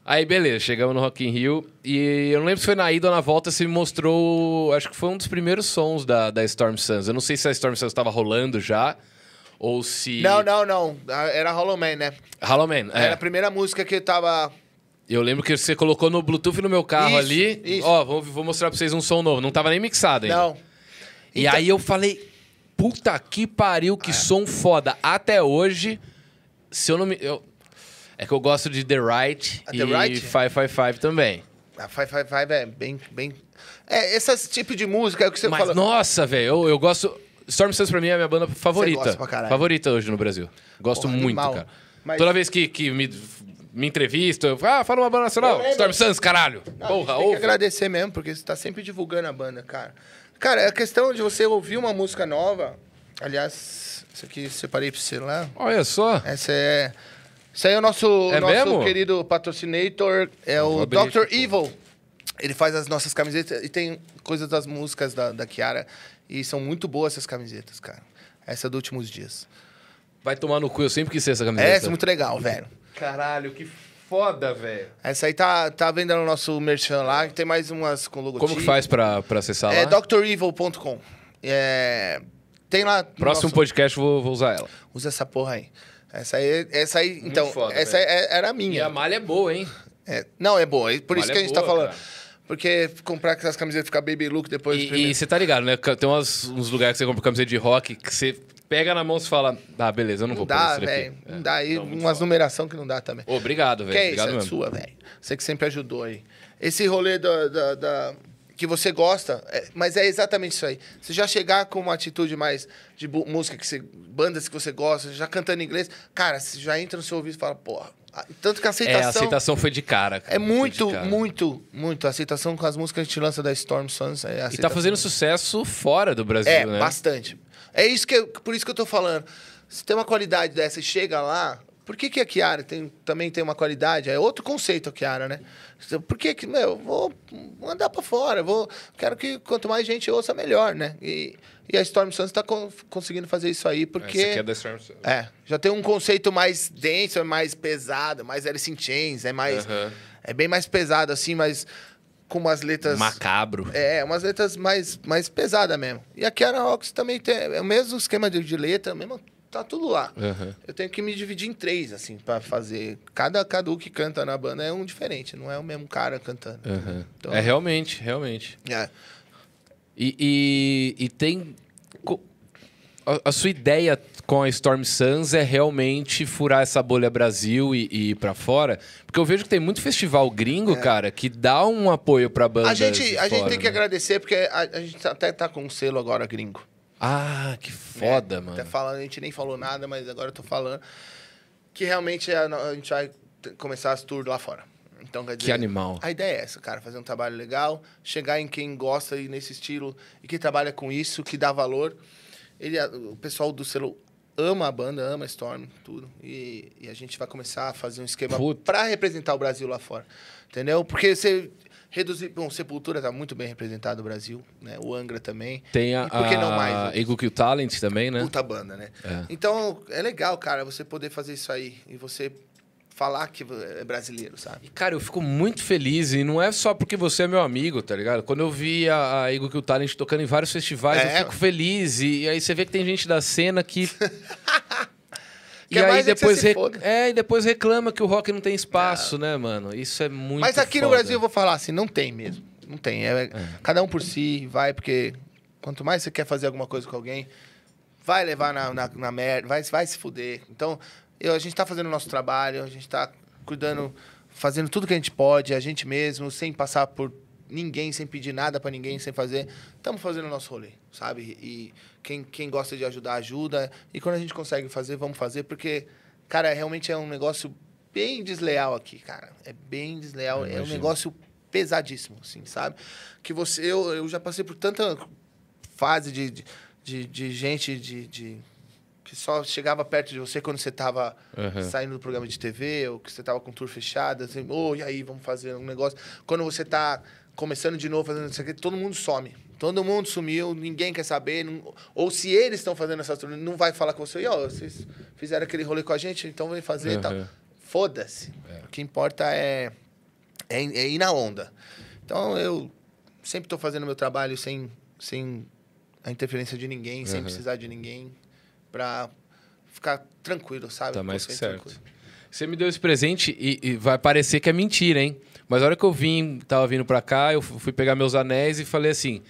Aí, beleza, chegamos no Rock in Rio. E eu não lembro se foi na ida ou na volta, você me mostrou... Acho que foi um dos primeiros sons da, da Storm Suns. Eu não sei se a Storm Suns estava rolando já, ou se... Não, não, não. Era Hollow Man, né? Hollow Man, é. Era a primeira música que eu tava... Eu lembro que você colocou no Bluetooth no meu carro Isso, ali. isso. Ó, vou, vou mostrar pra vocês um som novo. Não tava nem mixado ainda. Não. E Então- aí eu falei, puta que pariu, que som foda. Até hoje, se eu não me... eu- É que eu gosto de The Right Ah, e Right? 555 também. A Five Five Five é bem, bem... É, esse tipo de música é o que você Mas, falou. nossa, velho, eu, eu gosto... Storm Suns pra mim é a minha banda favorita. gosta pra caralho. favorita hoje no Brasil. Gosto Porra, muito, animal. cara. Mas- Toda vez que, que me, me entrevista, eu falo, ah, fala uma banda nacional. Storm Suns, caralho. Não, Porra, gente tem que ouve. agradecer mesmo, porque você tá sempre divulgando a banda, cara. Cara, é a questão de você ouvir uma música nova... Aliás, isso aqui separei pra você lá. Olha só. Essa é. Esse aí é o nosso, É nosso mesmo? querido patrocinator, é o abrir Dr. Evil. Ele faz as nossas camisetas e tem coisas das músicas da, da Kiara. E são muito boas essas camisetas, cara. Essa é do Últimos Dias. Vai tomar no cu, eu sempre quis ter essa camiseta. Essa é muito legal, velho. Caralho, que foda, velho. Essa aí tá, tá vendendo no nosso merchan lá, que tem mais umas com logotipo. Como que faz pra, pra acessar É lá? drevil.com. É, tem lá. no Próximo nosso- podcast eu vou, vou usar ela. Usa essa porra aí. Essa aí, essa aí então, foda, essa aí é- era a minha. E a malha é boa, hein? É, não, é boa. é Por isso que a é gente boa, tá falando. cara. Porque comprar essas camisetas e ficar baby look depois E primeiro- você tá ligado, né? Tem umas- uns lugares que você compra camiseta de rock que você pega na mão e fala, ah, beleza, eu não Não vou pôr dá, isso daqui. velho. É. Não dá. umas numeração que não dá também. Obrigado, que velho. é isso, Obrigado é mesmo. sua, velho. Você que sempre ajudou aí. Esse rolê da, da- da- que você gosta, é- mas é exatamente isso aí. Você já chegar com uma atitude mais de música, que você, bandas que você gosta, já cantando em inglês, cara, você já entra no seu ouvido e fala, porra. Tanto que a É, a aceitação. aceitação foi de cara. cara. É muito, cara. muito, muito. A aceitação com as músas que a gente lança da Storm Sons. É E tá aceitação. fazendo sucesso fora do Brasil, É, né? bastante. É isso que eu- por isso que eu tô falando. Se tem uma qualidade dessa e chega lá, por que, que a Kiara tem, também tem uma qualidade? É outro conceito a Kiara, né? Por que que, meu, eu vou mandar pra fora, vou, quero que quanto mais gente ouça, melhor, né? E, e a Storm Suns tá con- conseguindo fazer isso aí, porque... Essa aqui é da Storm. É, já tem um conceito mais denso, é mais pesado, mais Alice in Chains, é mais... É bem mais pesado, assim, mas com umas letras... Macabro. É, umas letras mais, mais pesadas mesmo. E a Kiara Rocks também tem é o mesmo esquema de, de letra, mesmo, tá tudo lá. Aham. Eu tenho que me dividir em três, assim, pra fazer. Cada Cadu que canta na banda é um diferente, não é o mesmo cara cantando. Aham. Então- É realmente, realmente. É. E, e, e tem. A, a sua ideia com a Storm Suns é realmente furar essa bolha Brasil e, e ir pra fora? Porque eu vejo que tem muito festival gringo, cara, que dá um apoio pra banda. É. A gente, a gente tem que agradecer, porque a, a gente até tá com um selo agora gringo. Ah, que foda, É, mano. Até falando, a gente nem falou nada, mas agora eu tô falando. Que realmente a, a gente vai começar as tours lá fora. Então, quer dizer, Que animal. A ideia é essa, cara, fazer um trabalho legal, chegar em quem gosta e nesse estilo e que trabalha com isso, que dá valor. Ele, o pessoal do selo ama a banda, ama a Storm, tudo. E, e a gente vai começar a fazer um esquema para representar o Brasil lá fora. Entendeu? Porque você reduzir. Bom, Sepultura tá muito bem representado no Brasil, né? O Angra também. Tem a, E por que não mais, a? Eagle Kill Talent também, né? Puta banda, né? É. Então, é legal, cara, você poder fazer isso aí. E você falar que é brasileiro, sabe? E, Cara, eu fico muito feliz, e não é só porque você é meu amigo, tá ligado? Quando eu vi a, a Eagle Kill Talent tocando em vários festivais, É. eu fico feliz. E, e aí você vê que tem gente da cena que. e aí é depois se rec- é, e depois reclama que o rock não tem espaço, né, mano? Isso é muito Mas aqui no foda. Brasil eu vou falar assim, não tem mesmo. Não tem. É, Cada um por si, vai, porque quanto mais você quer fazer alguma coisa com alguém, vai levar na, na, na merda, vai, vai se fuder. Então, eu, a gente tá fazendo o nosso trabalho, a gente tá cuidando, fazendo tudo que a gente pode, a gente mesmo, sem passar por ninguém, sem pedir nada pra ninguém, sem fazer. Estamos fazendo o nosso rolê, sabe? E quem, quem gosta de ajudar, ajuda. E quando a gente consegue fazer, vamos fazer, porque, cara, realmente é um negócio bem desleal aqui, cara. É bem desleal. É um negócio pesadíssimo, assim, sabe? Que você... Eu, eu já passei por tanta fase de, de, de, de gente de, de- que só chegava perto de você quando você estava Aham. saindo do programa de TV ou que você estava com tour fechado, assim, ô, e aí, vamos fazer um negócio. Quando você está começando de novo, fazendo isso aqui, todo mundo some. Todo mundo sumiu, ninguém quer saber. não- ou se eles estão fazendo essa tour, não vai falar com você, e, ó, vocês fizeram aquele rolê com a gente, então vem fazer e tal. Foda-se. O que importa é, é, é ir na onda. Então, eu sempre estou fazendo meu trabalho sem, sem a interferência de ninguém, sem Aham. precisar de ninguém, pra ficar tranquilo, sabe? Tá mais que certo. tranquilo. Você me deu esse presente e, e vai parecer que é mentira, hein? Mas a hora que eu vim, tava vindo pra cá, eu fu- fui pegar meus anéis e falei assim: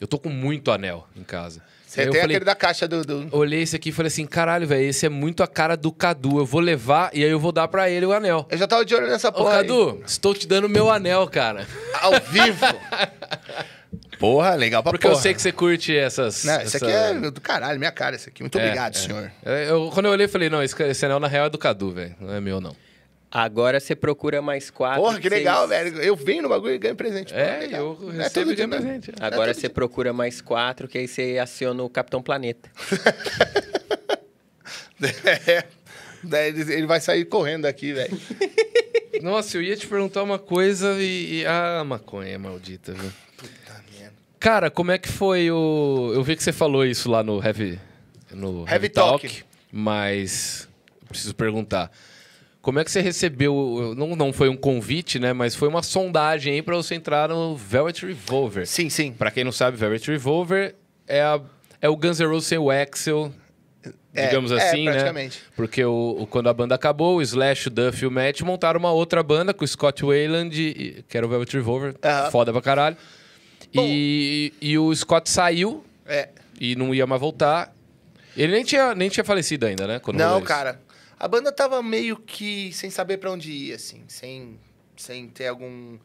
eu tô com muito anel em casa. Você Aí tem falei, aquele da caixa do... do- olhei esse aqui e falei assim: caralho, velho, esse é muito a cara do Cadu. Eu vou levar e aí eu vou dar pra ele o anel. Eu já tava de olho nessa Ô, porra aí. Cadu, estou te dando meu anel, cara. Ao vivo. porra, legal pra Porque porra. eu sei que você curte essas. Não, esse essa- aqui é do caralho, minha cara, esse aqui. Muito É, obrigado, é. senhor. É, eu- quando eu olhei, eu falei: não, esse, esse anel na real é do Cadu, velho. Não é meu, não. Agora você procura mais quatro. Porra, que seis- legal, velho. Eu venho no bagulho e ganho presente. É, legal. eu é recebo todo e dia, presente. É Agora todo você dia. procura mais quatro, que aí você aciona o Capitão Planeta. É. Daí ele vai sair correndo aqui, velho. Nossa, eu ia te perguntar uma coisa e. e- Ah, maconha maldita, viu? Cara, como é que foi o. Eu vi que você falou isso lá no Heavy. No Heavy, Heavy Talk, Talk. mas. Preciso perguntar. Como é que você recebeu. Não, não foi um convite, né? Mas foi uma sondagem aí pra você entrar no Velvet Revolver. Sim, sim. Pra quem não sabe, Velvet Revolver é, a, é o Guns N' Roses sem o Axel, É, digamos é, assim, né? praticamente. Porque o, o- quando a banda acabou, o Slash, o Duff e o Matt montaram uma outra banda com o Scott Wayland, e- que era o Velvet Revolver, Aham. foda pra caralho. E, e o Scott saiu É. e não ia mais voltar. Ele nem tinha, nem tinha falecido ainda, né? quando Não, isso. cara. A banda tava meio que sem saber pra onde ir, assim. Sem, sem ter algum...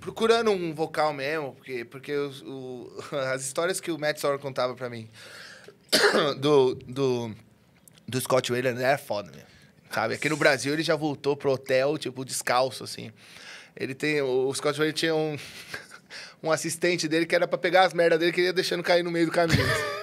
Procurando um vocal mesmo, porque, porque os- o- as histórias que o Matt Sorum contava pra mim do, do, do Scott Wayland era foda mesmo. Sabe? Aqui no Brasil ele já voltou pro hotel, tipo, descalço, assim. Ele tem... O Scott Wayland tinha um, um assistente dele que era pra pegar as merdas dele que ele ia deixando cair no meio do caminho.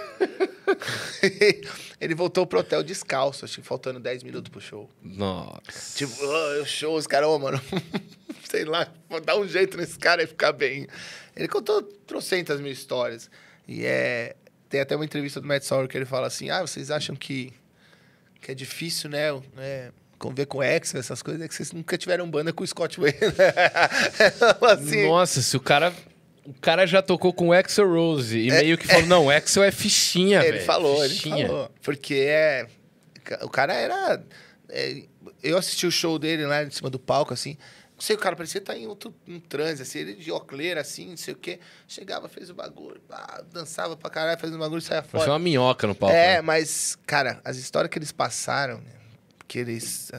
ele voltou pro hotel descalço, acho que faltando 10 minutos pro show. Nossa. Tipo, oh, show, os caras, ô, mano, sei lá, vou dar um jeito nesse cara e ficar bem. Ele contou trocentas mil histórias. E é. Tem até uma entrevista do Matt Sauer que ele fala assim: ah, vocês acham que, que é difícil, né? né conviver com ex, essas coisas, é que vocês nunca tiveram banda com o Scott Wayne. assim, Nossa, se o cara. O cara já tocou com o Axel Rose e meio que falou: não, o Axel é fichinha, velho. Ele falou, fichinha. ele falou. Porque é. O cara era. é, eu assisti o show dele lá em cima do palco, assim. Não sei, o cara parecia estar em outro um transe, assim, ele de ocleira, assim, não sei o quê. Chegava, fez o bagulho, pá, dançava pra caralho, fez o bagulho e saia fora. uma minhoca no palco. É, né? mas, cara, as histórias que eles passaram, né, que eles.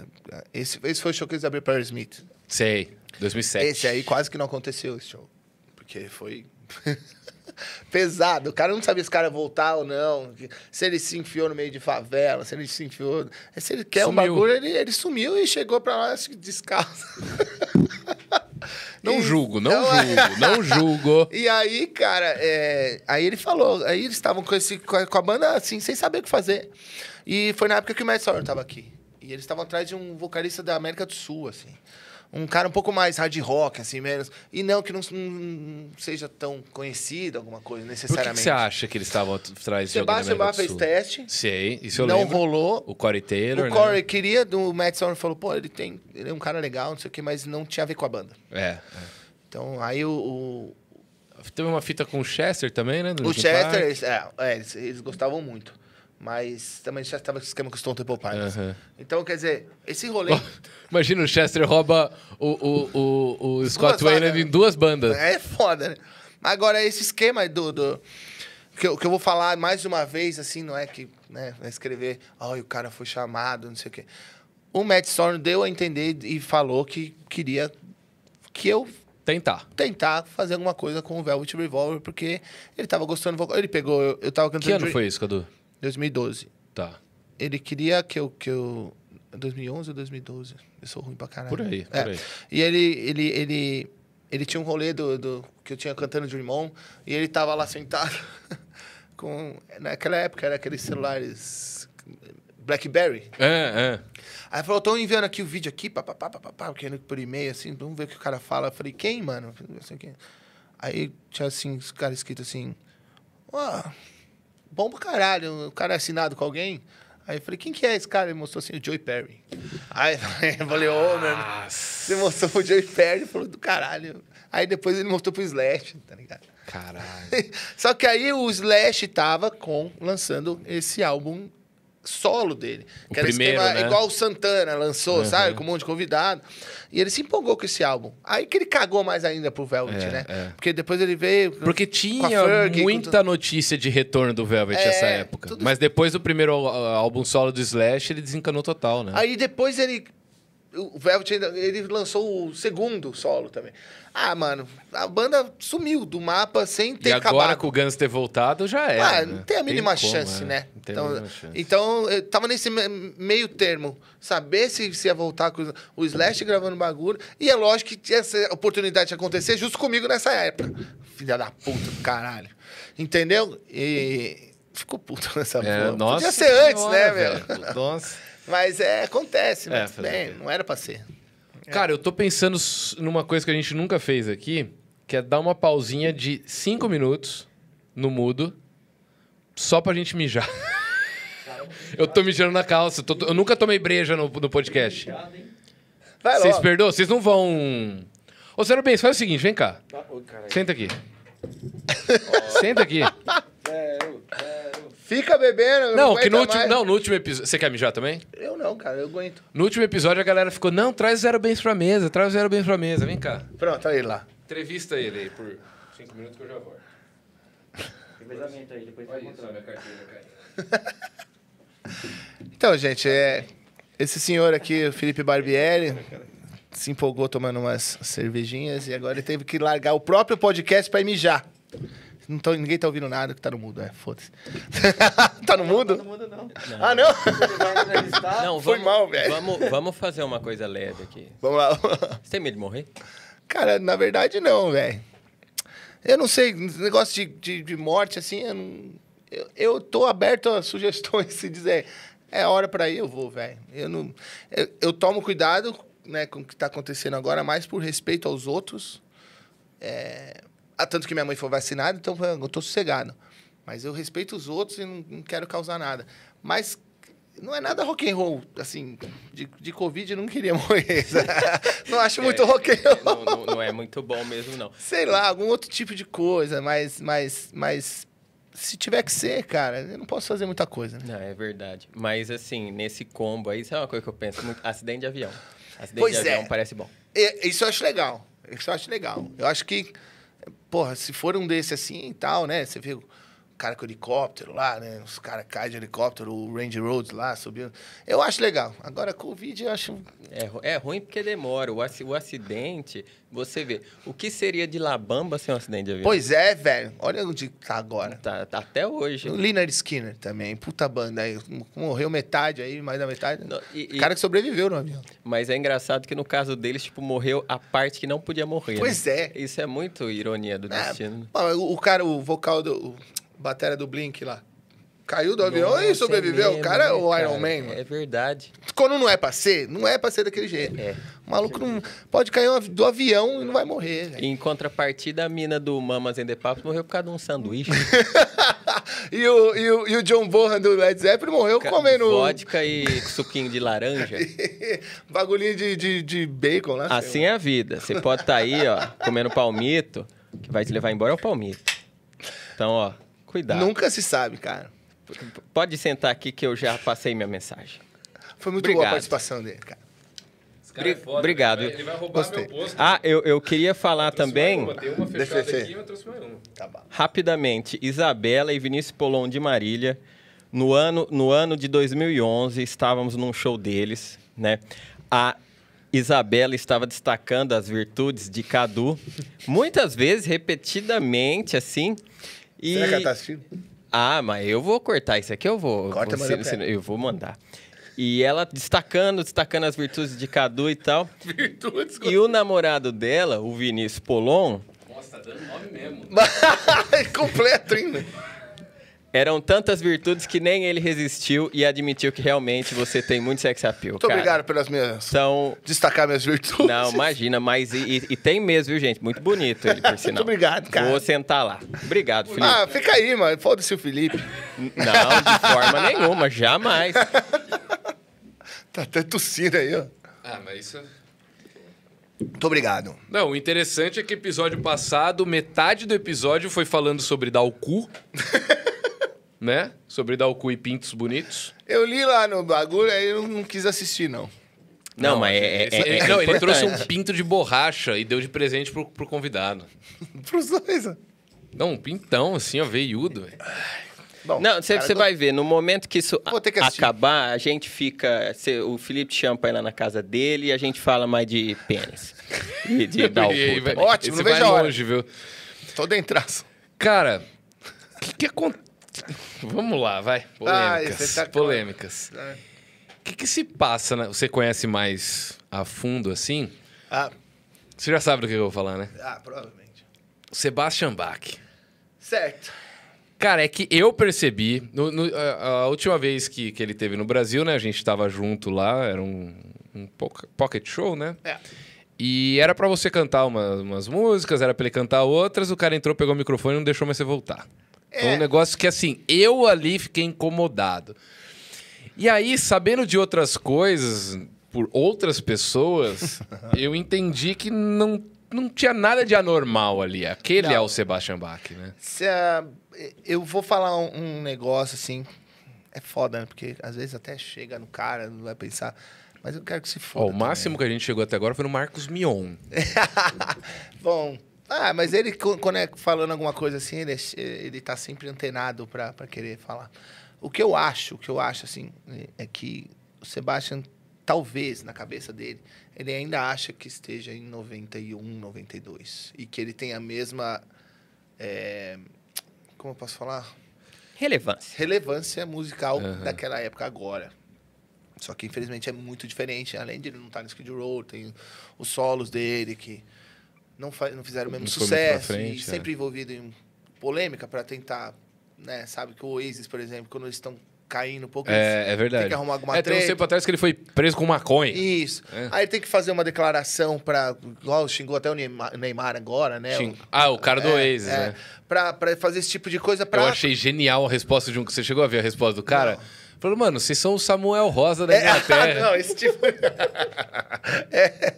Esse, esse foi o show que eles abriram para Smith. Sei. 2007. Esse aí quase que não aconteceu esse show. Porque foi pesado. O cara não sabia se o cara ia voltar ou não. Se ele se enfiou no meio de favela, se ele se enfiou. Se ele quer um Sumiu. bagulho, ele, ele sumiu e chegou pra lá descalço. Não E- julgo, não, Não, é. julgo, não julgo. E aí, cara, é, aí ele falou, aí eles estavam com, esse, com a, com a banda assim, sem saber o que fazer. E foi na época que o Matt Sauer tava aqui. E eles estavam atrás de um vocalista da América do Sul, assim. Um cara um pouco mais hard rock, assim, menos. E não que não, não seja tão conhecido, alguma coisa, Por que, que necessariamente. você acha que eles estavam atrás de Sebastian América Bach fez teste, Sei, isso eu não lembro. rolou. O Corey Taylor, O Corey né? queria, o Matt Sauer falou, pô, ele tem. Ele é um cara legal, não sei o quê, mas não tinha a ver com a banda. É. é. Então, aí o, o, Teve uma fita com o Chester também, né? do O Chester, eles, é, é, eles, eles gostavam muito. Mas também já estava com esquema com os Stone Temple Pilots. Aham. Então, quer dizer, esse rolê Imagina o Chester rouba o, o, o, o Scott Wayland em duas bandas. é foda, né? Agora, esse esquema do... do que, eu, que eu vou falar mais uma vez, assim, não é que né, vai escrever, ai, o cara foi chamado, não sei o quê. O Matt Storm deu a entender e falou que queria que eu Tentar. tentar fazer alguma coisa com o Velvet Revolver, porque ele tava gostando. Ele pegou, eu, eu tava cantando... Que ano Dream- foi isso, Cadu? 2012. Tá. ele queria que eu, que eu 2011 ou 2012. Eu sou ruim pra caralho. Por aí, É. por aí. E ele, ele, ele, ele tinha um rolê do, do que eu tinha cantando Dream On e ele tava lá sentado com naquela época era aqueles celulares BlackBerry. É, é. Aí falou, tô enviando aqui o vídeo aqui, papapá, papapá, querendo por e-mail, assim, vamos ver o que o cara fala. Eu falei, quem, mano? Não sei quem. Aí tinha assim, os caras escrito assim, ó, bom pra caralho, o cara é assinado com alguém. Aí eu falei, quem que é esse cara? Ele mostrou assim, o Joey Perry. Aí eu falei, ô, meu irmão, você mostrou pro Joey Perry, ele falou, do caralho. Aí depois ele mostrou pro Slash, tá ligado? Caralho. Só que aí o Slash tava com, lançando esse álbum solo dele. O que era primeiro, esquema né? igual o Santana lançou, sabe? Com um monte de convidado. E ele se empolgou com esse álbum. Aí que ele cagou mais ainda pro Velvet, É, né? é. Porque depois ele veio... Porque tinha com muita tudo. notícia de retorno do Velvet É, nessa época. tudo- Mas depois do primeiro álbum solo do Slash, ele desencanou total, né? Aí depois ele... O Velvet ainda, ele lançou o segundo solo também. Ah, mano, a banda sumiu do mapa sem ter e agora acabado. com o Guns ter voltado, já era. Ah, né? não tem a mínima como, chance, é. né? Não tem a Então, mínima chance. então, eu tava nesse me- meio termo. Saber se, se ia voltar com o Slash gravando bagulho. E é lógico que essa oportunidade ia acontecer justo comigo nessa época. Filha da puta do caralho. Entendeu? E ficou puto nessa É, porra. nossa Podia ser antes, senhora, né, meu? velho? Nossa. Mas é, acontece, É, mas bem, não era pra ser. Cara, eu tô pensando numa coisa que a gente nunca fez aqui, que é dar uma pausinha de cinco minutos no mudo, só pra gente mijar. eu tô mijando na calça. tô- eu nunca tomei breja no, no podcast. Vocês perdoam? Vocês não vão. Ô, Zero Bens, faz o seguinte, vem cá. Senta aqui. Senta aqui. Fica bebendo. Não, que no último, mais. não, no último episódio. Você quer mijar também? Eu não, cara, eu aguento. No último episódio a galera ficou: não, traz o Zero Bens pra mesa, traz o Zero Bens pra mesa, vem cá. Pronto, aí lá. Entrevista ele aí por cinco minutos que eu já volto. Revezamento aí, depois vai encontrar. minha carteira caiu. Então, gente, é, esse senhor aqui, o Felipe Barbieri, se empolgou tomando umas cervejinhas e agora ele teve que largar o próprio podcast pra ir mijar. Não tô, ninguém tá ouvindo nada que tá no mudo, é, foda-se. tá no mudo? Não muda, não. Ah, não? Não, Foi vamos, mal, velho. Vamos, vamos fazer uma coisa leve aqui. Vamos lá. Você tem medo de morrer? Cara, na verdade, não, velho. Eu não sei, negócio de, de, de morte, assim, eu não, eu, eu tô aberto a sugestões. Se dizer, é hora pra ir, eu vou, velho. Eu, não, eu, eu tomo cuidado né, com o que tá acontecendo agora, mais por respeito aos outros. É, tanto que minha mãe foi vacinada, então eu tô sossegado. Mas eu respeito os outros e não, não quero causar nada. Mas não é nada rock and roll, assim, de, de Covid eu não queria morrer. não acho muito É, rock and roll. Não, não- não é muito bom mesmo, não. Sei lá, algum outro tipo de coisa, mas, mas, mas se tiver que ser, cara, eu não posso fazer muita coisa. né? Não, é verdade. Mas assim, nesse combo aí, isso é uma coisa que eu penso muito. Acidente de avião. Acidente Pois de é. avião parece bom. E- Isso eu acho legal. Isso eu acho legal. Eu acho que, porra, se for um desse assim e tal, né? Você o cara com helicóptero lá, né? Os caras caem de helicóptero, o Range Roads lá, subindo. Eu acho legal. Agora, Covid, eu acho. É, é ruim porque demora. O, aci- o acidente, você vê. O que seria de Labamba sem um acidente de avião? Pois é, velho. Olha onde tá agora. Tá, tá até hoje. O Leonard Skinner também, puta banda aí. Morreu metade aí, mais da metade. Não, e- e- cara que sobreviveu no avião. Mas é engraçado que no caso deles, tipo, morreu a parte que não podia morrer. Pois né? é. Isso é muito ironia do É, destino. o, o cara, o vocal do. O batera do Blink lá. Caiu do avião Nossa, e sobreviveu. é o mesmo, cara é né, o Iron cara? Man, mano. É verdade. Quando não é pra ser, não é pra ser daquele jeito. É. O maluco não pode cair do avião e não vai morrer, velho. Em contrapartida, a mina do Mamas and the morreu por causa de um sanduíche. e, o, e, o, e o John Bonham do Led Zeppelin morreu comendo Vodka e suquinho de laranja. bagulhinho de, de, de bacon lá. Assim é a vida. Você pode estar aí, ó, comendo palmito, que vai te levar embora é o palmito. Então, ó, cuidado. Nunca se sabe, cara. Pode sentar aqui que eu já passei minha mensagem. Foi muito boa a Obrigado. participação dele, cara. Cara é foda, obrigado. Ele vai, ele vai roubar Gostei. meu posto. Ah, eu, eu queria falar Trouxe também, uma, uma fechada eu aqui, eu trouxe mais uma. Tá bom. rapidamente, Isabela e Vinícius Polon de Marília. No ano, no ano de 2011, estávamos num show deles, né? A Isabela estava destacando as virtudes de Cadu, muitas vezes, repetidamente, assim. E... Será que ela tá assistindo? Ah, mas eu vou cortar isso aqui, eu vou. Corta, vou, manda se- pra se- eu vou mandar. E ela destacando, destacando as virtudes de Cadu e tal. Virtudes. E o namorado dela, o Vinícius Polon, Nossa, tá dando nome mesmo. Completo ainda. Eram tantas virtudes que nem ele resistiu e admitiu que realmente você tem muito sex appeal. Muito cara. obrigado pelas minhas. Então, Destacar minhas virtudes. não, imagina, mas e, e- e tem mesmo, viu, gente? Muito bonito ele, por sinal. obrigado, cara. Vou sentar lá. Obrigado, Felipe. Ah, fica aí, mano. Foda-se o Felipe. Não, de forma nenhuma, jamais. Tá até tossindo aí, ó. Ah, mas isso... Muito obrigado. Não, o interessante é que episódio passado, metade do episódio foi falando sobre dar o cu. né? Sobre dar o cu e pintos bonitos. Eu li lá no bagulho, aí eu não quis assistir, não. Não, mas é, é, Esse- é- ele, é não, ele trouxe um pinto de borracha e deu de presente pro, pro convidado. Pros dois, ó. Não, um pintão, assim, ó, veiudo. Bom, Não, você vai ver, no momento que isso que acabar, a gente fica. cê- o Felipe Champa lá na casa dele e a gente fala mais de pênis. E de dar o cu. Ótimo, não vejo vai a hora. longe, viu? Tô dentraço. Cara, o que que acontece... Vamos lá, vai. Ah, Polêmicas. você tá Polêmicas. O que que se passa, né? Você conhece mais a fundo, assim? Ah, Você já sabe do que eu vou falar, né? ah, provavelmente. Sebastian Bach. Certo. Cara, é que eu percebi. no- no- a, a última vez que, que ele teve no Brasil, né? A gente tava junto lá, era um, um poc- pocket show, né? É. E era pra você cantar uma- umas músicas, era pra ele cantar outras, o cara entrou, pegou o microfone e não deixou mais você voltar. Foi É. um negócio que, assim, eu ali fiquei incomodado. E aí, sabendo de outras coisas, por outras pessoas, eu entendi que não, não tinha nada de anormal ali. Aquele Não. é o Sebastian Bach, né? Se, ah, eu vou falar um, um negócio assim. É foda, né? Porque às vezes até chega no cara, não vai pensar. Mas eu quero que se Ó, foda. o máximo que a gente chegou até agora foi no Marcos Mion. também. Bom. Ah, mas ele, quando é falando alguma coisa assim, ele, é- ele tá sempre antenado pra, pra querer falar. O que eu acho, o que eu acho, assim, é que o Sebastian, talvez, na cabeça dele, ele ainda acha que esteja em 91, 92. E que ele tem a mesma. é, como eu posso falar? Relevância. relevância musical Aham. daquela época agora. Só que infelizmente é muito diferente. Além de ele não estar no Skid Row, tem os solos dele que não, não fizeram o mesmo Não sucesso frente, e é. sempre envolvido em polêmica para tentar né? Sabe que o Oasis, por exemplo, quando eles estão caindo um pouco, É, é verdade. tem que arrumar alguma é, tem um treta. tempo atrás que ele foi preso com maconha. Isso. É. Aí tem que fazer uma declaração pra. Igual xingou até o Neymar, agora, né? Xing- Ah, o cara do é, Oasis, é. né? Pra, pra fazer esse tipo de coisa pra. Eu achei genial a resposta de um. Você chegou a ver a resposta do cara? Falou, mano, vocês são o Samuel Rosa da É, Inglaterra. não, esse tipo. É.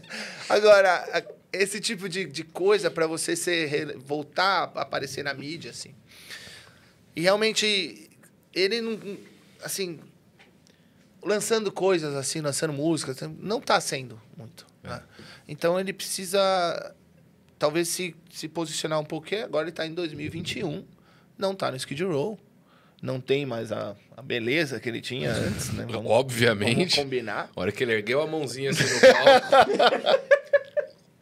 Agora, esse tipo de, de coisa pra você ser, voltar a aparecer na mídia, assim. E realmente, ele não. Assim. Lançando coisas assim, lançando músicas, não tá sendo muito. né? Então ele precisa. Talvez se, se posicionar um porque agora ele tá em 2021, não tá no Skid Row. Não tem mais a, a beleza que ele tinha antes, né? Vamos- Obviamente. Vamos combinar. A hora que ele ergueu a mãozinha assim no palco.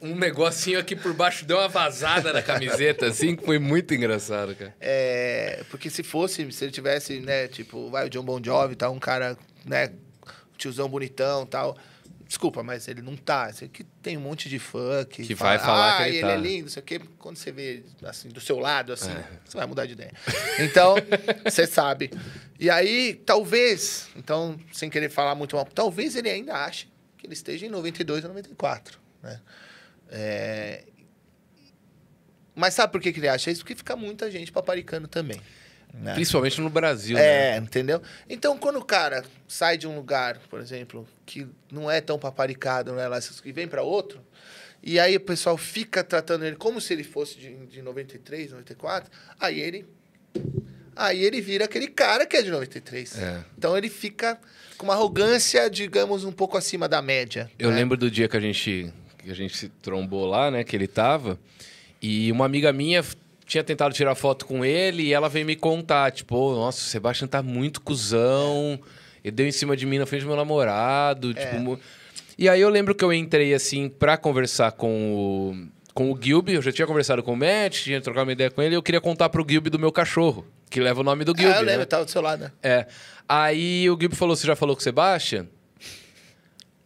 um negocinho aqui por baixo deu uma vazada na camiseta, assim, que foi muito engraçado, cara. É, porque se fosse, se ele tivesse, né, tipo, vai o John Bon Jovi, tal, um cara, né, tiozão bonitão, tal. Desculpa, mas ele não tá. Esse aqui tem um monte de fã que, Que vai falar ah, que ele ele tá." é lindo, não sei o quê. Quando você vê, assim, do seu lado, assim, É. você vai mudar de ideia. Então, você sabe. E aí, talvez, então, sem querer falar muito mal, talvez ele ainda ache que ele esteja em 92 ou 94, né? É, Mas sabe por que, que ele acha isso? Porque fica muita gente paparicando também. né? Principalmente no Brasil, né? É, entendeu? Então, quando o cara sai de um lugar, por exemplo, que não é tão paparicado, não é lá, e vem para outro, e aí o pessoal fica tratando ele como se ele fosse de, de 93, 94, aí ele. Aí ele vira aquele cara que é de 93. É. Então ele fica com uma arrogância, digamos, um pouco acima da média. Eu né? lembro do dia que a gente que a gente se trombou lá, né, que ele tava, e uma amiga minha tinha tentado tirar foto com ele e ela veio me contar, tipo, "Ô, nossa, o Sebastião tá muito cuzão, ele deu em cima de mim na frente do meu namorado, tipo, mu- E aí eu lembro que eu entrei assim pra conversar com o com o Gilby, eu já tinha conversado com o Matt, tinha trocado uma ideia com ele, e eu queria contar pro Gilby do meu cachorro, que leva o nome do Ah, Gilby, eu lembro, né? tava do seu lado, né? É. Aí o Gilby falou: Você já falou com o Sebastian?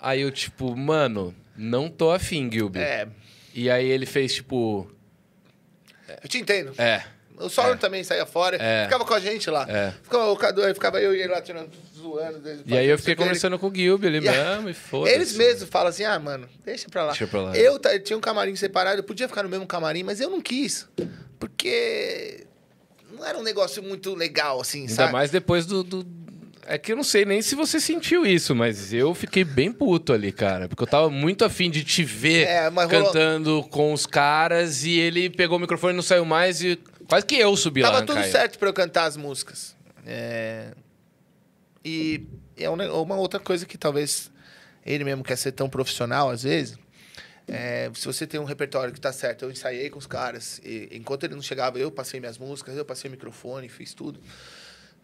Aí eu, tipo, mano, não tô afim, Gilby. É, E aí ele fez, tipo. eu te entendo. É. O Sauron também saía fora, É. ficava com a gente lá. É. Ficava, o Cadu, aí ficava eu e ele lá tirando, zoando. E aí eu fiquei conversando com o Gilby, ele mesmo, e foda-se. Eles mesmos falam assim, ah, mano, deixa pra lá. Deixa pra lá. Eu tinha um camarim separado, eu podia ficar no mesmo camarim, mas eu não quis. Porque não era um negócio muito legal, assim, Ainda sabe? mais depois do, do- É que eu não sei nem se você sentiu isso, mas eu fiquei bem puto ali, cara. Porque eu tava muito afim de te ver É, rolou- cantando com os caras e ele pegou o microfone e não saiu mais e quase que eu subi lá. Tava tudo Caio. certo pra eu cantar as músicas. É... E é um uma outra coisa que talvez ele mesmo quer ser tão profissional às vezes. é, se você tem um repertório que tá certo, eu ensaiei com os caras. E, enquanto ele não chegava, eu passei minhas músicas, eu passei o microfone, fiz tudo.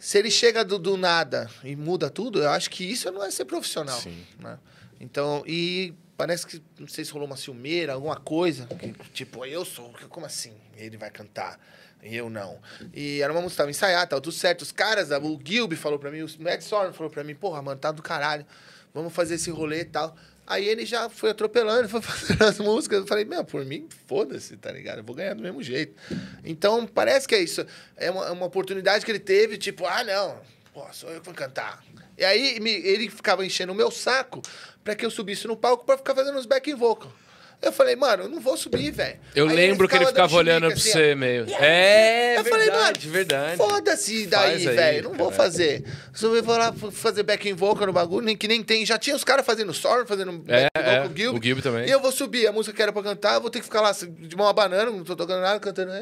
Se ele chega do, do nada e muda tudo, eu acho que isso não é ser profissional. Sim. né? Então, e parece que, não sei se rolou uma ciumeira, alguma coisa, que, tipo, eu sou, como assim? Ele vai cantar, e eu não. E era uma música, tava ensaiada, tava tudo certo. Os caras, o Gilby falou pra mim, o Matt Storm falou pra mim, porra, mano, tá do caralho, vamos fazer esse rolê e tal. Aí ele já foi atropelando, foi fazendo as músicas. Eu falei, meu, por mim, foda-se, tá ligado? Eu vou ganhar do mesmo jeito. Então, parece que é isso. É uma, é uma oportunidade que ele teve, tipo, ah, não, pô, sou eu que vou cantar. E aí me- ele ficava enchendo o meu saco pra que eu subisse no palco pra ficar fazendo os back vocal. Eu falei, mano, eu não vou subir, velho. Eu Aí lembro que ele ficava olhando pra assim, você meio. É, eu verdade, falei, mano, verdade. Foda-se daí, velho. Não vou cara. fazer. Só eu vou lá fazer back vocal no bagulho, nem que nem tem. Já tinha os caras fazendo storm, fazendo É, vocal é, com o Gilby. o Gilby também. E eu vou subir a música que era pra cantar, eu vou ter que ficar lá de mão a banana, não tô tocando nada, cantando.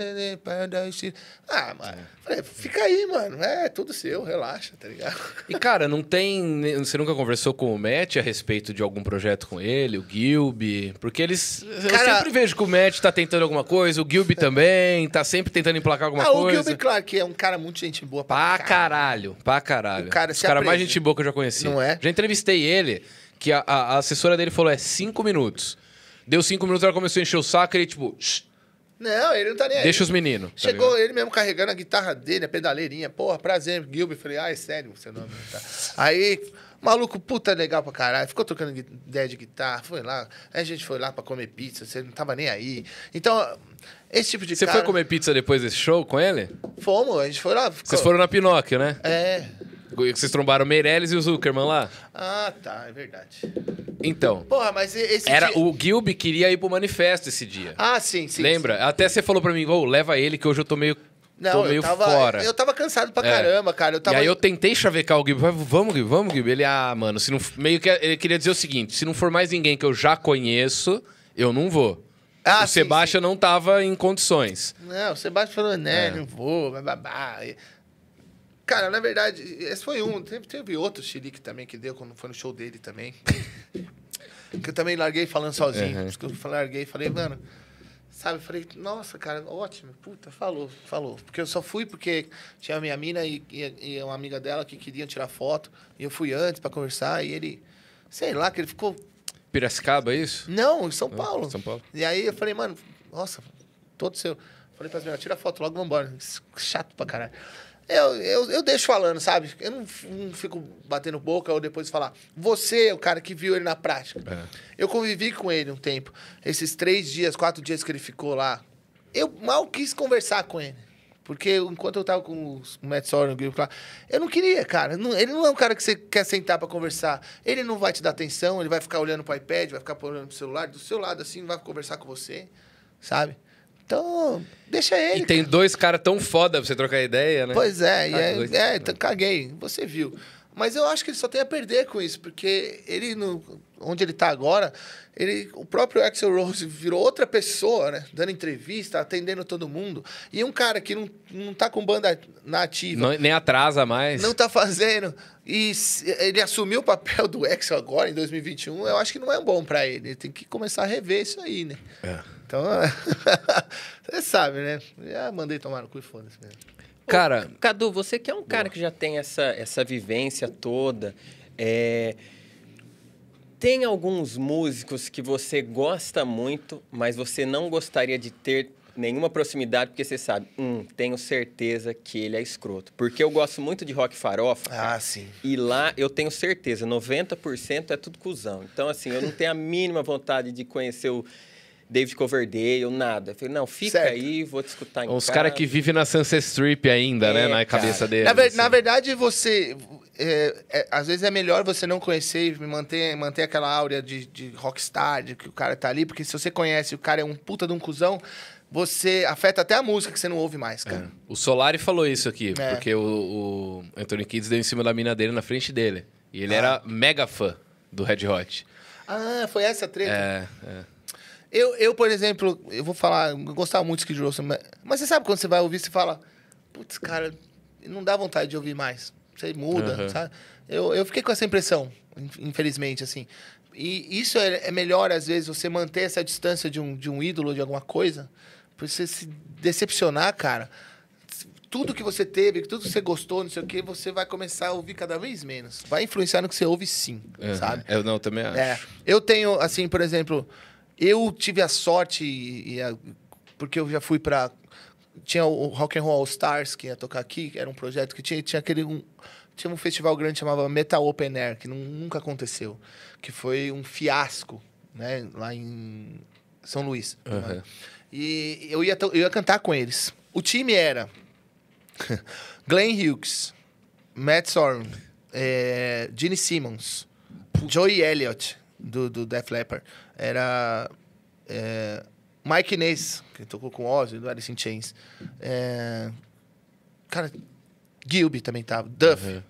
Ah, mano. Falei, fica aí, mano. É tudo seu, relaxa, tá ligado? E, cara, não tem. Você nunca conversou com o Matt a respeito de algum projeto com ele, o Gilby? Porque eles. Eu Cara- sempre vejo que o Matt tá tentando alguma coisa, o Gilby também, tá sempre tentando emplacar alguma ah, o coisa. Gilby, claro, que é um cara muito gente boa Pra caralho, pra caralho. O cara se cara mais gente boa que eu já conheci. Não é? Já entrevistei ele, que a, a- assessora dele falou: é cinco minutos. Deu cinco minutos, ela começou a encher o saco e ele, tipo, "Shh, Não, ele não tá nem aí. deixa os meninos. tá Chegou ligado? ele mesmo carregando a guitarra dele, a pedaleirinha. Porra, prazer, Gilby. Falei, ah, é sério seu nome. Tá. Aí, Maluco, puta legal pra caralho. Ficou trocando gui- ideia de guitarra. Foi lá. Aí a gente foi lá pra comer pizza. Você não tava nem aí. Então, esse tipo de Você cara... foi comer pizza depois desse show com ele? Fomos, a gente foi lá. Vocês foram na Pinóquio, né? É. Vocês trombaram o Meirelles e o Zuckerman lá? Ah, tá. É verdade. Então, Porra, mas esse era dia- o Gilby queria ir pro manifesto esse dia. Ah, sim, sim. Lembra? Até você falou pra mim, ô, leva ele que hoje eu tô meio, Não, tô eu tava, fora. Eu tava cansado pra É. caramba, cara. Eu tava... E aí eu tentei chavecar o. Falei, Vamos, Gilby, vamos, Gilby. Ele, ah, mano, se não. Meio que ele queria dizer o seguinte: se não for mais ninguém que eu já conheço, eu não vou. Ah, o sim, Sebastião não tava em condições. Não, o Sebastião falou, né, É. não vou, babá. Cara, na verdade, esse foi um. Teve, teve outro xilique também que deu quando foi no show dele também. que eu também larguei falando sozinho. Uhum. Eu larguei e falei, mano. Sabe, eu falei, nossa, cara, ótimo, puta, falou, falou. Porque eu só fui porque tinha a minha mina e, e, e uma amiga dela que queriam tirar foto. E eu fui antes pra conversar e ele, sei lá, que ele ficou. Piracicaba, é isso? Não, em São Paulo. São Paulo. E aí eu falei, mano, nossa, todo seu. Falei pras meninas, tira foto logo, vambora. Chato pra caralho. Eu, eu, eu deixo falando, sabe? Eu não, não fico batendo boca ou depois falar. Você é o cara que viu ele na prática. É. Eu convivi com ele um tempo. Esses três dias, quatro dias que ele ficou lá. Eu mal quis conversar com ele. Porque enquanto eu tava com o Matt Sorum, eu não queria, cara. Não- ele não é um cara que você quer sentar pra conversar. Ele não vai te dar atenção, ele vai ficar olhando pro iPad, vai ficar olhando pro celular, do seu lado assim, não vai conversar com você, sabe? Então, deixa ele. E tem dois caras tão foda pra você trocar ideia, né? Pois é, e Ah, é, dois. é, então, caguei, você viu. Mas eu acho que ele só tem a perder com isso, porque ele, no, onde ele tá agora, ele, o próprio Axel Rose virou outra pessoa, né? Dando entrevista, atendendo todo mundo. E um cara que não, não tá com banda na ativa, Não- nem atrasa mais. não tá fazendo, e ele assumiu o papel do Axel agora, em 2021, eu acho que não é bom pra ele. Ele tem que começar a rever isso aí, né? É. Então, você sabe, né? Já mandei tomar no cu e foda-se mesmo. Cara, Cadu, você que é um cara que já tem essa, essa vivência toda, é, tem alguns músicos que você gosta muito, mas você não gostaria de ter nenhuma proximidade, porque você sabe, hum, tenho certeza que ele é escroto. Porque eu gosto muito de rock farofa, cara, Ah, sim. e lá eu tenho certeza, 90% é tudo cuzão. Então, assim, eu não tenho a mínima vontade de conhecer o David Coverdale, nada. Eu falei, não, fica Certo. aí, vou te escutar em os caras que vivem na Sunset Strip ainda, né? É, Na cabeça cara. deles. Na, ver- assim. na verdade, você. é, é, às vezes é melhor você não conhecer e manter, manter aquela áurea de, de rockstar, de que o cara tá ali, porque se você conhece e o cara é um puta de um cuzão, você afeta até a música que você não ouve mais, cara. É. O Solari falou isso aqui, É. porque o, o Anthony Kids deu em cima da mina dele na frente dele. E ele Ah. era mega fã do Red Hot. Ah, foi essa a treta? É, é. Eu, eu, por exemplo, eu vou falar, eu gostava muito de Skid Row, mas, mas você sabe quando você vai ouvir, você fala, putz, cara, não dá vontade de ouvir mais. Você muda, Aham. sabe? Eu, eu fiquei com essa impressão, in- infelizmente, assim. E isso é, é melhor, às vezes, você manter essa distância de um, de um ídolo, de alguma coisa, pra você se decepcionar, cara. Tudo que você teve, tudo que você gostou, não sei o quê, você vai começar a ouvir cada vez menos. Vai influenciar no que você ouve, sim, Aham. sabe? Eu não, também acho. É. Eu tenho, assim, por exemplo, eu tive a sorte, e, a- porque eu já fui pra. Tinha o Rock and Roll All Stars, que ia tocar aqui, que era um projeto que tinha, tinha aquele. Um, tinha um festival grande que chamava Metal Open Air, que nun- nunca aconteceu. Que foi um fiasco, né? Lá em São Luís. Aham. E eu ia, eu ia cantar com eles. O time era Glenn Hughes, Matt Sorum, é, Gene Simmons, Joey Elliott, do, do Def Leppard. Era é, Mike Inez, que tocou com Ozzy, do Alice in Chains. É, cara, Gilby também tava, Duff. Uhum.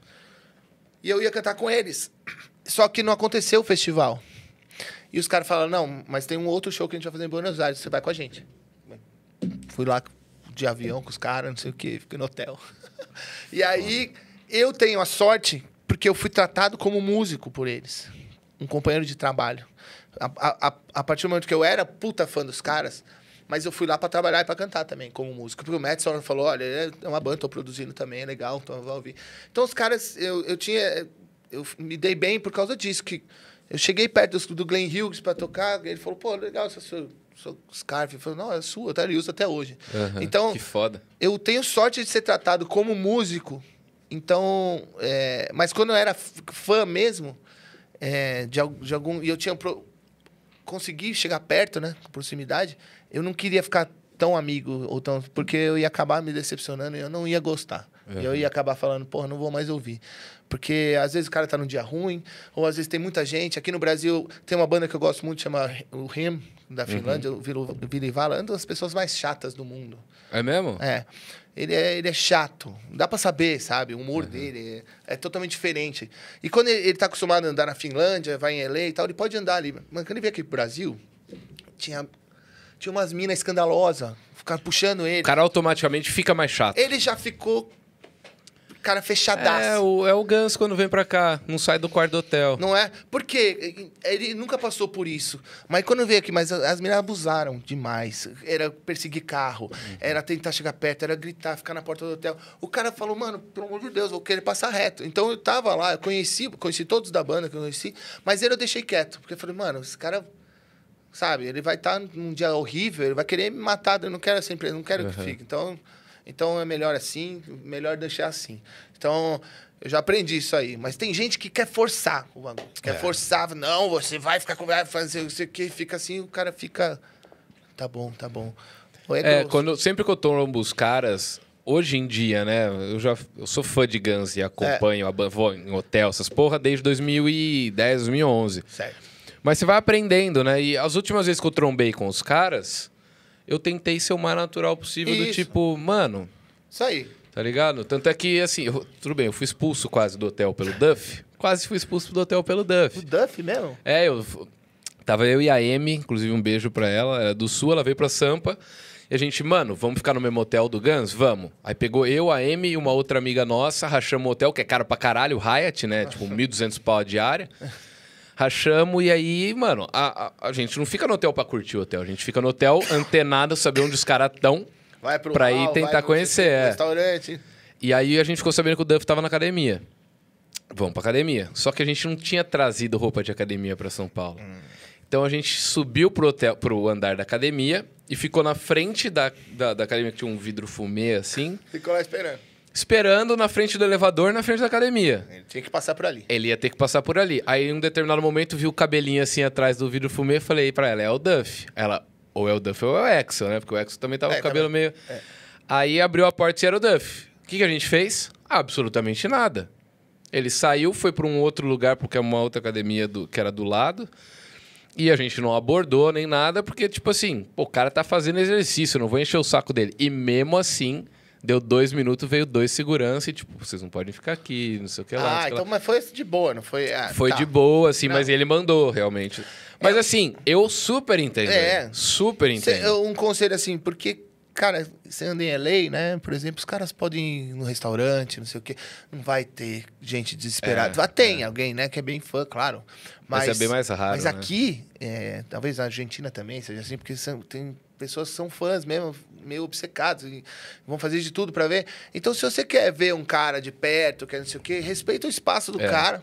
E eu ia cantar com eles. Só que não aconteceu o festival. E os caras falaram, não, mas tem um outro show que a gente vai fazer em Buenos Aires, você vai com a gente. Fui lá de avião com os caras, não sei o quê, fiquei no hotel. e aí, eu tenho a sorte, porque eu fui tratado como músico por eles. Um companheiro de trabalho. A, a, a, partir do momento que eu era puta fã dos caras, mas eu fui lá pra trabalhar e pra cantar também, como músico. Porque o só falou, olha, é uma banda, tô produzindo também, é legal, então eu vou ouvir. Então os caras, eu, eu tinha... Eu me dei bem por causa disso, que eu cheguei perto do, do Glenn Hughes pra tocar, ele falou, pô, legal essa sua, sua scarf. Eu falei, não, é sua, tá? ele usa até hoje. Aham. Então, Que foda. eu tenho sorte de ser tratado como músico Então, é, mas quando eu era fã mesmo, é, de, de algum. E eu tinha. Pro, consegui chegar perto, né? Com proximidade, eu não queria ficar tão amigo, ou tão, porque eu ia acabar me decepcionando e eu não ia gostar. E eu ia acabar falando, porra, não vou mais ouvir. Porque às vezes o cara tá num dia ruim, ou às vezes tem muita gente. Aqui no Brasil tem uma banda que eu gosto muito, chama o Him, da Finlândia, o Vilo- Vili Vala, é uma das pessoas mais chatas do mundo. É mesmo? É. Ele é, ele é chato. Dá pra saber, sabe? O humor dele é, é totalmente diferente. E quando ele, ele tá acostumado a andar na Finlândia, vai em LA e tal, ele pode andar ali. Mas quando ele veio aqui pro Brasil, tinha, tinha umas minas escandalosas, ficaram puxando ele. O cara automaticamente fica mais chato. Ele já ficou, cara, fechadaço. É o, é o Gans quando vem pra cá, não sai do quarto do hotel. Não é? Porque ele nunca passou por isso. Mas quando veio aqui, mas as meninas abusaram demais. Era perseguir carro, era tentar chegar perto, era gritar, ficar na porta do hotel. O cara falou, mano, pelo amor de Deus, vou querer passar reto. Então eu tava lá, eu conheci, conheci todos da banda que eu conheci, mas ele eu deixei quieto. Porque eu falei, mano, esse cara. Sabe, ele vai estar num dia horrível, ele vai querer me matar, eu não quero sempre, eu não quero que Uhum. fique. Então, então é melhor assim, melhor deixar assim. Então, eu já aprendi isso aí. Mas tem gente que quer forçar o bagulho. Quer É. forçar, não, você vai ficar com. Vai fazer isso aqui, fica assim, o cara fica. Tá bom, tá bom. É, É, quando, sempre que eu tombo os caras, hoje em dia, né? Eu já eu sou fã de Guns e acompanho, a ban- vou em hotel, essas porra, desde 2010, 2011. Certo. Mas você vai aprendendo, né? E as últimas vezes que eu trombei com os caras, eu tentei ser o mais natural possível, do Isso. tipo, mano, Isso aí. tá ligado? Tanto é que, assim, eu- tudo bem, eu fui expulso quase do hotel pelo Duff. Quase fui expulso do hotel pelo O Duff. Duff mesmo? É, eu. Tava eu e a Amy, inclusive um beijo pra ela, era do Sul, ela veio pra Sampa. E a gente, mano, vamos ficar no mesmo hotel do Guns? Vamos. Aí pegou eu, a Amy e uma outra amiga nossa, rachamos o hotel, que é caro pra caralho, o Hyatt, né? Tipo, 1.200 pau a diária. Rachamos e aí, mano, a, a, a gente não fica no hotel pra curtir o hotel, a gente fica no hotel antenado, saber onde os caras estão. Vai pro Pra ir tentar conhecer, é. restaurante. E aí a gente ficou sabendo que o Duff tava na academia. Vamos pra academia. Só que a gente não tinha trazido roupa de academia pra São Paulo. Então a gente subiu pro, hotel, pro andar da academia e ficou na frente da, da, da academia, que tinha um vidro fumê assim, Ficou lá esperando. Esperando na frente do elevador, na frente da academia. Ele tinha que passar por ali. Ele ia ter que passar por ali. Aí, em um determinado momento, viu o cabelinho assim atrás do vidro fumê. Falei pra ela, é o Duff. Ela, ou é o Duff ou é o Exo, né? Porque o Exo também tava É, com o cabelo também. meio. Aí abriu a porta e era o Duff. O que, que a gente fez? Absolutamente nada. Ele saiu, foi pra um outro lugar, porque é uma outra academia do, que era do lado. E a gente não abordou nem nada, porque, tipo assim, pô, o cara tá fazendo exercício, não vou encher o saco dele. E mesmo assim, deu dois minutos, veio dois segurança e, tipo, vocês não podem ficar aqui, não sei o que lá. Ah, o que lá. então, mas foi de boa, não foi? Ah, Foi tá. de boa, assim, Não. mas ele mandou, realmente. Mas assim, eu super entendo. É. Super Cê- entendo. um conselho assim, porque, cara, você anda em LA, né? Por exemplo, os caras podem ir no restaurante, não sei o quê. Não vai ter gente desesperada. É, Ah, tem alguém, né? Que é bem fã, claro. Mas Mas, é bem mais raro, Mas né? aqui, é, talvez na Argentina também seja assim, porque são- tem pessoas que são fãs mesmo, meio obcecados, e vão fazer de tudo pra ver. Então, se você quer ver um cara de perto, quer não sei o quê, respeita o espaço do É. cara.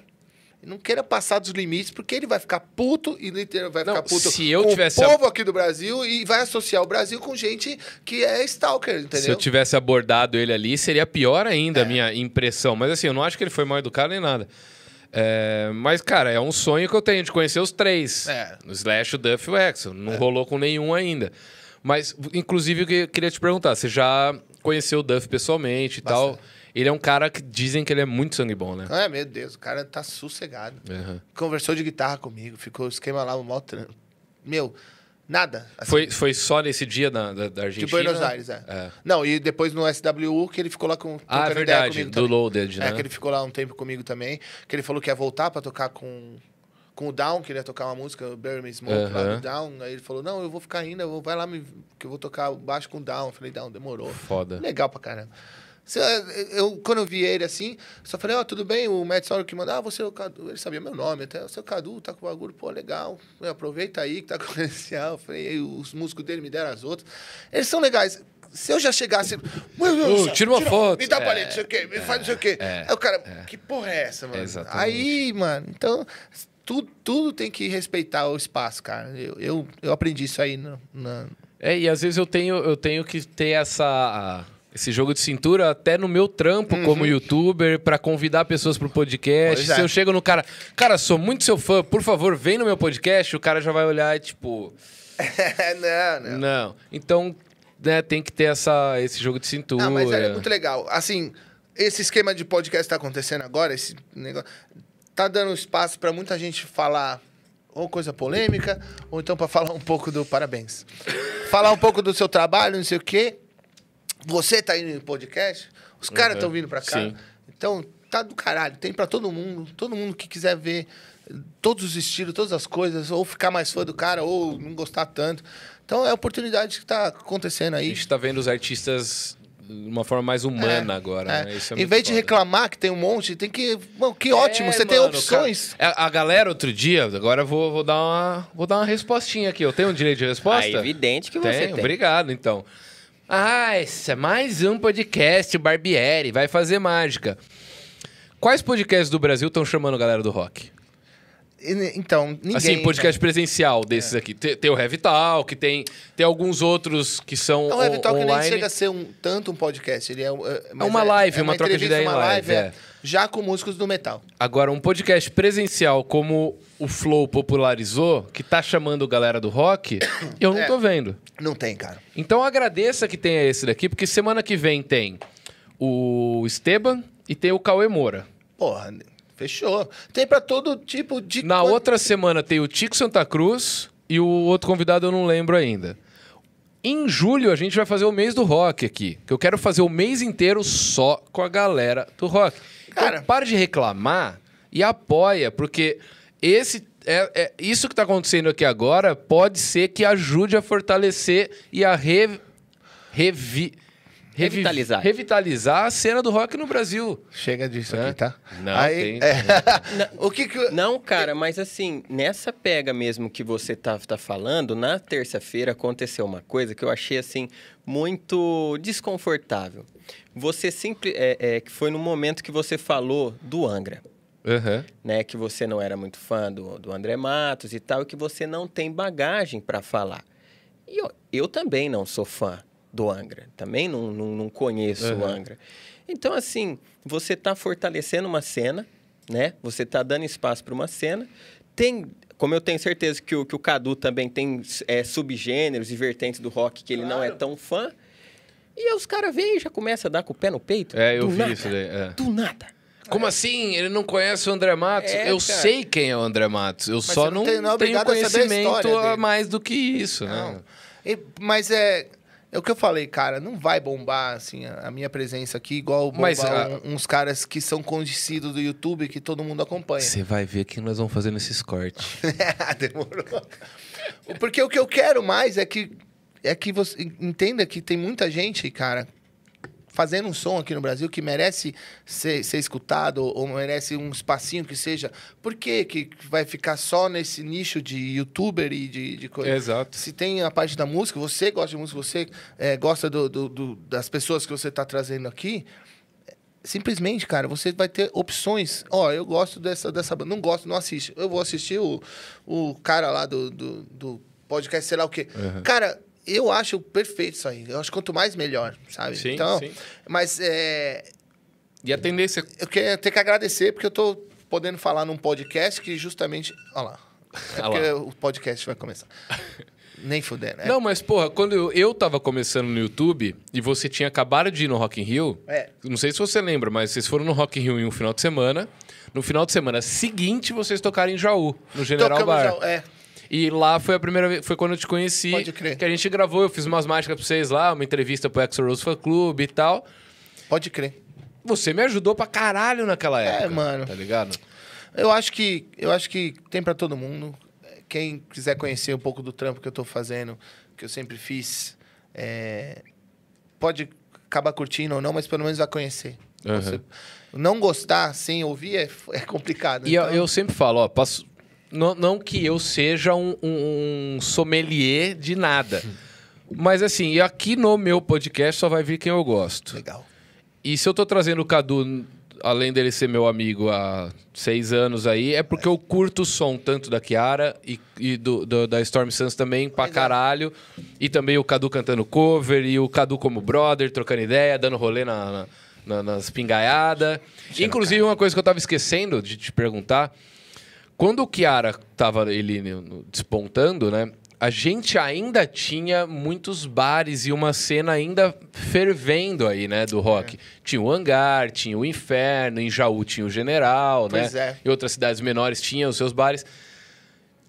Não queira passar dos limites, porque ele vai ficar puto e vai Não, ficar puto se eu com tivesse o a- povo aqui do Brasil e vai associar o Brasil com gente que é stalker, entendeu? Se eu tivesse abordado ele ali, seria pior ainda É. a minha impressão. Mas assim, eu não acho que ele foi mal educado nem nada. É, mas, cara, é um sonho que eu tenho de conhecer os três. É. O Slash, o Duff e o Exo. Não rolou com nenhum ainda. Mas, inclusive, eu que- queria te perguntar: você já conheceu o Duff pessoalmente e tal? Ele é um cara que dizem que ele é muito sangue bom, né? Ah, meu Deus, o cara tá sossegado. Aham. Conversou de guitarra comigo, ficou esquema lá, o maior tran- Meu, nada. assim, Foi, foi só nesse dia da, da, da de Argentina? Buenos Aires, é. É. Não, e depois no SWU, que ele ficou lá com. Ah, é verdade, do também. Loaded, né? É, que ele ficou lá um tempo comigo também. Que ele falou que ia voltar pra tocar com, com o Down, que ele ia tocar uma música, o Bury Me Smoke, lá Aham. do Down. Aí ele falou: Não, eu vou ficar ainda, eu vou, vai lá, me, que eu vou tocar baixo com o Down. Eu falei: Down, demorou. Foda. Legal pra caramba. Eh, Eu, quando eu vi ele assim, só falei, ó, tudo bem, o Matt Sauer que mandou, ah, você é o Cadu, ele sabia meu nome, até, é o Cadu, tá com o bagulho, pô, legal, É, aproveita aí que tá com o comercial, eu falei, aí os músicos dele me deram as outras, eles são legais, se eu já chegasse, meu Deus, do céu, tira uma foto. me dá É, paleta, não sei o quê, me faz não sei o quê, é, aí o cara, que porra é essa, mano? Exatamente. Aí, mano, então, tudo, tudo tem que respeitar o espaço, cara, eu, eu, eu aprendi isso aí no, na... É, e às vezes eu tenho, eu tenho que ter essa. esse jogo de cintura até no meu trampo como youtuber pra convidar pessoas pro podcast. Pois é. Se eu chego no cara, cara, sou muito seu fã, por favor, vem no meu podcast, o cara já vai olhar e tipo, não, não. não. Então, né, tem que ter essa, esse jogo de cintura. Não, mas é muito legal. Assim, esse esquema de podcast que tá acontecendo agora, esse negócio, tá dando espaço pra muita gente falar ou coisa polêmica, ou então pra falar um pouco do parabéns. falar um pouco do seu trabalho, não sei o quê. Você tá indo em podcast, os caras Uhum. estão vindo pra cá. Sim. Então, tá do caralho. Tem pra todo mundo. Todo mundo que quiser ver todos os estilos, todas as coisas, ou ficar mais fã do cara, ou não gostar tanto. Então, é a oportunidade que tá acontecendo A aí. gente tá vendo os artistas de uma forma mais humana É, agora, é. né? Isso é em vez de foda. reclamar que tem um monte, tem que. Mano, que ótimo, É, você tem mano, opções. cara, a, a galera outro dia, agora eu vou, vou dar uma vou dar uma respostinha aqui. Eu tenho um direito de resposta? Ah, evidente que você tem. Obrigado, então. Ah, esse é mais um podcast Barbieri, vai fazer mágica. Quais podcasts do Brasil estão chamando a galera do rock? E, Então, ninguém. assim, podcast presencial desses aqui. Tem, tem o Heavy Talk, tem, tem alguns outros que são Não, o Heavy on- Talk nem online. chega a ser um, tanto um podcast. Ele é, é, mas uma live, uma troca de ideia em uma live, é. Já com músicos do metal. Agora, um podcast presencial como o Flow popularizou, que tá chamando galera do rock, eu não É. tô vendo. Não tem, cara. Então agradeça que tenha esse daqui, porque semana que vem tem o Esteban e tem o Cauê Moura. Porra, fechou. Tem pra todo tipo de. Na quan- outra semana tem o Tico Santa Cruz e o outro convidado eu não lembro ainda. Em julho a gente vai fazer o mês do rock aqui, que eu quero fazer o mês inteiro só com a galera do rock. Cara. então para de reclamar e apoia, porque esse é, é- isso que está acontecendo aqui agora pode ser que ajude a fortalecer e a re, revi- Revitalizar. revitalizar a cena do rock no Brasil. Chega disso É? aqui, tá? Não, Aí, tem- é. o que que. Não, cara, mas assim, nessa pega mesmo que você tá, tá falando, na terça-feira aconteceu uma coisa que eu achei, assim, muito desconfortável. Você sempre... É, é, que foi no momento que você falou do Angra, Aham. né? Que você não era muito fã do, do André Matos e tal, e que você não tem bagagem para falar. E eu, eu também não sou fã do Angra. Também não, não, não conheço o Uhum. Angra. Então, assim, você está fortalecendo uma cena, né? Você está dando espaço para uma cena. Tem, como eu tenho certeza que o, que o Cadu também tem é, subgêneros e vertentes do rock que ele não é tão fã. E aí os caras vêm e já começam a dar com o pé no peito. É, eu do vi nada, isso daí. é. Do nada. Como assim? Ele não conhece o André Matos? É, eu cara. sei quem é o André Matos. Eu só você não não, tem- não é tenho a a conhecimento a dele. mais do que isso, Não. né? E- mas é. É o que eu falei, cara, não vai bombar assim a, a minha presença aqui igual Mas, ah, um- uns caras que são conhecidos do YouTube que todo mundo acompanha. Você vai ver que nós vamos fazer nesses cortes. Demorou. Porque o que eu quero mais é que é que você entenda que tem muita gente, cara, fazendo um som aqui no Brasil que merece ser, ser escutado ou merece um espacinho que seja. Por que que vai ficar só nesse nicho de youtuber e de, de coisa? Exato. Se tem a parte da música, você gosta de música, você é, gosta do- do- do- das pessoas que você está trazendo aqui, simplesmente, cara, você vai ter opções. Ó, eu gosto dessa, dessa banda. Não gosto, não assiste. Eu vou assistir o, o cara lá do, do, do podcast, sei lá o quê. Cara, eu acho perfeito isso aí. Eu acho quanto mais melhor, sabe? Sim, então, sim. mas é, E a tendência. eu quero ter que agradecer porque eu tô podendo falar num podcast que justamente. Olha lá. É porque lá. o podcast vai começar. Nem fuder, né? Não, mas, porra, quando eu, eu tava começando no YouTube e você tinha acabado de ir no Rock in Rio, É. não sei se você lembra, mas vocês foram no Rock in Rio em um final de semana. No final de semana seguinte, vocês tocaram em Jaú, no General Tocamos Bar. já- é. E lá foi a primeira vez, foi quando eu te conheci. Pode crer. Que a gente gravou, eu fiz umas mágicas pra vocês lá, uma entrevista pro Exo Rose Fan Club e tal. Pode crer. Você me ajudou pra caralho naquela época. mano. Tá ligado? Eu acho que eu acho que tem pra todo mundo. Quem quiser conhecer um pouco do trampo que eu tô fazendo, que eu sempre fiz, é, pode acabar curtindo ou não, mas pelo menos vai conhecer. Você- não gostar sem ouvir é, é complicado. E eu, então- eu sempre falo, ó, passo- não, não que eu seja um, um- um sommelier de nada. Mas assim, aqui no meu podcast só vai vir quem eu gosto. Legal. E se eu tô trazendo o Cadu além dele ser meu amigo há seis anos aí, é porque eu curto o som tanto da Kiara e, e do, do- da Storm Suns também pra Legal. caralho. E também o Cadu cantando cover, e o Cadu como brother, trocando ideia, dando rolê na, na- na- nas pingaiadas. Inclusive, uma coisa que eu tava esquecendo de te perguntar. Quando o Kiara tava ele no- despontando, né? A gente ainda tinha muitos bares e uma cena ainda fervendo aí, né, do rock. Tinha o Hangar, tinha o Inferno, em Jaú tinha o General, Pois né? é. Em outras cidades menores tinham os seus bares.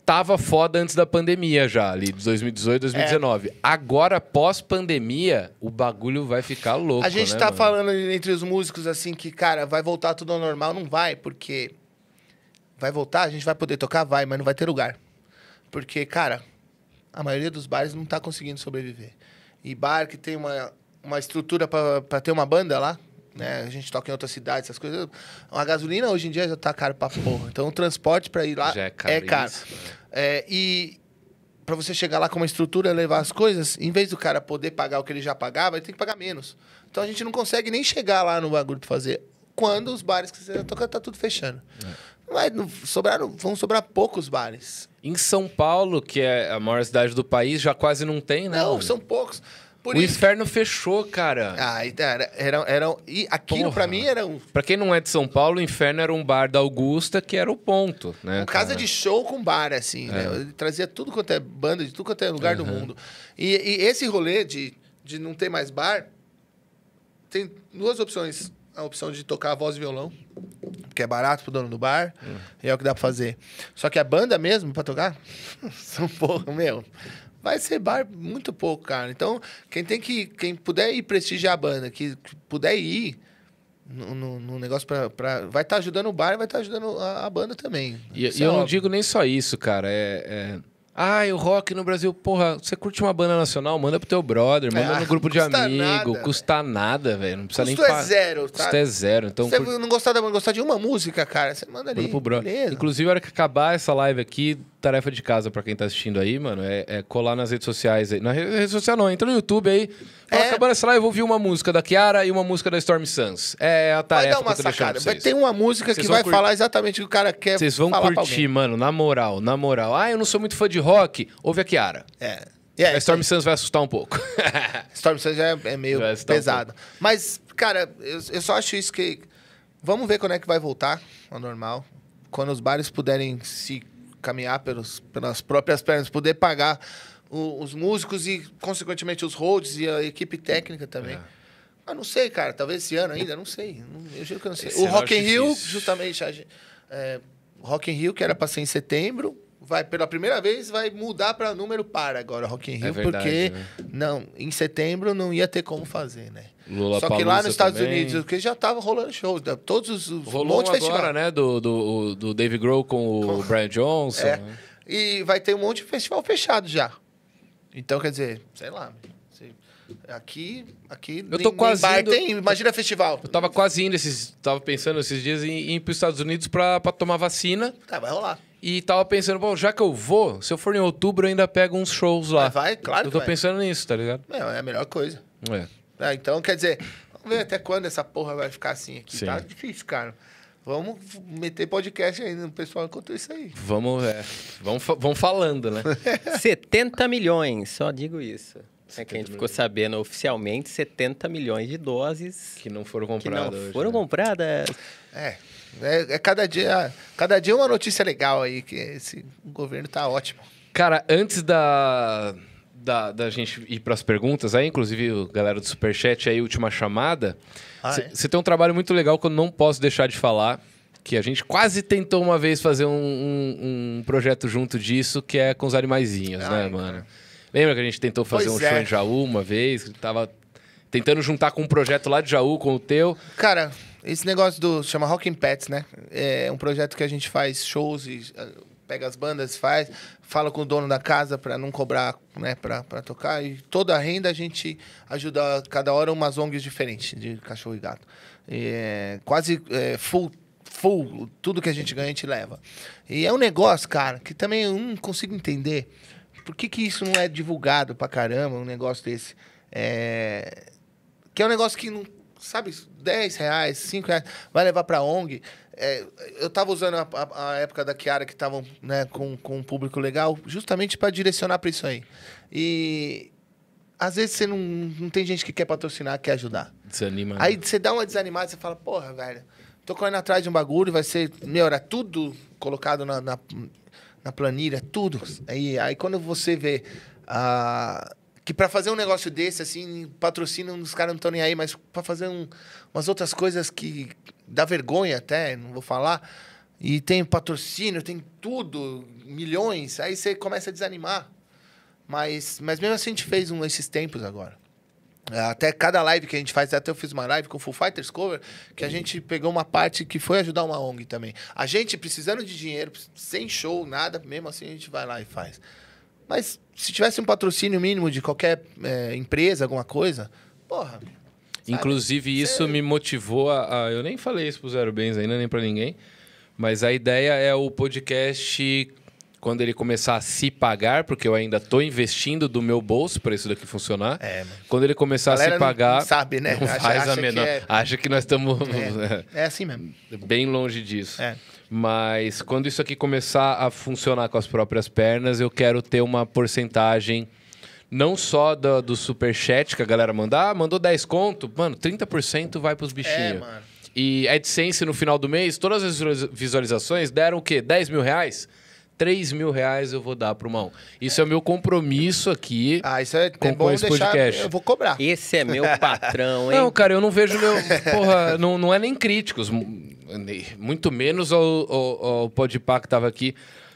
Tava foda antes da pandemia já, ali de 2018, 2019. É. Agora, pós-pandemia, o bagulho vai ficar louco, A gente né, tá mano? falando entre os músicos assim que, cara, vai voltar tudo ao normal. Não vai, porque. Vai voltar, a gente vai poder tocar? Vai, mas não vai ter lugar. Porque, cara, a maioria dos bares não tá conseguindo sobreviver. E bar que tem uma, uma estrutura pra ter uma banda lá, né? A gente toca em outras cidades, essas coisas. A gasolina hoje em dia já tá caro pra porra. Então o transporte pra ir lá Já é é caríssimo, caro. né? É, e pra você chegar lá com uma estrutura, levar as coisas, em vez do cara poder pagar o que ele já pagava, ele tem que pagar menos. Então a gente não consegue nem chegar lá no bagulho pra fazer. Quando os bares que você toca tá tudo fechando. Vai, não, sobraram, vão sobrar poucos bares. Em São Paulo, que é a maior cidade do país, já quase não tem, né? Não, mano? são poucos. Por o isso. inferno fechou, cara. Ah, era, era, era, e aquilo Porra. pra mim era um, Pra quem não é de São Paulo, o inferno era um bar da Augusta, que era o ponto, né? um casa de show com bar, assim, né? Ele trazia tudo quanto é banda, de tudo quanto é lugar do mundo. E, e esse rolê de, de não ter mais bar, tem duas opções. A opção de tocar voz e violão, que é barato pro dono do bar, e é o que dá pra fazer. Só que a banda mesmo, pra tocar, são porra, meu. Vai ser bar muito pouco, cara. Então, quem tem que. Quem puder ir prestigiar a banda, que, que puder ir no, no- no negócio pra, pra- Vai estar ajudando o bar e vai estar ajudando a, a banda também. E, e é eu não óbvio. digo nem só isso, cara. É. é... Ah, o rock no Brasil, porra, você curte uma banda nacional, manda pro teu brother, manda É, no grupo de custa amigo, nada, custa nada, velho. Não precisa Custo nem é zero, tá? Custo é zero. Então, você curte- não gostar da gostar de uma música, cara, você manda ali. Manda pro brother. Beleza. Inclusive, a hora que acabar essa live aqui, tarefa de casa pra quem tá assistindo aí, mano, é, é colar nas redes sociais aí. Na re- rede social não, entra no YouTube aí. Fala, É. acabando essa live, eu vou ouvir uma música da Kiara e uma música da Storm Suns. É a vai tarefa dar que uma eu tô sacada. Vai ter uma música que vai cur- falar exatamente o que o cara quer Vocês vão curtir, mano, na moral, na moral. Ah, eu não sou muito fã de rock. Ouve a Kiara. É. E é, a Storm Suns vai assustar um pouco. Storm Sun já é, é meio Vai estar um pesado. Mas, cara, eu, eu só acho isso que. Vamos ver quando é que vai voltar ao normal. Quando os bares puderem se caminhar pelos, pelas próprias pernas, poder pagar o- os músicos e, consequentemente, os holds e a equipe técnica também. É. Ah, não sei, cara. Talvez esse ano ainda, não sei. Eu juro que eu não sei. Esse o Rock in Rio, justamente, é, Rock in Rio, que era pra ser em setembro, vai pela primeira vez vai mudar para número par agora Rock in Rio, É verdade, porque né? não, em setembro não ia ter como fazer, né? Lula Só que lá nos Estados Unidos, porque já tava rolando shows, da- todos os, os Rolou monte um de festival. agora, né? Do, do, do Dave Grohl com o Brian Johnson. É. né? E vai ter um monte de festival fechado já. Então, quer dizer, sei lá. Aqui, aqui Eu tô nem- nem quase bar indo- tem, imagina festival. Eu tava quase indo esses. Tava pensando esses dias em, em ir pros Estados Unidos pra tomar vacina. Tá, vai rolar. E tava pensando, bom, já que eu vou, se eu for em outubro, eu ainda pego uns shows lá. Mas vai, claro Eu que tô vai. pensando nisso, tá ligado? Meu, é a melhor coisa. É. Ah, então, quer dizer, vamos ver até quando essa porra vai ficar assim aqui. Sim. Tá difícil, cara. Vamos meter podcast aí no pessoal enquanto isso aí. Vamos, é, vamos, fa- vamos falando, né? 70 milhões, só digo isso. É que a 70 gente ficou sabendo oficialmente 70 milhões de doses que não foram que não compradas. hoje, foram né? compradas. É, é, é cada dia, cada dia uma notícia legal aí que esse governo tá ótimo. Cara, antes da, da, da gente ir pras perguntas aí, inclusive o galera do Superchat aí, última chamada. Ah, Você é? tem um trabalho muito legal que eu não posso deixar de falar. Que a gente quase tentou uma vez fazer um, um- um projeto junto disso, que é com os animaizinhos, né, mano? Lembra que a gente tentou fazer Pois um show é. em Jaú uma vez? Que tava tentando juntar com um projeto lá de Jaú, com o teu. Cara, esse negócio do chama Rockin' Pets, né? É um projeto que a gente faz shows e ah, pega as bandas, faz, fala com o dono da casa para não cobrar, né, para tocar e toda a renda a gente ajuda cada hora umas ONGs diferentes de cachorro e gato. E é quase é, full full, tudo que a gente ganha a gente leva. E é um negócio, cara, que também eu não consigo entender por que, que isso não é divulgado pra caramba, um negócio desse. É... Que é um negócio que não, sabe, 10 reais, 5 reais, vai levar pra ONG. É, eu tava usando a, a- a época da Kiara que estavam né, com, com um público legal, justamente para direcionar para isso aí. E às vezes você não, não tem gente que quer patrocinar, quer ajudar. Desanima. né? Aí você dá uma desanimada, você fala, porra, velho, tô correndo atrás de um bagulho, vai ser, meu, era tudo colocado na, na, na planilha, tudo. Aí, aí quando você vê ah, que pra fazer um negócio desse, assim, patrocínio, os caras não estão nem aí, mas pra fazer um- umas outras coisas que dá vergonha até, não vou falar, e tem patrocínio, tem tudo, milhões, aí você começa a desanimar. Mas, mas mesmo assim a gente fez um esses tempos agora. Até cada live que a gente faz, até eu fiz uma live com o Full Fighters Cover, que a gente pegou uma parte que foi ajudar uma ONG também. A gente precisando de dinheiro, sem show, nada, mesmo assim a gente vai lá e faz. Mas se tivesse um patrocínio mínimo de qualquer é, empresa, alguma coisa, porra. sabe? Inclusive, isso me motivou a, a- Eu nem falei isso pro Zero Bens ainda, nem pra ninguém. Mas a ideia é o podcast, quando ele começar a se pagar, porque eu ainda tô investindo do meu bolso para isso daqui funcionar. É, mano. Quando ele começar a Galera se pagar. não sabe, né? Não Acha- faz acha a que menor. é- Acha que nós estamos É, é assim mesmo. bem longe disso. É. Mas quando isso aqui começar a funcionar com as próprias pernas, eu quero ter uma porcentagem não só do, do superchat que a galera mandar, ah, mandou 10 conto, mano, 30% vai pros É, bichinhos. mano. E a AdSense no final do mês, todas as visualiza- visualizações deram o quê? 10 mil reais? 3 mil reais eu vou dar pro mão. Isso é o meu compromisso aqui. Ah, isso é, Com- é com bom esse deixar. podcast. Eu vou cobrar. Esse é meu patrão, hein? Não, cara, eu não vejo meu. Porra, não, não é nem críticos. mu- Muito menos ao, ao, ao Podpah que tava aqui.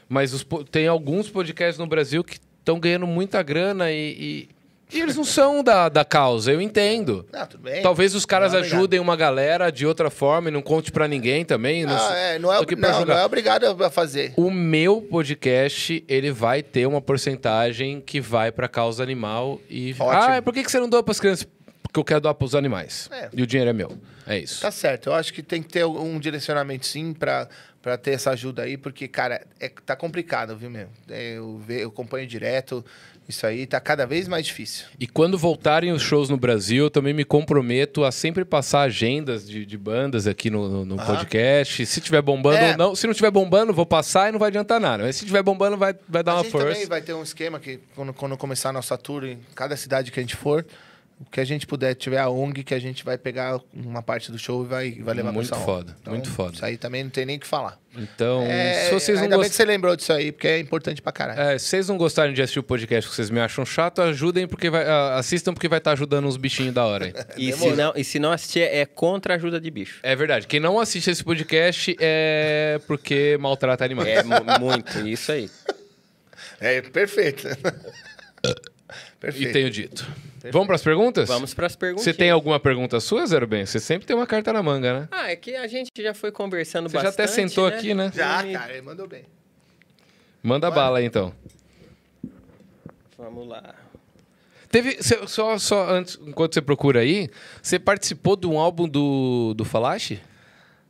Mas os tem alguns podcasts no Brasil que estão ganhando muita grana e, e, eles não são da, da causa, eu entendo. Ah, tudo bem. Talvez os caras Não, obrigado. ajudem uma galera de outra forma e não conte pra ninguém também. Não, Ah, sou- é, não, é, não, não é obrigado a fazer. O meu podcast, ele vai ter uma porcentagem que vai pra causa animal e... Ótimo. Ah, por que que você não doa pras crianças? Porque eu quero doar pros animais. É. E o dinheiro é meu. É isso. Tá certo. Eu acho que tem que ter um direcionamento sim pra, pra ter essa ajuda aí, porque, cara, é, tá complicado, viu, meu? É, eu, ve- eu acompanho direto. Isso aí tá cada vez mais difícil. E quando voltarem os shows no Brasil, eu também me comprometo a sempre passar agendas de, de bandas aqui no, no- no podcast. Se tiver bombando É. ou não. Se não tiver bombando, vou passar e não vai adiantar nada. Mas se tiver bombando, vai, vai dar a uma força. também vai ter um esquema que, quando, quando começar a nossa tour, em cada cidade que a gente for, o que a gente puder, tiver a ONG, que a gente vai pegar uma parte do show e vai, vai levar Muito pra ONG. foda, muito foda. Isso aí também não tem nem o que falar. Então, É, se vocês não ainda bem gostarem. que você lembrou disso aí, porque é importante pra caralho. É, se vocês não gostarem de assistir o podcast que vocês me acham chato, ajudem porque vai, assistam porque vai estar ajudando uns bichinhos da hora. E se, não, e se não assistir, é contra a ajuda de bicho. É verdade. Quem não assiste esse podcast é porque maltrata animais. É mu- muito, isso aí. É, perfeito. E perfeito. tenho dito. Vamos para as perguntas? Vamos para as perguntas. Você tem alguma pergunta sua, Zero Bem? Você sempre tem uma carta na manga, né? Ah, é que a gente já foi conversando Você já bastante, até sentou né? aqui, né? Já, cara, ele mandou bem. Manda bala aí, então. Vamos lá. Teve. só, só antes, enquanto você procura aí, você participou de um álbum do, do Falache?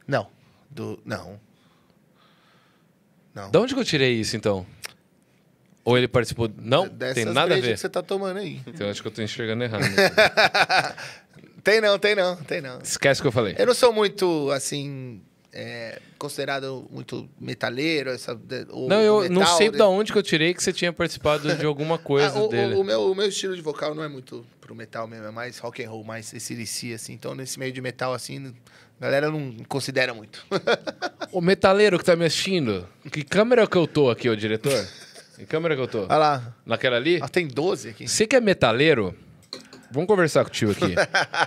Não. Do, não. Não. Da onde que eu tirei isso, então? Ou ele participou. Não? Dessas tem nada a ver. que você tá tomando aí. Então acho que eu tô enxergando errado. Tem não, tem não, tem não. Esquece o que eu falei. Eu não sou muito, assim, é, considerado muito metaleiro. Essa, de- o- Não, eu não metal, sei né? da onde que eu tirei que você tinha participado de alguma coisa Ah, o, dele. o, o meu, o meu estilo de vocal não é muito pro metal mesmo, é mais rock and roll, mais esse DC, assim. Então, nesse meio de metal, assim, a galera não considera muito. O metaleiro que tá me assistindo, que câmera que eu tô aqui, ô diretor? Que câmera que eu tô? Olha lá. Naquela ali? Ah, tem 12 aqui. Você que é metaleiro, vamos conversar com o tio aqui.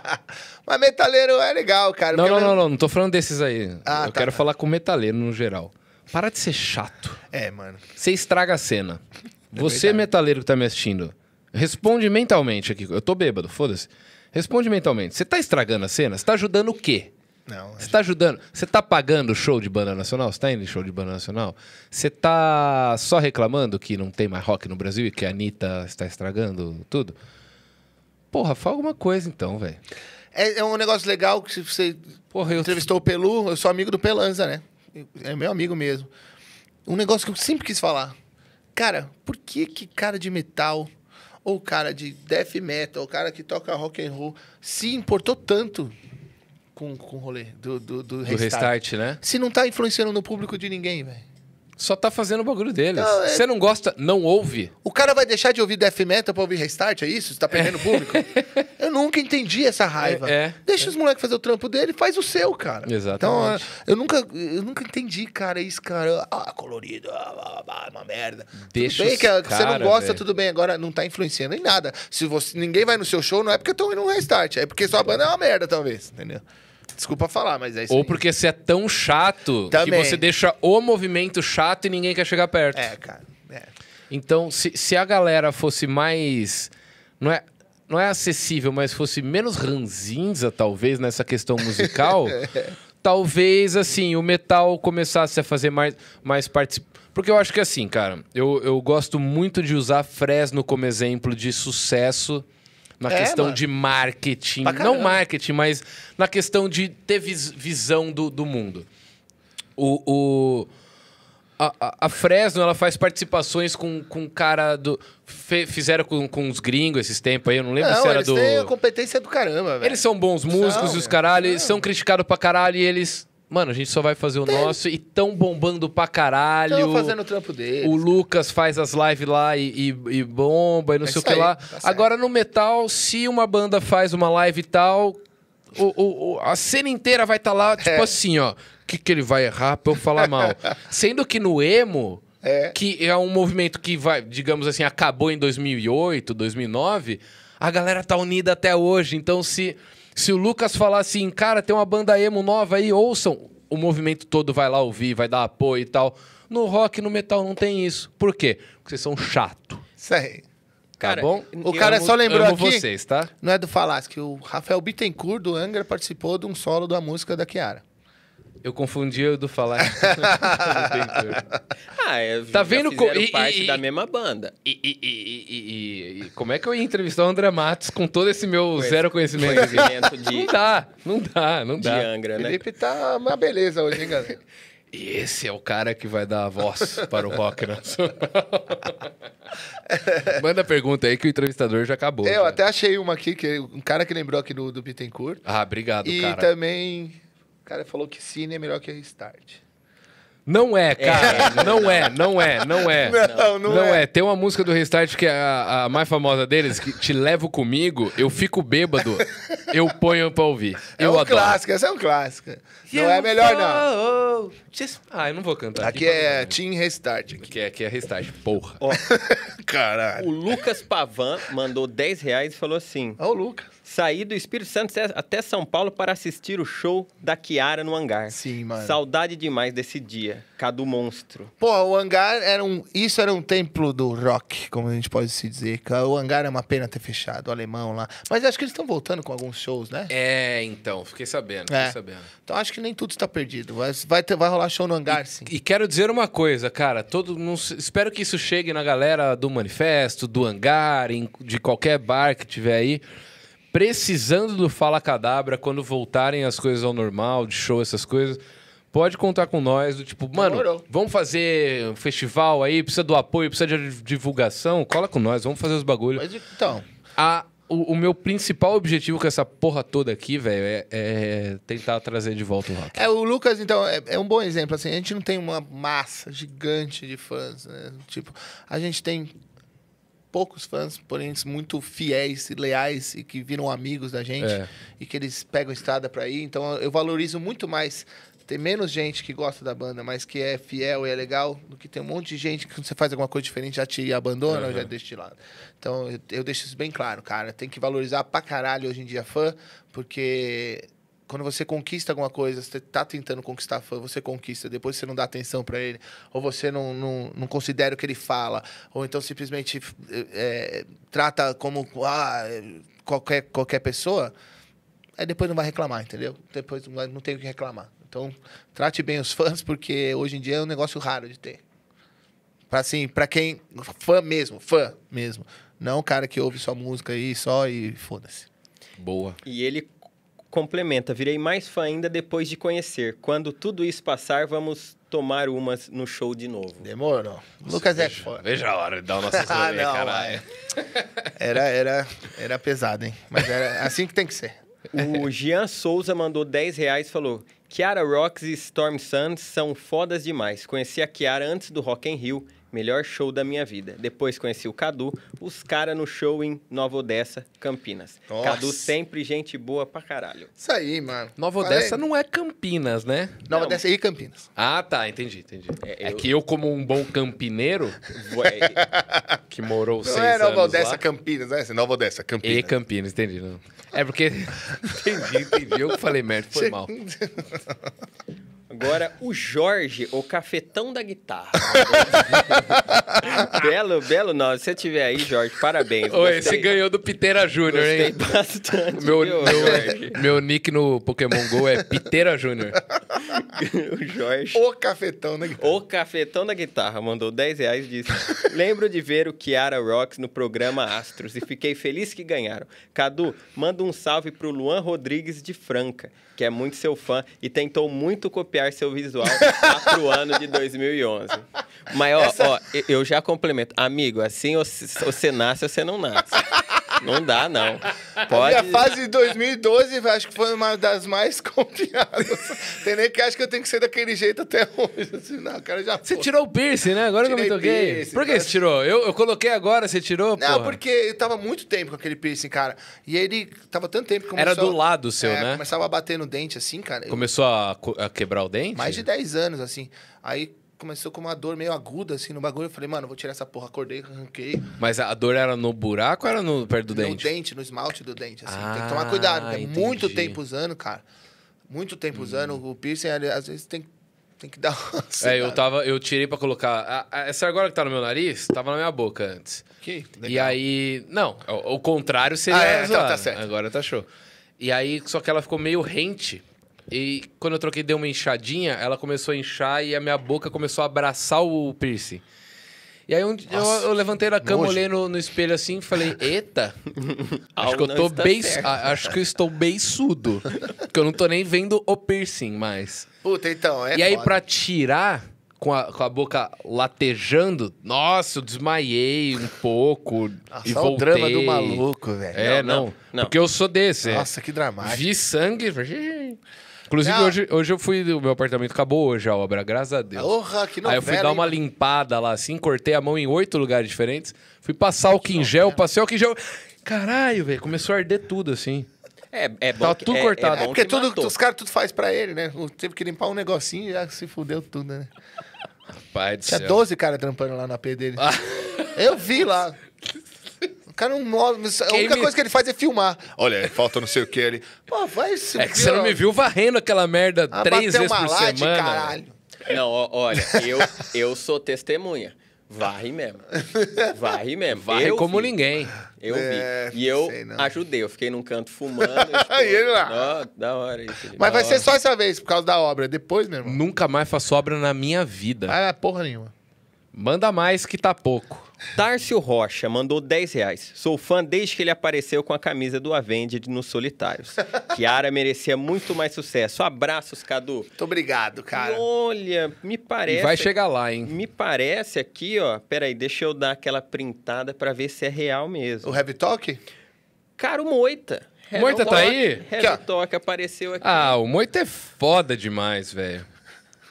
Mas metaleiro é legal, cara. Não, não, não, não, não tô falando desses aí. Ah, eu tá, quero tá. falar com metaleiro no geral. Para de ser chato. É, mano. Você estraga a cena. Você, verdade. metaleiro que tá me assistindo, responde mentalmente aqui. Eu tô bêbado, foda-se. Responde mentalmente. Você tá estragando a cena? Você tá ajudando o quê? Não, Você tá ajudando? Você tá pagando o show de banda nacional? Você tá indo em show de banda nacional? Você tá só reclamando que não tem mais rock no Brasil e que a Anitta está estragando tudo? Porra, fala alguma coisa então, velho. é, é um negócio legal que se você Porra, eu. entrevistou o Pelu, eu sou amigo do Pelanza, né? É meu amigo mesmo. Um negócio que eu sempre quis falar. Cara, por que que cara de metal ou cara de death metal, ou cara que toca rock and roll se importou tanto com, com o rolê do, do, do Do restart. restart, né? Se não tá influenciando no público de ninguém, velho. Só tá fazendo o bagulho deles. Não, é- Você não gosta, não ouve. O cara vai deixar de ouvir death metal pra ouvir restart, é isso? Você tá perdendo público? Eu nunca entendi essa raiva. É, é. Deixa os moleques fazer o trampo dele, faz o seu, cara. Exatamente. Então, ah, eu nunca, eu nunca entendi, cara, isso, cara. Ah, colorido, ah, blá, blá, blá, uma merda. Deixa tudo bem os que, ah, que você não cara, gosta, velho. tudo bem. Agora, não tá influenciando em nada. Se você, ninguém vai no seu show, não é porque estão indo no restart. É porque sua banda é uma merda, talvez. Entendeu? Desculpa falar, mas é isso Ou aí. porque você é tão chato Também. que você deixa o movimento chato e ninguém quer chegar perto. É, cara. É. Então, se, se a galera fosse mais. Não é, não é acessível, mas fosse menos ranzinza, talvez, nessa questão musical, talvez, assim, o metal começasse a fazer mais, mais participação. Porque eu acho que, assim, cara, eu, eu gosto muito de usar Fresno como exemplo de sucesso na É, questão mano. de marketing. Não marketing, mas na questão de ter vis- visão do, do mundo. O, o- a, a- Fresno, ela faz participações com, com cara do... fe- fizeram com, com os gringos esses tempos aí, eu não lembro Não, se era eles do... têm a competência do caramba, velho. Eles são bons músicos São, e os caralho, são criticados pra caralho e eles... Mano, a gente só vai fazer o nosso e tão bombando pra caralho. Estão fazendo o trampo deles. O Lucas faz as lives lá e, e- e bomba e não É sei o que aí, lá. tá. Agora no metal, se uma banda faz uma live e tal, o- o- a cena inteira vai estar lá, tipo É. assim, ó. O que, que ele vai errar pra eu falar mal? Sendo que no emo, É. que é um movimento que vai, digamos assim, acabou em 2008, 2009, a galera tá unida até hoje. Então, se, se o Lucas falar assim, cara, tem uma banda emo nova aí, ouçam, o movimento todo vai lá ouvir, vai dar apoio e tal. No rock, no metal não tem isso. Por quê? Porque vocês são chato. Isso aí. Tá bom? O cara eu- só lembrou Amo aqui. vocês, tá? Não é do Falasque, que o Rafael Bittencourt do Angra participou de um solo da música da Kiara. Eu confundi o do falar. Ah, é, Tá vendo co- fizeram e- parte e- da e- mesma banda. E, e- e- e- e- e- como é que eu ia entrevistar o André Matos com todo esse meu zero conhecimento? Conhecimento Não de, dá, não dá, não de dá. Angra, né? Felipe tá uma beleza hoje, hein, galera? E esse é o cara que vai dar a voz para o rock nacional. Manda pergunta aí que o entrevistador já acabou. Eu já. até achei uma aqui, que um cara que lembrou aqui do, do Bittencourt. Ah, obrigado, e cara. também, o cara falou que Cine é melhor que Restart. Não é, cara. Não é, não é, não é. Não, não Não é. é. Tem uma música do Restart que é a, a mais famosa deles, que te levo comigo, eu fico bêbado, eu ponho pra ouvir. É eu um adoro. clássico, essa é um clássico. Não é melhor, não. Ah, eu não vou cantar. Aqui é Team Restart. Aqui. Aqui é, aqui é Restart, porra. Ó, Caralho. o Lucas Pavan mandou 10 reais e falou assim: Olha o Lucas. Saí do Espírito Santo até São Paulo para assistir o show da Kiara no hangar. Sim, mano. Saudade demais desse dia. Cadu Monstro. Pô, o hangar era um. Isso era um templo do rock, como a gente pode se dizer. O hangar é uma pena ter fechado, o alemão lá. Mas acho que eles estão voltando com alguns shows, né? É, então, fiquei sabendo, fiquei É. sabendo. Então acho que nem tudo está perdido. Vai, vai, ter, vai rolar show no hangar, sim. E quero dizer uma coisa, cara. Todo, espero que isso chegue na galera do manifesto, do hangar, em- de qualquer bar que tiver aí. Precisando do Fala Cadabra, quando voltarem as coisas ao normal, de show, essas coisas, pode contar com nós. Do tipo, mano, Demorou. vamos fazer um festival aí, precisa do apoio, precisa de divulgação, cola com nós, vamos fazer os bagulhos. Mas então, A- o, o meu principal objetivo com essa porra toda aqui, velho, é, é tentar trazer de volta o rock. é, o Lucas, então, é, é um bom exemplo. Assim, a gente não tem uma massa gigante de fãs. Né? Tipo, a gente tem poucos fãs, porém muito fiéis e leais e que viram amigos da gente É. e que eles pegam estrada pra ir. Então eu valorizo muito mais ter menos gente que gosta da banda, mas que é fiel e é legal, do que ter um monte de gente que quando você faz alguma coisa diferente já te abandona ou já deixa de lado. Então eu, eu deixo isso bem claro, cara. Tem que valorizar pra caralho hoje em dia fã, porque quando você conquista alguma coisa, você tá tentando conquistar fã, você conquista, depois você não dá atenção pra ele, ou você não, não, não considera o que ele fala, ou então simplesmente é, trata como ah, qualquer, qualquer pessoa, aí depois não vai reclamar, entendeu? Depois não, não tem o que reclamar. Então, trate bem os fãs, porque hoje em dia é um negócio raro de ter. Pra, assim, pra quem... Fã mesmo, fã mesmo. Não o cara que ouve sua música aí só e foda-se. Boa. E ele complementa: virei mais fã ainda depois de conhecer. Quando tudo isso passar, vamos tomar umas no show de novo. Demorou. Lucas é foda. Veja a hora de dar o nosso Ah, não, caralho. Era, era, era pesado, hein? Mas era assim que tem que ser. O Jean Souza mandou 10 reais e falou: Kiara Rocks e Storm Suns são fodas demais. Conheci a Kiara antes do Rock in Rio, melhor show da minha vida. Depois conheci o Cadu, os caras no show em Nova Odessa, Campinas. Nossa. Cadu sempre gente boa pra caralho. Isso aí, mano. Nova Falei. Odessa não é Campinas, né? Nova Não. Odessa e Campinas. Ah, tá, entendi, entendi. É, É, eu- que eu, como um bom campineiro, Ué, que morou seis Não é Nova anos Odessa, lá... Campinas, é? Nova Odessa, Campinas. E Campinas, entendi. Não. É porque... entendi, entendi. Eu que falei merda, foi mal. Agora, o Jorge, o cafetão da guitarra. belo, belo nome. Se você tiver aí, Jorge, parabéns. Ô, Gostei- esse ganhou do Pitera Júnior, Gostei hein? bastante. Meu, viu, Jorge? meu, meu nick no Pokémon GO é Pitera Júnior. o Jorge. O cafetão, né? O Cafetão da Guitarra mandou 10 reais e disse: Lembro de ver o Kiara Rocks no programa Astros e fiquei feliz que ganharam. Cadu, manda um salve pro Luan Rodrigues de Franca, que é muito seu fã e tentou muito copiar seu visual lá pro ano de 2011. Mas, ó, ó, eu- já complemento. Amigo, assim você nasce ou você não nasce. Não dá, não. A Pode. minha fase de 2012, acho que foi uma das mais copiadas. Tem nem que acha que eu tenho que ser daquele jeito até hoje. Assim, não, cara já Você foi. tirou o piercing, né? Agora que eu me Tirei toquei. piercing, Por que você tirou? Eu, eu coloquei agora, você tirou, Não, porra. porque eu tava muito tempo com aquele piercing, cara. E ele tava tanto tempo que começou... Era do lado seu, é, né? Começava a bater no dente, assim, cara. Começou a, co- a quebrar o dente? mais de 10 anos, assim. Aí começou com uma dor meio aguda, assim, no bagulho. Eu falei, mano, vou tirar essa porra. Acordei, arranquei. Mas a dor era no buraco ou era no, perto do No dente? dente, no esmalte do dente, assim. Tem Ah, que tomar cuidado, porque é entendi. muito tempo usando, cara. Muito tempo usando. O piercing, às vezes, tem, tem que dar uma É, eu secada. tava, eu tirei pra colocar. a- a- essa agora que tá no meu nariz, tava na minha boca antes. Que E legal. aí. Não, o, o contrário seria. Ah, é, então zoado. tá certo. Agora tá show. E aí, só que ela ficou meio rente. E quando eu troquei, deu uma inchadinha, ela começou a inchar e a minha boca começou a abraçar o piercing. E aí um eu, eu levantei da cama, nojo. olhei no, no espelho assim e falei, eita, acho que eu tô bem. certo." a- Acho que eu estou beiçudo. porque eu não tô nem vendo o piercing mais. Puta, então, é e aí, foda. pra tirar com a, com a boca latejando, nossa, eu desmaiei um pouco Nossa, e voltei. o drama do maluco, velho. É, Não, não, não. Porque eu sou desse. é. Nossa, que dramático. Vi sangue. Inclusive, Não. hoje, hoje eu fui. O meu apartamento acabou hoje a obra, graças a Deus. Porra, que novela, Aí eu fui dar uma limpada lá assim, cortei a mão em oito lugares diferentes. Fui passar o em gel, passei o em gel. Caralho, velho, começou a arder tudo assim. É, é bom Tava que- tudo é- cortado. É, É porque que tudo, matou. os caras tudo faz pra ele, né? Teve que limpar um negocinho e já se fudeu tudo, né? Pai do Tinha céu. 12 caras trampando lá na P dele. Eu vi lá. O cara não mostra. A Quem única me- coisa que ele faz é filmar. Olha, falta não sei o que ali. Pô, vai se É que você não me viu varrendo aquela merda Ah, três vezes uma por laje, semana. caralho. Não, ó, olha, eu, eu sou testemunha. Varre mesmo. Varre mesmo. Varre Eu como vi. ninguém. Eu É, vi. E eu sei ajudei. Eu fiquei num canto fumando. Aí ele lá. Ó, da hora isso. Mas da vai ser hora. só essa vez, por causa da obra. Depois, meu irmão. Nunca mais faço obra na minha vida. Ah, porra nenhuma. Manda mais que tá pouco. Tárcio Rocha mandou 10 reais. Sou fã desde que ele apareceu com a camisa do Avenged nos Solitários. Kiara merecia muito mais sucesso. Abraços, Cadu. Muito obrigado, cara. Olha, me E parece. vai chegar lá, hein? Me parece aqui, ó. Peraí, deixa eu dar aquela printada pra ver se é real mesmo. O Heavy Talk? Cara, o Moita. Moita tá aí? Heavy. Talk apareceu aqui. Ah, o Moito é foda demais, velho.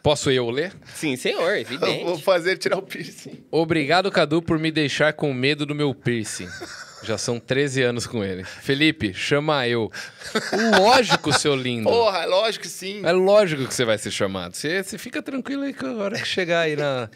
Posso eu ler? Sim, senhor, Eu vou evidente. fazer tirar o piercing. Obrigado, Cadu, por me deixar com medo do meu piercing. Já são 13 anos com ele. Felipe, chama eu. Lógico, seu lindo. Porra, lógico que sim. É lógico que você vai ser chamado. Você, você fica tranquilo aí que a hora que chegar aí na.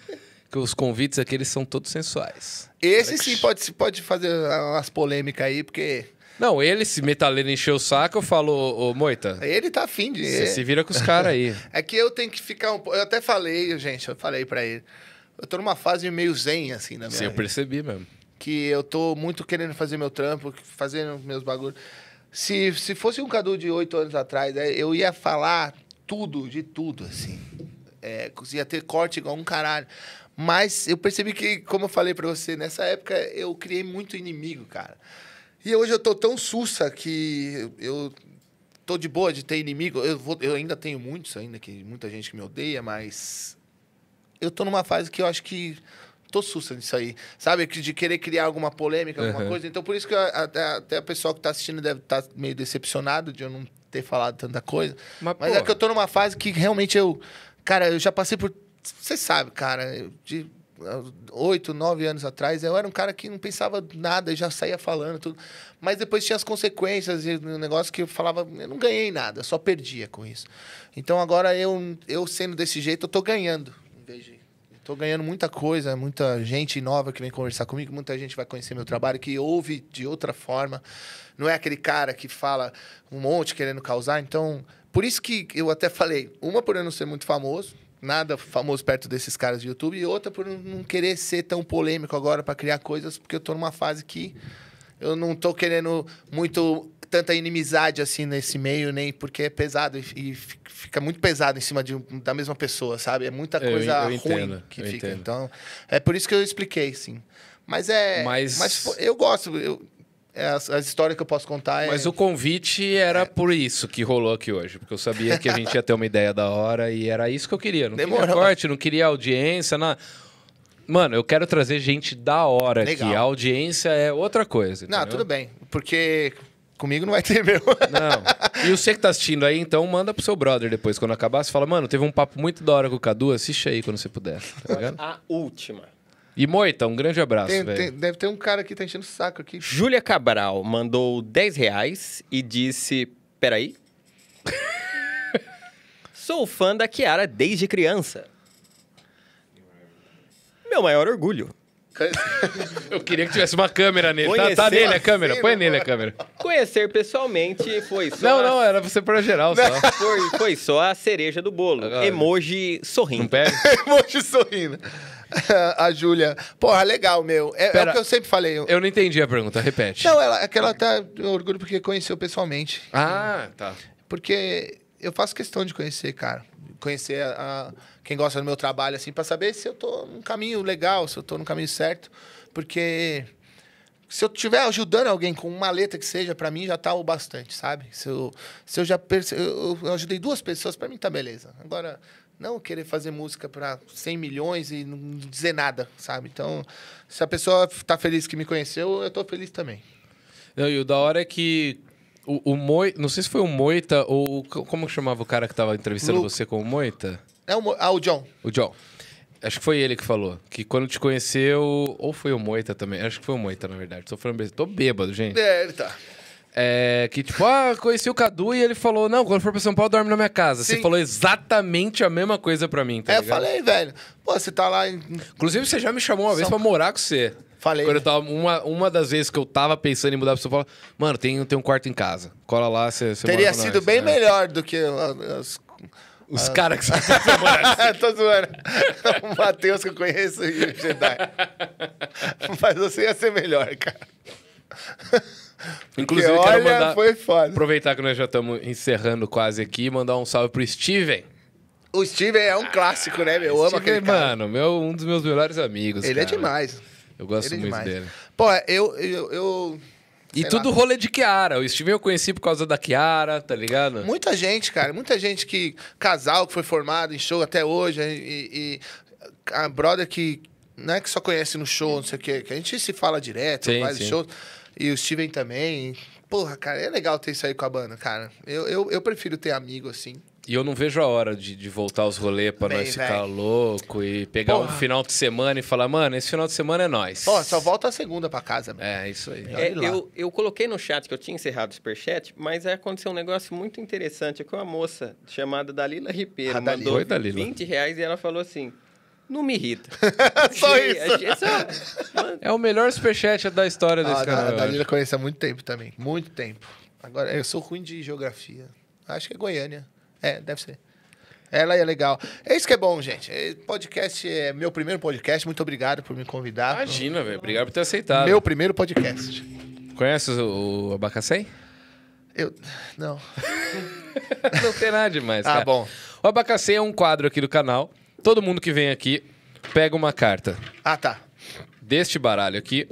Que os convites aqui, eles são todos sensuais. Esse sim pode, pode fazer umas polêmicas aí, porque Não, ele, se metaleiro encher o saco, eu falo, ô, Moita, ele tá afim de. você se vira com os caras aí. É que eu tenho que ficar um pouco. Eu até falei, gente, eu falei pra ele. Eu tô numa fase meio zen, assim, na minha Sim, eu percebi mesmo. Que eu tô muito querendo fazer meu trampo, fazendo meus bagulhos. Se, se fosse um Cadu de oito anos atrás, é, eu ia falar tudo, de tudo, assim. É, ia ter corte igual um caralho. Mas eu percebi que, como eu falei pra você, nessa época eu criei muito inimigo, cara. E hoje eu tô tão sussa que eu tô de boa de ter inimigo. Eu, vou, eu ainda tenho muitos ainda, que muita gente que me odeia, mas eu tô numa fase que eu acho que tô sussa disso aí. Sabe? De querer criar alguma polêmica, alguma Uhum. coisa. Então, por isso que eu- até, até a pessoa que tá assistindo deve estar meio decepcionado de eu não ter falado tanta coisa. Mas, Mas é que eu tô numa fase que realmente eu. Cara, eu já passei por. Você sabe, cara, de oito, nove anos atrás, eu era um cara que não pensava nada e já saía falando tudo. Mas depois tinha as consequências e um negócio que eu falava, eu não ganhei nada, só perdia com isso. Então agora eu, eu sendo desse jeito, eu tô ganhando. Em vez de. Tô ganhando muita coisa, muita gente nova que vem conversar comigo, muita gente vai conhecer meu trabalho, que ouve de outra forma. Não é aquele cara que fala um monte querendo causar. Então, por isso que eu até falei, uma por eu não ser muito famoso, nada famoso perto desses caras de YouTube, e outra por não- querer ser tão polêmico agora para criar coisas, porque eu tô numa fase que eu não tô querendo muito tanta inimizade assim nesse meio, nem porque é pesado e, e fi- fica muito pesado em cima de, da mesma pessoa, sabe? É muita Eu- coisa eu ruim entendo, que eu fica. entendo. Então, é por isso que eu expliquei, sim. Mas é. Mas- Mas, eu gosto. Eu, é as, as histórias que eu posso contar é. Mas o convite era por isso que rolou aqui hoje. Porque eu sabia que a gente ia ter uma ideia da hora e era isso que eu queria. Não queria Demorou. corte, não queria audiência. Não. Mano, eu quero trazer gente da hora Legal. aqui. A audiência é outra coisa. Não, entendeu? tudo bem. Porque comigo não vai ter meu. Não. E você que tá assistindo aí, então manda pro seu brother depois, quando acabar. Você fala, mano, teve um papo muito da hora com o Cadu, assiste aí quando você puder. Tá? A última. E Moita, um grande abraço, Tem- velho. tem- deve ter um cara que tá enchendo o saco aqui. Júlia Cabral mandou 10 reais e disse: Peraí. Sou fã da Kiara desde criança. Meu maior orgulho. Eu queria que tivesse uma câmera nele. Tá, tá Conhecer nele a câmera, põe nele a câmera. Conhecer pessoalmente foi só. Não, a- não, era você pra geral só. Foi, foi só a cereja do bolo. Agora. Emoji Não sorrindo. pega? Emoji sorrindo. a Júlia. Porra, legal, meu. É, é Pera. o que eu sempre falei. Eu- não entendi a pergunta, repete. Não, ela, é que ela tá orgulho porque conheceu pessoalmente. Ah, tá. Porque eu faço questão de conhecer, cara. Conhecer a, a- quem gosta do meu trabalho, assim, pra saber se eu tô num caminho legal, se eu tô no caminho certo. Porque se eu estiver ajudando alguém com uma letra que seja, pra mim já tá o bastante, sabe? Se eu, se eu já perce... eu, eu ajudei duas pessoas, pra mim tá beleza. Agora, não querer fazer música pra 100 milhões e não dizer nada, sabe? Então, se a pessoa tá feliz que me conheceu, eu tô feliz também. Não, e o da hora é que o, o Moi... Não sei se foi o Moita ou... Como que chamava o cara que tava entrevistando Lu- você com o Moita? É o, ah, o John. O John. Acho que foi ele que falou. Que quando te conheceu... Ou foi o Moita também. Acho que foi o Moita, na verdade. Tô falando... Tô bêbado, gente. É, ele tá. É, que tipo, ah, conheci o Cadu e ele falou, não, quando for pra São Paulo, dorme na minha casa. Você Sim. falou exatamente a mesma coisa pra mim, tá É, eu ligado? falei, velho. Pô, você tá lá em. Inclusive, você já me chamou uma vez São- pra morar com você. Falei. Quando eu tava, uma, uma das vezes que eu tava pensando em mudar pra São Paulo, mano, tem, tem um quarto em casa. Cola lá, você, você Teria mora com sido nós. bem É. melhor do que as. Os caras que você morar. Tô zoando. O Matheus que eu conheço e o Jedi. Mas você ia ser melhor, cara. Inclusive, Porque, quero olha, mandar. foi foda. Aproveitar que nós já estamos encerrando quase aqui e mandar um salve pro Steven. O Steven é um clássico, né, meu? Eu amo Steven, aquele cara. mano, meu, um dos meus melhores amigos. Ele é cara. demais. Eu gosto é muito demais. dele. Pô, eu. eu, eu E tudo lá. rolê de Kiara. O Steven eu conheci por causa da Kiara, tá ligado? Muita gente, cara. Muita gente que. Casal que foi formado em show até hoje. E, e a brother que. Não é que só conhece no show, não sei o quê. Que a gente se fala direto, Sim, faz sim. show. E o Steven também. Porra, cara, é legal ter isso aí com a banda, cara. Eu, eu, eu prefiro ter amigo assim. E eu não vejo a hora de, de voltar aos rolês pra Bem, nós ficar velho. louco e pegar um Porra. final de semana e falar, mano, esse final de semana é nós. Pô, só volta a segunda pra casa, mano. É, isso aí. É, eu, eu coloquei no chat que eu tinha encerrado o superchat, mas aí aconteceu um negócio muito interessante com uma moça chamada Dalila Ribeiro. Ah, mandou Dalila. 20 reais e ela falou assim: não me irrita. Só Achei- isso. achei só- É o melhor superchat da história desse Ah, canal. a eu Dalila conhece há muito tempo também. Muito tempo. Agora, eu sou ruim de geografia. Acho que é Goiânia. É, deve ser. Ela é legal. É isso que é bom, gente. É, Podcast é meu primeiro podcast. Muito obrigado por me convidar. Imagina, velho. Obrigado por ter aceitado. Meu primeiro podcast. Conhece o, o Abacacém? Eu. Não. não tem nada demais, Ah, cara. bom. O Abacacém é um quadro aqui do canal. Todo mundo que vem aqui pega uma carta Ah, tá. deste baralho aqui.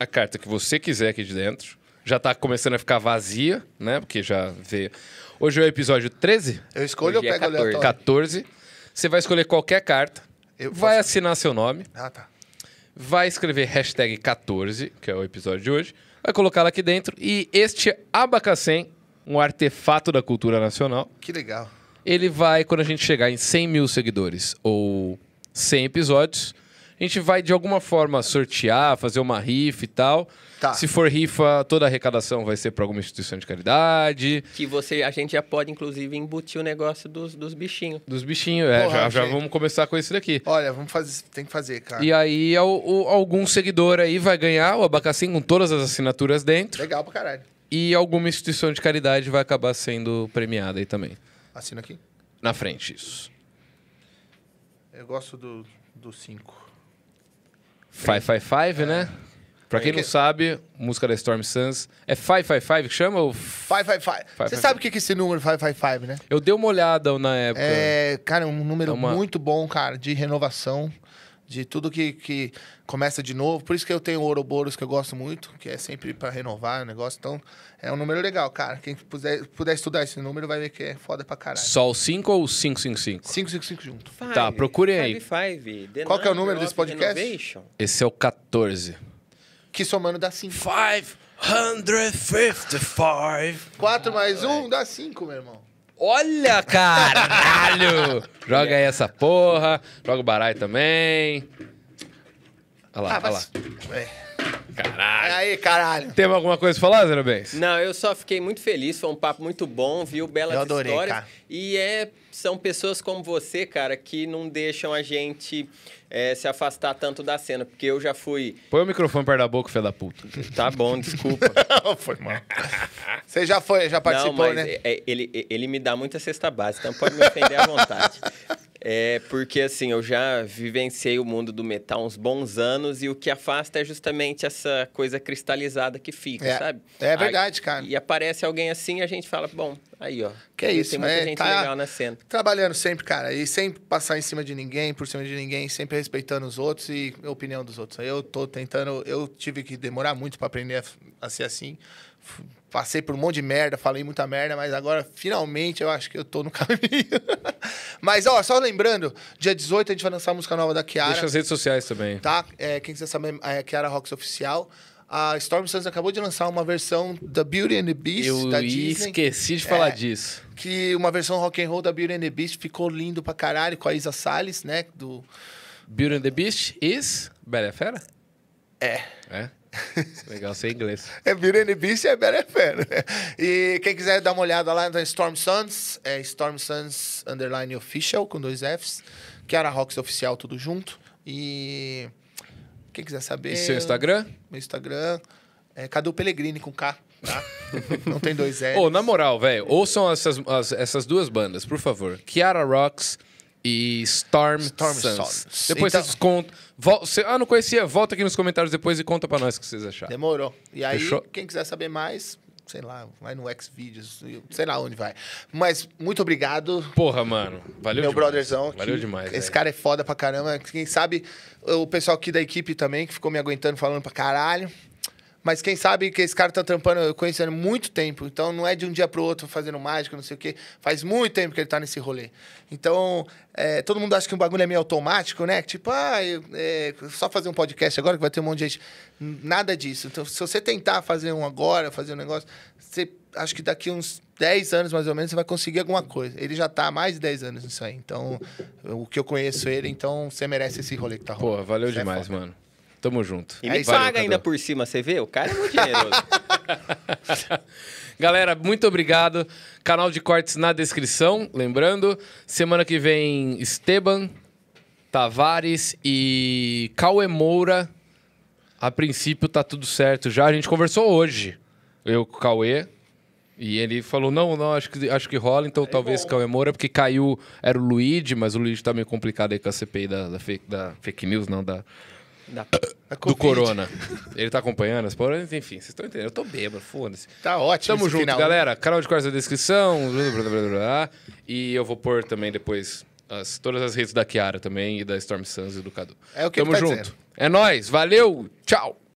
A carta que você quiser aqui de dentro. Já tá começando a ficar vazia, né? Porque já veio. Hoje é o episódio 13, Eu escolho Hoje ou é pego 14. aleatório? 14. Você vai escolher qualquer carta. Eu vai posso- assinar seu nome, Ah, tá. vai escrever hashtag 14, que é o episódio de hoje, vai colocá-la aqui dentro e este abacacém, um artefato da cultura nacional, Que legal. Ele vai, quando a gente chegar em 100 mil seguidores ou 100 episódios, a gente vai de alguma forma sortear, fazer uma rifa e tal. Tá. Se for rifa, toda a arrecadação vai ser para alguma instituição de caridade, Que você, a gente já pode, inclusive, embutir o negócio dos, dos bichinhos. dos bichinhos. É, Porra, já, já vamos começar com esse daqui. Olha, vamos fazer. Tem que fazer, cara. E aí, al- o- algum seguidor aí vai ganhar o abacaxi com todas as assinaturas dentro. Legal pra caralho. E alguma instituição de caridade vai acabar sendo premiada aí também. Assina aqui. Na frente, isso. Eu gosto do 5. Five Five Five, né? Pra quem não sabe, música da Storm Suns. É Five Five Five que chama? Ou... f- 555. Five, Você sabe o que que é esse número 555, né? Eu dei uma olhada na época. É, cara, é um número É uma- muito bom, cara, de renovação, de tudo que, que começa de novo. Por isso que eu tenho o Ouroboros, que eu gosto muito, que é sempre pra renovar o negócio. Então, é um número legal, cara. Quem puder, puder estudar esse número vai ver que é foda pra caralho. Só o 5 ou o 555? 555 junto. Tá, procurem aí. Five, five, The Qual que é o número desse podcast? Renovation. Esse é o 14. Que somando dá 5. 555. 4 mais 1 dá 5, meu irmão. Olha, caralho! Joga aí essa porra. Joga o baralho também. Olha lá, Ah, olha lá. É. Caralho. Aí, caralho. Tem alguma coisa pra falar, Zé Bens? Não, eu só fiquei muito feliz, foi um papo muito bom, viu? Belas Eu adorei, histórias. cara. E é, são pessoas como você, cara, que não deixam a gente é, se afastar tanto da cena, porque eu já fui. Põe o microfone perto da boca, filho da puta. Tá bom, desculpa. foi mal. Você já foi, já participou, não, mas né? é- é- ele, ele me dá muita cesta base, então pode me ofender à vontade. É porque assim, eu já vivenciei o mundo do metal uns bons anos e o que afasta é justamente essa coisa cristalizada que fica, É, sabe? é verdade, cara. E aparece alguém assim e a gente fala, bom, aí ó. Que é isso, Tem muita é, gente tá- legal na cena. Trabalhando sempre, cara, e sem passar em cima de ninguém, por cima de ninguém, sempre respeitando os outros e a opinião dos outros. Eu tô tentando, eu tive que demorar muito pra aprender a, a ser assim. Passei por um monte de merda, falei muita merda, mas agora finalmente eu acho que eu tô no caminho. mas ó, só lembrando, dia 18 a gente vai lançar a música nova da Kiara. Deixa as redes sociais também. tá? É, quem quiser saber, é a Kiara Rocks Oficial. A Storm Suns acabou de lançar uma versão da Beauty and the Beast Eu da Disney. esqueci de falar É. disso. Que uma versão rock and roll da Beauty and the Beast ficou lindo pra caralho com a Isa Salles, né? Do... Beauty and the Beast is Bela Fera? É. É? Legal ser inglês. É Beauty and the Beast e é Fair. né? E quem quiser dar uma olhada lá na Storm Suns, é Storm Suns Underline Official, com dois Fs. Kiara Rocks Oficial, tudo junto. E quem quiser saber... E seu Instagram? Meu Instagram é Cadu Pellegrini com K, tá? Não tem dois L's. Ô, na moral, velho, ouçam essas, as- essas duas bandas, por favor. Kiara Rocks e Storm, Storm Suns. Suns. Depois Então- vocês contam. Vol- cê- ah, não conhecia? Volta aqui nos comentários depois e conta pra nós o que vocês acharam. Demorou. E aí, Fechou? quem quiser saber mais, sei lá, vai no Xvideos, sei lá onde vai. Mas muito obrigado. Porra, mano. Valeu meu demais. brotherzão. Valeu demais. Esse cara é foda pra caramba. Quem sabe, o pessoal aqui da equipe também, que ficou me aguentando falando pra caralho. Mas quem sabe que esse cara tá trampando, eu conheço ele há muito tempo. Então não é de um dia pro outro fazendo mágica, não sei o quê. Faz muito tempo que ele tá nesse rolê. Então, é, todo mundo acha que o bagulho é meio automático, né? Tipo, ah, eu- é, só fazer um podcast agora que vai ter um monte de gente. Nada disso. Então, se você tentar fazer um agora, fazer um negócio, você acho que daqui uns 10 anos, mais ou menos, você vai conseguir alguma coisa. Ele já tá há mais de 10 anos nisso aí. Então, o que eu conheço ele, então você merece esse rolê que tá rolando. Porra, valeu Isso é demais, foda. mano. Tamo junto. E É me isso. paga ainda por cima, você vê? O cara é muito generoso. Galera, muito obrigado. Canal de cortes na descrição. Lembrando, semana que vem, Esteban, Tavares e Cauê Moura. A princípio tá tudo certo já. A gente conversou hoje, eu com o Cauê. E ele falou: não, não, acho que, acho que rola, então talvez Cauê Moura, porque caiu, era o Luigi, mas o Luigi tá meio complicado aí com a CPI da, da, fake, da fake news, não, da, Da- A do Covid. Corona. Ele tá acompanhando as porras, enfim, vocês estão entendendo. Eu tô bêbado, foda-se. Tá ótimo. Tamo esse junto, final. galera. Canal de cortes na descrição. blá, blá, blá, blá, blá. E eu vou pôr também depois as- todas as redes da Kiara também e da Storm Suns e do Cadu. É o que Tamo tá junto. dizendo. É nóis. Valeu. Tchau.